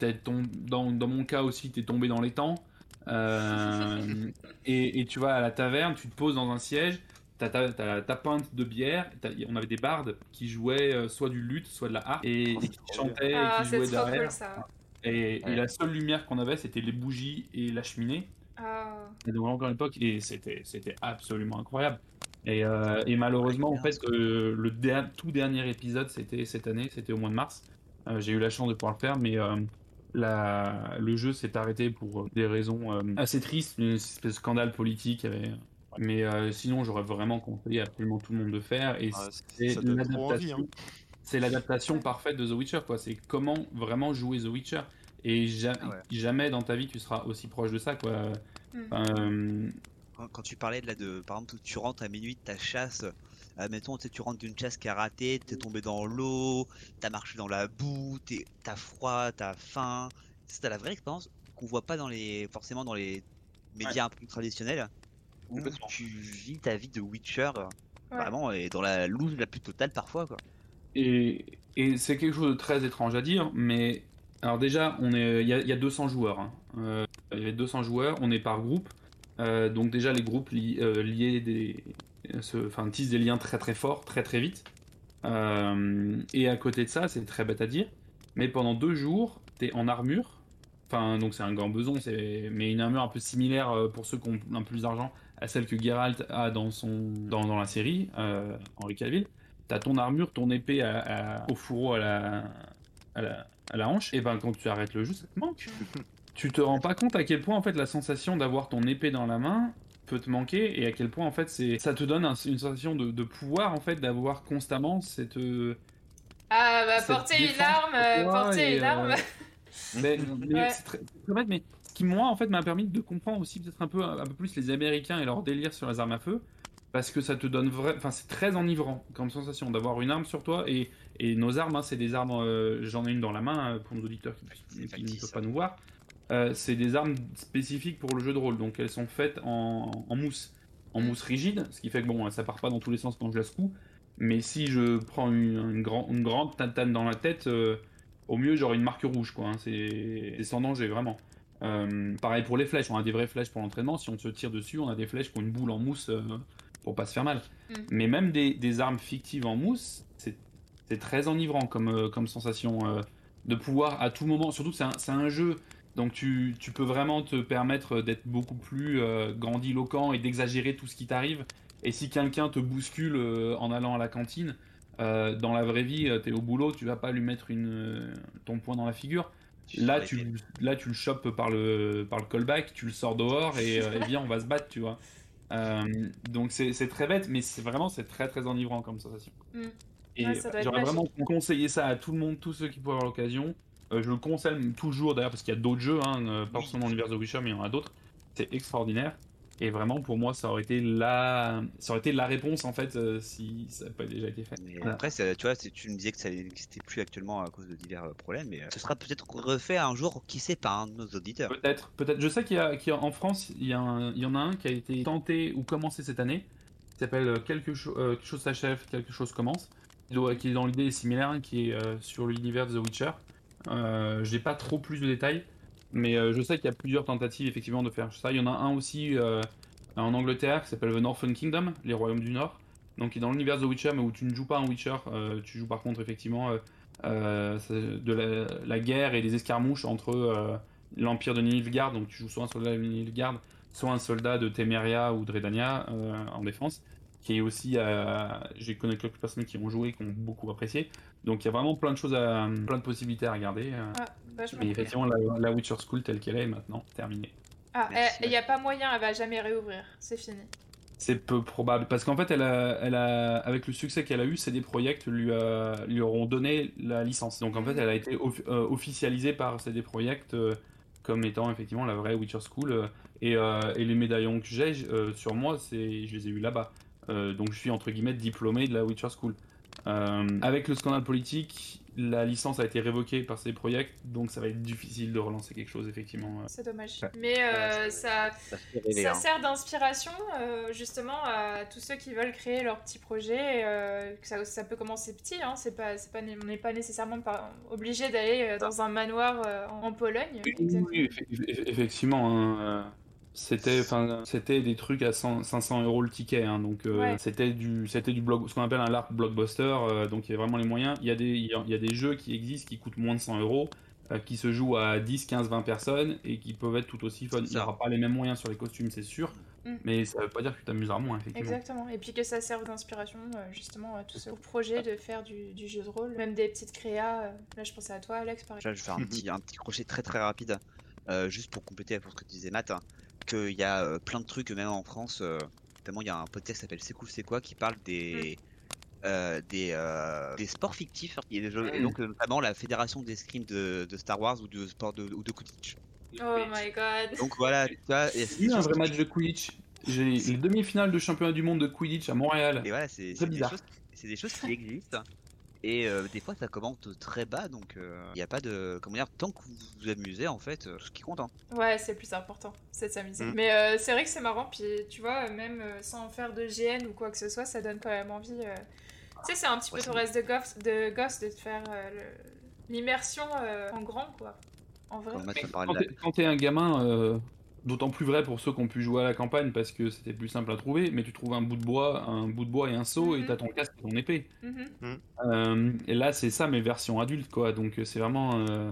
T'es tom- dans, dans mon cas aussi, t'es tombé dans les temps. Euh, et, et tu vas à la taverne, tu te poses dans un siège, t'as ta, t'as ta pinte de bière, on avait des bardes qui jouaient euh, soit du luth, soit de la harpe, et, Oh, et qui trop chantaient, Ah, et qui jouaient trop derrière. cool ça. Et, la seule lumière qu'on avait, c'était les bougies et la cheminée. Ah. Et donc encore à l'époque, et c'était c'était absolument incroyable. Et, euh, et malheureusement, en fait, euh, le der- tout dernier épisode, c'était cette année, c'était au mois de mars. Euh, J'ai eu la chance de pouvoir le faire, mais euh, la, le jeu s'est arrêté pour des raisons euh, assez tristes, une espèce de scandale politique. avait- Mais euh, sinon, j'aurais vraiment conseillé à absolument tout le monde de faire. Et Ah, c'est l'adaptation Hein. c'est l'adaptation parfaite de The Witcher, quoi. C'est comment vraiment jouer The Witcher. Et ja- Ah ouais. jamais dans ta vie tu seras aussi proche de ça, quoi. Hmm. Euh, Quand, quand tu parlais de là de par exemple tu rentres à minuit de ta chasse, tu sais, tu rentres d'une chasse qui a raté, t'es tombé dans l'eau, t'as marché dans la boue, t'es- t'as froid, t'as faim. C'est la vraie expérience qu'on voit pas dans les forcément dans les médias un peu plus traditionnels où tu vis ta vie de Witcher Ouais. vraiment et dans la loose la plus totale parfois quoi. Et, et c'est quelque chose de très étrange à dire, mais alors déjà, on est, il y, a- il y a 200 joueurs. hein. Euh, il y a 200 joueurs, on est par groupe. Euh, donc déjà, les groupes li- euh, liés des, se- enfin, tissent des liens très très forts, très très vite. Euh, et à côté de ça, c'est très bête à dire, mais pendant deux jours, t'es en armure. Enfin, donc c'est un grand beson, c'est mais une armure un peu similaire euh, pour ceux qui ont un peu plus d'argent à celle que Geralt a dans son dans, dans la série, euh, Henri Cavill. T'as ton armure, ton épée à- à- au fourreau à la, à la, à la hanche, et ben quand tu arrêtes le jeu, ça te manque. tu te rends pas compte à quel point en fait la sensation d'avoir ton épée dans la main peut te manquer et à quel point en fait c'est ça te donne un- une sensation de, de pouvoir en fait d'avoir constamment cette euh, Ah, bah, cette porter une arme, euh, porter une euh, arme. mais, mais Ouais. c'est très, très bête, mais ce qui moi en fait m'a permis de comprendre aussi peut-être un peu un peu plus les Américains et leur délire sur les armes à feu parce que ça te donne vrai enfin c'est très enivrant comme sensation d'avoir une arme sur toi et, et nos armes hein, c'est des armes euh, j'en ai une dans la main euh, pour nos auditeurs qui, C'est qui ne peuvent pas nous voir Euh, c'est des armes spécifiques pour le jeu de rôle. Donc elles sont faites en, en mousse. En mousse rigide ce qui fait que bon ça part pas dans tous les sens quand je la secoue. Mais si je prends une, une, grand- une grande tatane dans la tête euh, au mieux j'aurai une marque rouge quoi hein. c'est sans danger vraiment. Euh, pareil pour les flèches. On a des vraies flèches pour l'entraînement. Si on se tire dessus on a des flèches qui ont une boule en mousse pour pas se faire mal. Mm. mais même des, des armes fictives en mousse c'est très enivrant comme, comme sensation de pouvoir à tout moment surtout que c'est un, c'est un jeu donc tu, tu peux vraiment te permettre d'être beaucoup plus euh, grandiloquent et d'exagérer tout ce qui t'arrive et si quelqu'un te bouscule euh, en allant à la cantine euh, dans la vraie vie, tu es au boulot, tu vas pas lui mettre une, euh, ton poing dans la figure. Là tu, là, tu le chopes par le, par le callback, tu le sors dehors et, euh, et viens, on va se battre, tu vois. Euh, donc c'est c'est très bête, mais c'est vraiment c'est très très enivrant comme sensation. Mm. Et Ouais, j'aurais vraiment conseillé ça à tout le monde, tous ceux qui pourraient avoir l'occasion. Euh, je le conseille toujours d'ailleurs parce qu'il y a d'autres jeux, hein, euh, pas forcément l'univers de Witcher, mais il y en a d'autres. C'est extraordinaire. Et vraiment, pour moi, ça aurait été la, ça aurait été la réponse en fait euh, si ça n'avait pas déjà été fait. Mais Voilà. après, tu vois, tu me disais que ça n'existait plus actuellement à cause de divers euh, problèmes, mais euh, ce sera peut-être refait un jour, qui sait, par un de nos auditeurs. Peut-être, peut-être. Je sais qu'il y a, qu'il y a- en France, il y, a un- il y en a un qui a été tenté ou commencé cette année. Qui s'appelle quelque, cho- euh, quelque chose s'achève, quelque chose commence. Qui est dans l'idée similaire, hein, qui est euh, sur l'univers de The Witcher. Euh, J'ai pas trop plus de détails, mais euh, je sais qu'il y a plusieurs tentatives effectivement de faire ça. Il y en a un aussi euh, en Angleterre qui s'appelle The Northern Kingdom, les Royaumes du Nord. Donc qui est dans l'univers de Witcher, mais où tu ne joues pas un Witcher, tu joues par contre effectivement de la, guerre et des escarmouches entre l'Empire de Nilfgaard, donc tu joues soit un soldat de Nilfgaard, soit un soldat de Temeria ou de Redania en défense, qui est aussi, euh, j'ai connu quelques personnes qui ont joué, qui ont beaucoup apprécié, donc il y a vraiment plein de choses, à, plein de possibilités à regarder, euh, Ah, mais cool. effectivement la, la Witcher School telle qu'elle est maintenant terminée. Ah, il n'y a pas moyen, elle va jamais réouvrir. C'est fini. C'est peu probable parce qu'en fait, elle a, elle a, avec le succès qu'elle a eu, CD Projekt lui, a- lui auront donné la licence. Donc en fait, elle a été off- euh, officialisée par CD Projekt euh, comme étant effectivement la vraie Witcher School. euh, et, euh, et les médaillons que j'ai euh, sur moi, c'est, je les ai eu là-bas. Euh, donc je suis entre guillemets diplômé de la Witcher School. Euh, avec le scandale politique, la licence a été révoquée par CD Projekt, donc ça va être difficile de relancer quelque chose effectivement. C'est dommage. Mais euh, Ouais, ça, Ça hein. sert d'inspiration euh, justement à tous ceux qui veulent créer leur petit projet. euh, ça, ça peut commencer petit, hein, c'est pas, c'est pas, on n'est pas nécessairement pas obligé d'aller euh, dans un manoir euh, en, en Pologne. Exactement. Oui, effe- eff- effectivement. hein, euh, C'était, enfin, c'était des trucs à 100 500 euros le ticket, hein, donc euh, Ouais. c'était du, c'était du blog, ce qu'on appelle un LARP blockbuster, euh, donc il y a vraiment les moyens. Il y a des, il y a, il y a des jeux qui existent qui coûtent moins de 100 euros, euh, qui se jouent à 10, 15, 20 personnes et qui peuvent être tout aussi fun. Il n'y ça. aura pas les mêmes moyens sur les costumes, c'est sûr, Mm. mais ça veut pas dire que tu t'amuseras moins, effectivement. Exactement. Et puis que ça serve d'inspiration justement à tous ceux projets de faire du, du jeu de rôle, même des petites créas. Là, je pensais à toi, Alex, par exemple. je vais faire un petit, un petit crochet très très rapide, euh, juste pour compléter pour ce que tu disais, Matt, hein, qu'il y a euh, plein de trucs, même en France, euh, notamment il y a un podcast qui s'appelle C'est cool, c'est quoi, qui parle des, euh, des, euh, des sports fictifs, et, des jeux- et Mm. donc notamment la fédération d'escrime de, de Star Wars ou de sport de, ou de Quidditch. Oh my god. Donc voilà, tu vois, et Il y a un vrai match de Quidditch. J'ai les demi-finales de championnat du monde de Quidditch à Montréal. Et voilà, des, choses- c'est des choses qui existent Et euh, des fois, ça commente très bas, donc il n'y a pas de. Comment dire, tant que vous vous amusez, en fait, euh, ce qui compte. Hein. Ouais, c'est le plus important, c'est de s'amuser. Mm. Mais euh, c'est vrai que c'est marrant, puis tu vois, même euh, sans faire de GN ou quoi que ce soit, ça donne quand même envie. euh, Tu sais, c'est un petit Ouais, peu ton reste de gosse de, gosse de te faire euh, le- l'immersion euh, en grand, quoi. En vrai. Quand t'es- quand t'es un gamin, euh, d'autant plus vrai pour ceux qui ont pu jouer à la campagne parce que c'était plus simple à trouver, mais tu trouves un bout de bois, un bout de bois et un seau Mhm. et t'as ton casque et ton épée. Mhm. Euh, et là, c'est ça mes versions adultes, quoi. Donc euh, c'est vraiment euh,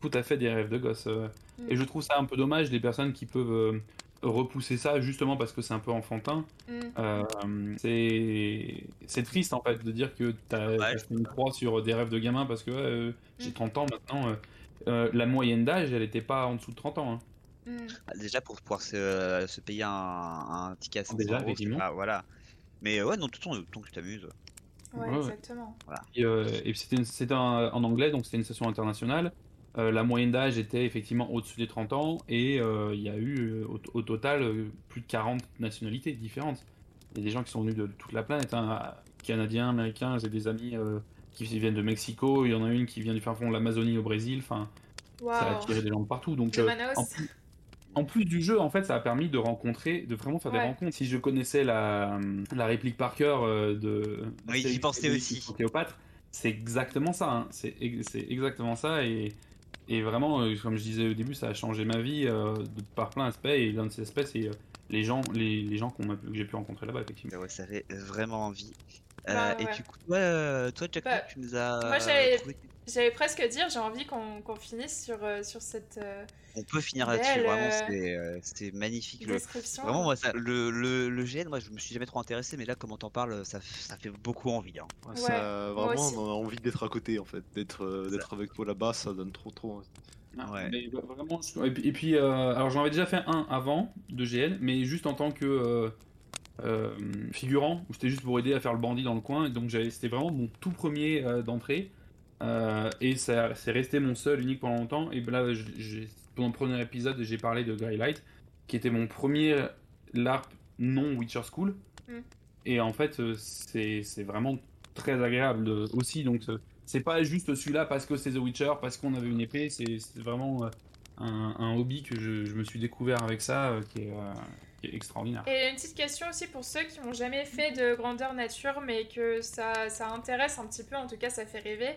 tout à fait des rêves de gosse. euh. Mm. Et je trouve ça un peu dommage des personnes qui peuvent euh, repousser ça justement parce que c'est un peu enfantin. Mm. Euh, c'est triste en fait de dire que t'as Ouais. t'as fait une croix sur des rêves de gamin parce que euh, j'ai Mm. 30 ans maintenant. euh, euh, la moyenne d'âge, elle était pas en dessous de 30 ans. hein. Mm. Ah, Déjà pour pouvoir se, se payer un, un ticket à 500 Déjà, euros, pas- voilà. Mais euh, ouais, non, de toute façon, tant que tu t'amuses. Ouais, exactement. Et, euh, et c'était en anglais, donc c'était une session internationale. Euh, la moyenne d'âge était effectivement au-dessus des 30 ans et euh, il y a eu euh, au, au total euh, plus de 40 nationalités différentes. Il y a des gens qui sont venus de toute la planète, hein, canadiens, américains, j'ai des amis euh, qui viennent de Mexico, il y en a une qui vient du fin fond de l'Amazonie au Brésil, enfin ça a attiré des gens de partout. Donc, Le euh, Manaus. en, plus, en plus du jeu, en fait, ça a permis de rencontrer, de vraiment faire des rencontres. Si je connaissais la, la réplique par cœur euh, de. Oui, série j'y pensais télé aussi. Cléopâtre, c'est exactement ça. hein. C'est ex- c'est exactement ça. Et, et vraiment, euh, comme je disais au début, ça a changé ma vie euh, de, par plein d'aspects. Et l'un de ces aspects, c'est les gens, les, les gens qu'on que j'ai pu rencontrer là-bas, effectivement. Ouais, ça fait vraiment envie. Euh, Bah, et du coup, toi, euh, toi Jack, Bah, tu nous as. moi, trouvé- J'allais presque dire, j'ai envie qu'on qu'on finisse sur, euh, sur cette euh, On peut finir là-dessus, vraiment, euh, c'était euh, magnifique. Le-. Vraiment, moi, ça, le, le, le GN, moi, je me suis jamais trop intéressé, mais là, comment t'en parles, ça, ça fait beaucoup envie. Hein. Ouais, ça, vraiment, on a envie d'être à côté en fait, d'être euh, d'être avec toi là-bas, ça donne trop trop. envie. Ouais. Mais bah, vraiment, je- et puis, et puis, euh, alors j'en avais déjà fait un avant de GN, mais juste en tant que euh, euh, figurant, où c'était juste pour aider à faire le bandit dans le coin. Et donc c'était vraiment mon tout premier euh, d'entrée. Euh, et ça c'est resté mon seul, unique pendant longtemps. Et ben là, pendant le premier épisode, j'ai parlé de Greylight, qui était mon premier LARP non Witcher School. Mm. Et en fait, c'est c'est vraiment très agréable de- aussi. Donc c'est pas juste celui-là parce que c'est The Witcher, parce qu'on avait une épée. C'est c'est vraiment euh, un, un hobby que je, je me suis découvert avec ça, euh, qui, est, euh, qui est extraordinaire. Et une petite question aussi pour ceux qui n'ont jamais fait de grandeur nature, mais que ça, ça intéresse un petit peu, en tout cas ça fait rêver.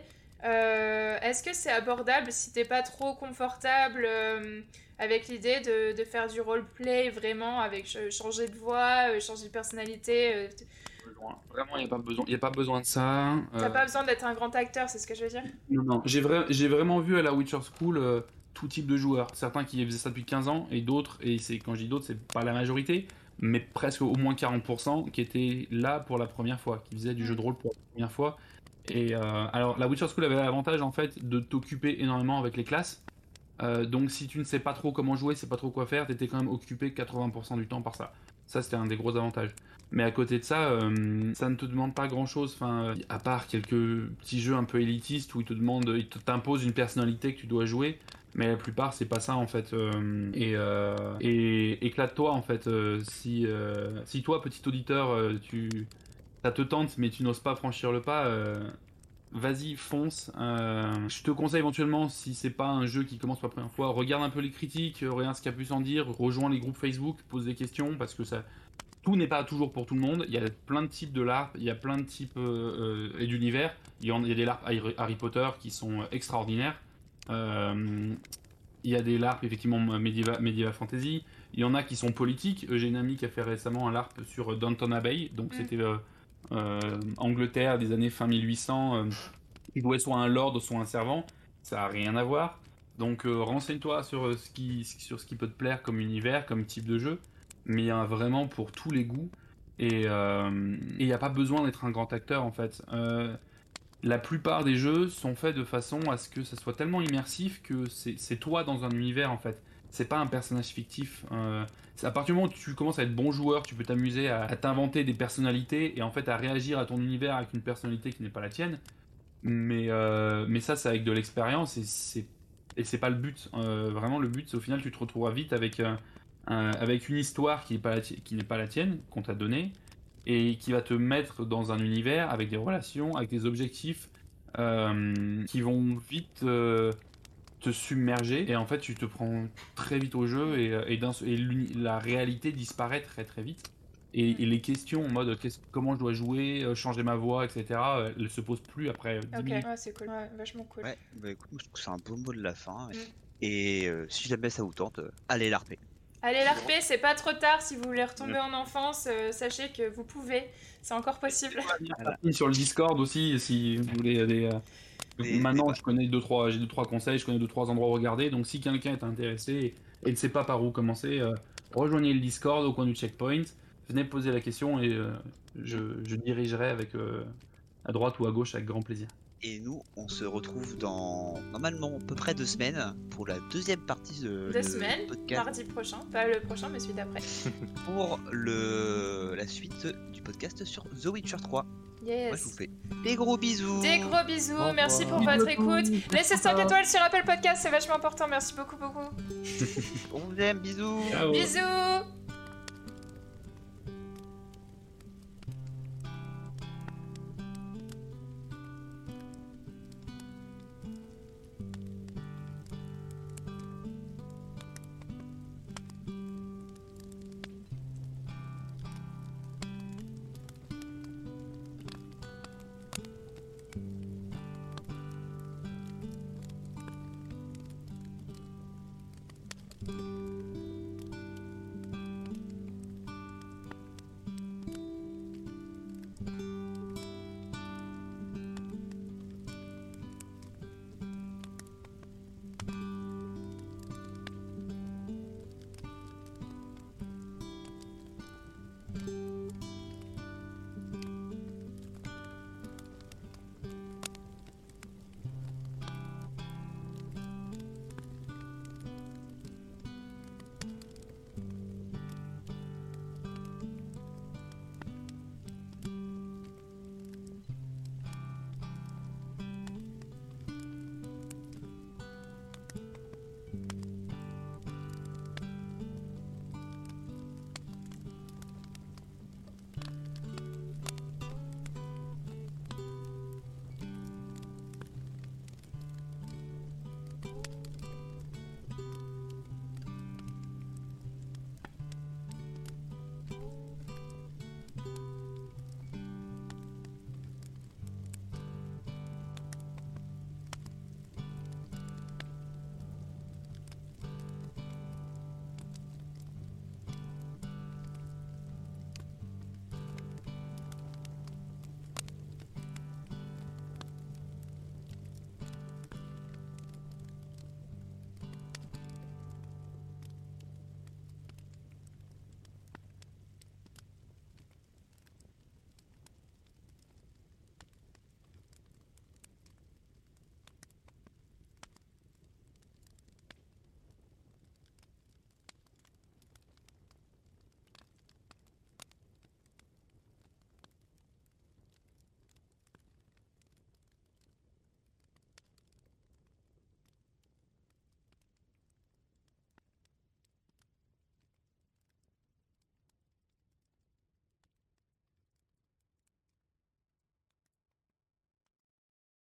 Euh, Est-ce que c'est abordable si t'es pas trop confortable euh, avec l'idée de, de faire du roleplay vraiment avec ch- changer de voix, euh, changer de personnalité euh, Vraiment, il n'y a, pas besoin- y a pas besoin de ça. T'as pas besoin d'être un grand acteur, c'est ce que je veux dire? Non, non. J'ai vra- j'ai vraiment vu à la Witcher School euh, tout type de joueurs. Certains qui faisaient ça depuis 15 ans et d'autres, et c'est quand je dis d'autres, c'est pas la majorité, mais presque au moins 40% qui étaient là pour la première fois, qui faisaient du jeu de rôle pour la première fois. Et euh, alors, la Witcher School avait l'avantage en fait de t'occuper énormément avec les classes. Euh, donc, si tu ne sais pas trop comment jouer, sais pas trop quoi faire, t'étais quand même occupé 80% du temps par ça. Ça, c'était un des gros avantages. Mais à côté de ça, euh, ça ne te demande pas grand chose. Enfin, à part quelques petits jeux un peu élitistes où ils te demandent, ils t'imposent une personnalité que tu dois jouer. Mais la plupart, c'est pas ça en fait. Euh, et, euh, et éclate-toi en fait. euh, si, si toi, petit auditeur, tu, ça te tente, mais tu n'oses pas franchir le pas, vas-y, fonce. Je te conseille éventuellement, si c'est pas un jeu qui commence pour la première fois, regarde un peu les critiques, regarde ce qu'il y a pu s'en dire, rejoins les groupes Facebook, pose des questions parce que ça, tout n'est pas toujours pour tout le monde. Il y a plein de types de LARP, il y a plein de types et d'univers. Il il y a des LARP Harry Potter qui sont extraordinaires. Euh, il y a des LARP effectivement Medieval, Medieval Fantasy. Il y en a qui sont politiques. Euh, J'ai une amie qui a fait récemment un LARP sur Downton Abbey. Donc Mm. c'était euh, euh, Angleterre des années fin 1800. euh, il jouait soit un lord, soit un servant. Ça n'a rien à voir. Donc euh, renseigne-toi sur, euh, ce qui, sur ce qui peut te plaire comme univers, comme type de jeu. Mais il y en a vraiment pour tous les goûts. Euh, et il n'y a pas besoin d'être un grand acteur en fait. La plupart des jeux sont faits de façon à ce que ça soit tellement immersif que c'est toi dans un univers en fait. C'est pas un personnage fictif. Euh, à partir du moment où tu commences à être bon joueur, tu peux t'amuser à, t'inventer des personnalités et en fait à réagir à ton univers avec une personnalité qui n'est pas la tienne. Mais, euh, ça, c'est avec de l'expérience et c'est pas le but. Euh, vraiment, le but, c'est au final, tu te retrouveras vite avec, un- avec une histoire qui n'est pas la tienne, qu'on t'a donnée, et qui va te mettre dans un univers avec des relations, avec des objectifs euh, qui vont vite euh, te submerger et en fait tu te prends très vite au jeu et, et, d'un- et l'uni- la réalité disparaît très très vite. Et, et les questions en mode qu'est-ce- comment je dois jouer, euh, changer ma voix, etc., euh, elles se posent plus après 10 Ok, minutes. ouais, c'est cool. Ouais, vachement cool. Ouais, bah écoute, moi, je trouve que c'est un beau mot de la fin. Mm. Et euh, si jamais ça vous tente, euh, allez l'ARP. Allez, l'ARP, c'est pas trop tard si vous voulez retomber en enfance. euh, sachez que vous pouvez, c'est encore possible. Sur le Discord aussi, si vous voulez des. euh, Des- Maintenant, des- je connais deux trois, j'ai deux trois conseils, je connais deux trois endroits où regarder. Donc, si quelqu'un est intéressé et ne sait pas par où commencer, euh, rejoignez le Discord au coin du checkpoint. Venez poser la question et euh, je, je dirigerai avec euh, à droite ou à gauche avec grand plaisir. Et nous, on se retrouve dans normalement à peu près deux semaines pour la deuxième partie de Deux le semaines, podcast mardi prochain. Pas le prochain, mais celui d'après. pour le la suite du podcast sur The Witcher 3. Moi, je vous Yes. fais des gros bisous. Des gros bisous, Au merci pour votre écoute. Laissez 5 étoiles sur Apple Podcast, c'est vachement important. Merci beaucoup, beaucoup. On vous aime, bisous. Ciao. Bisous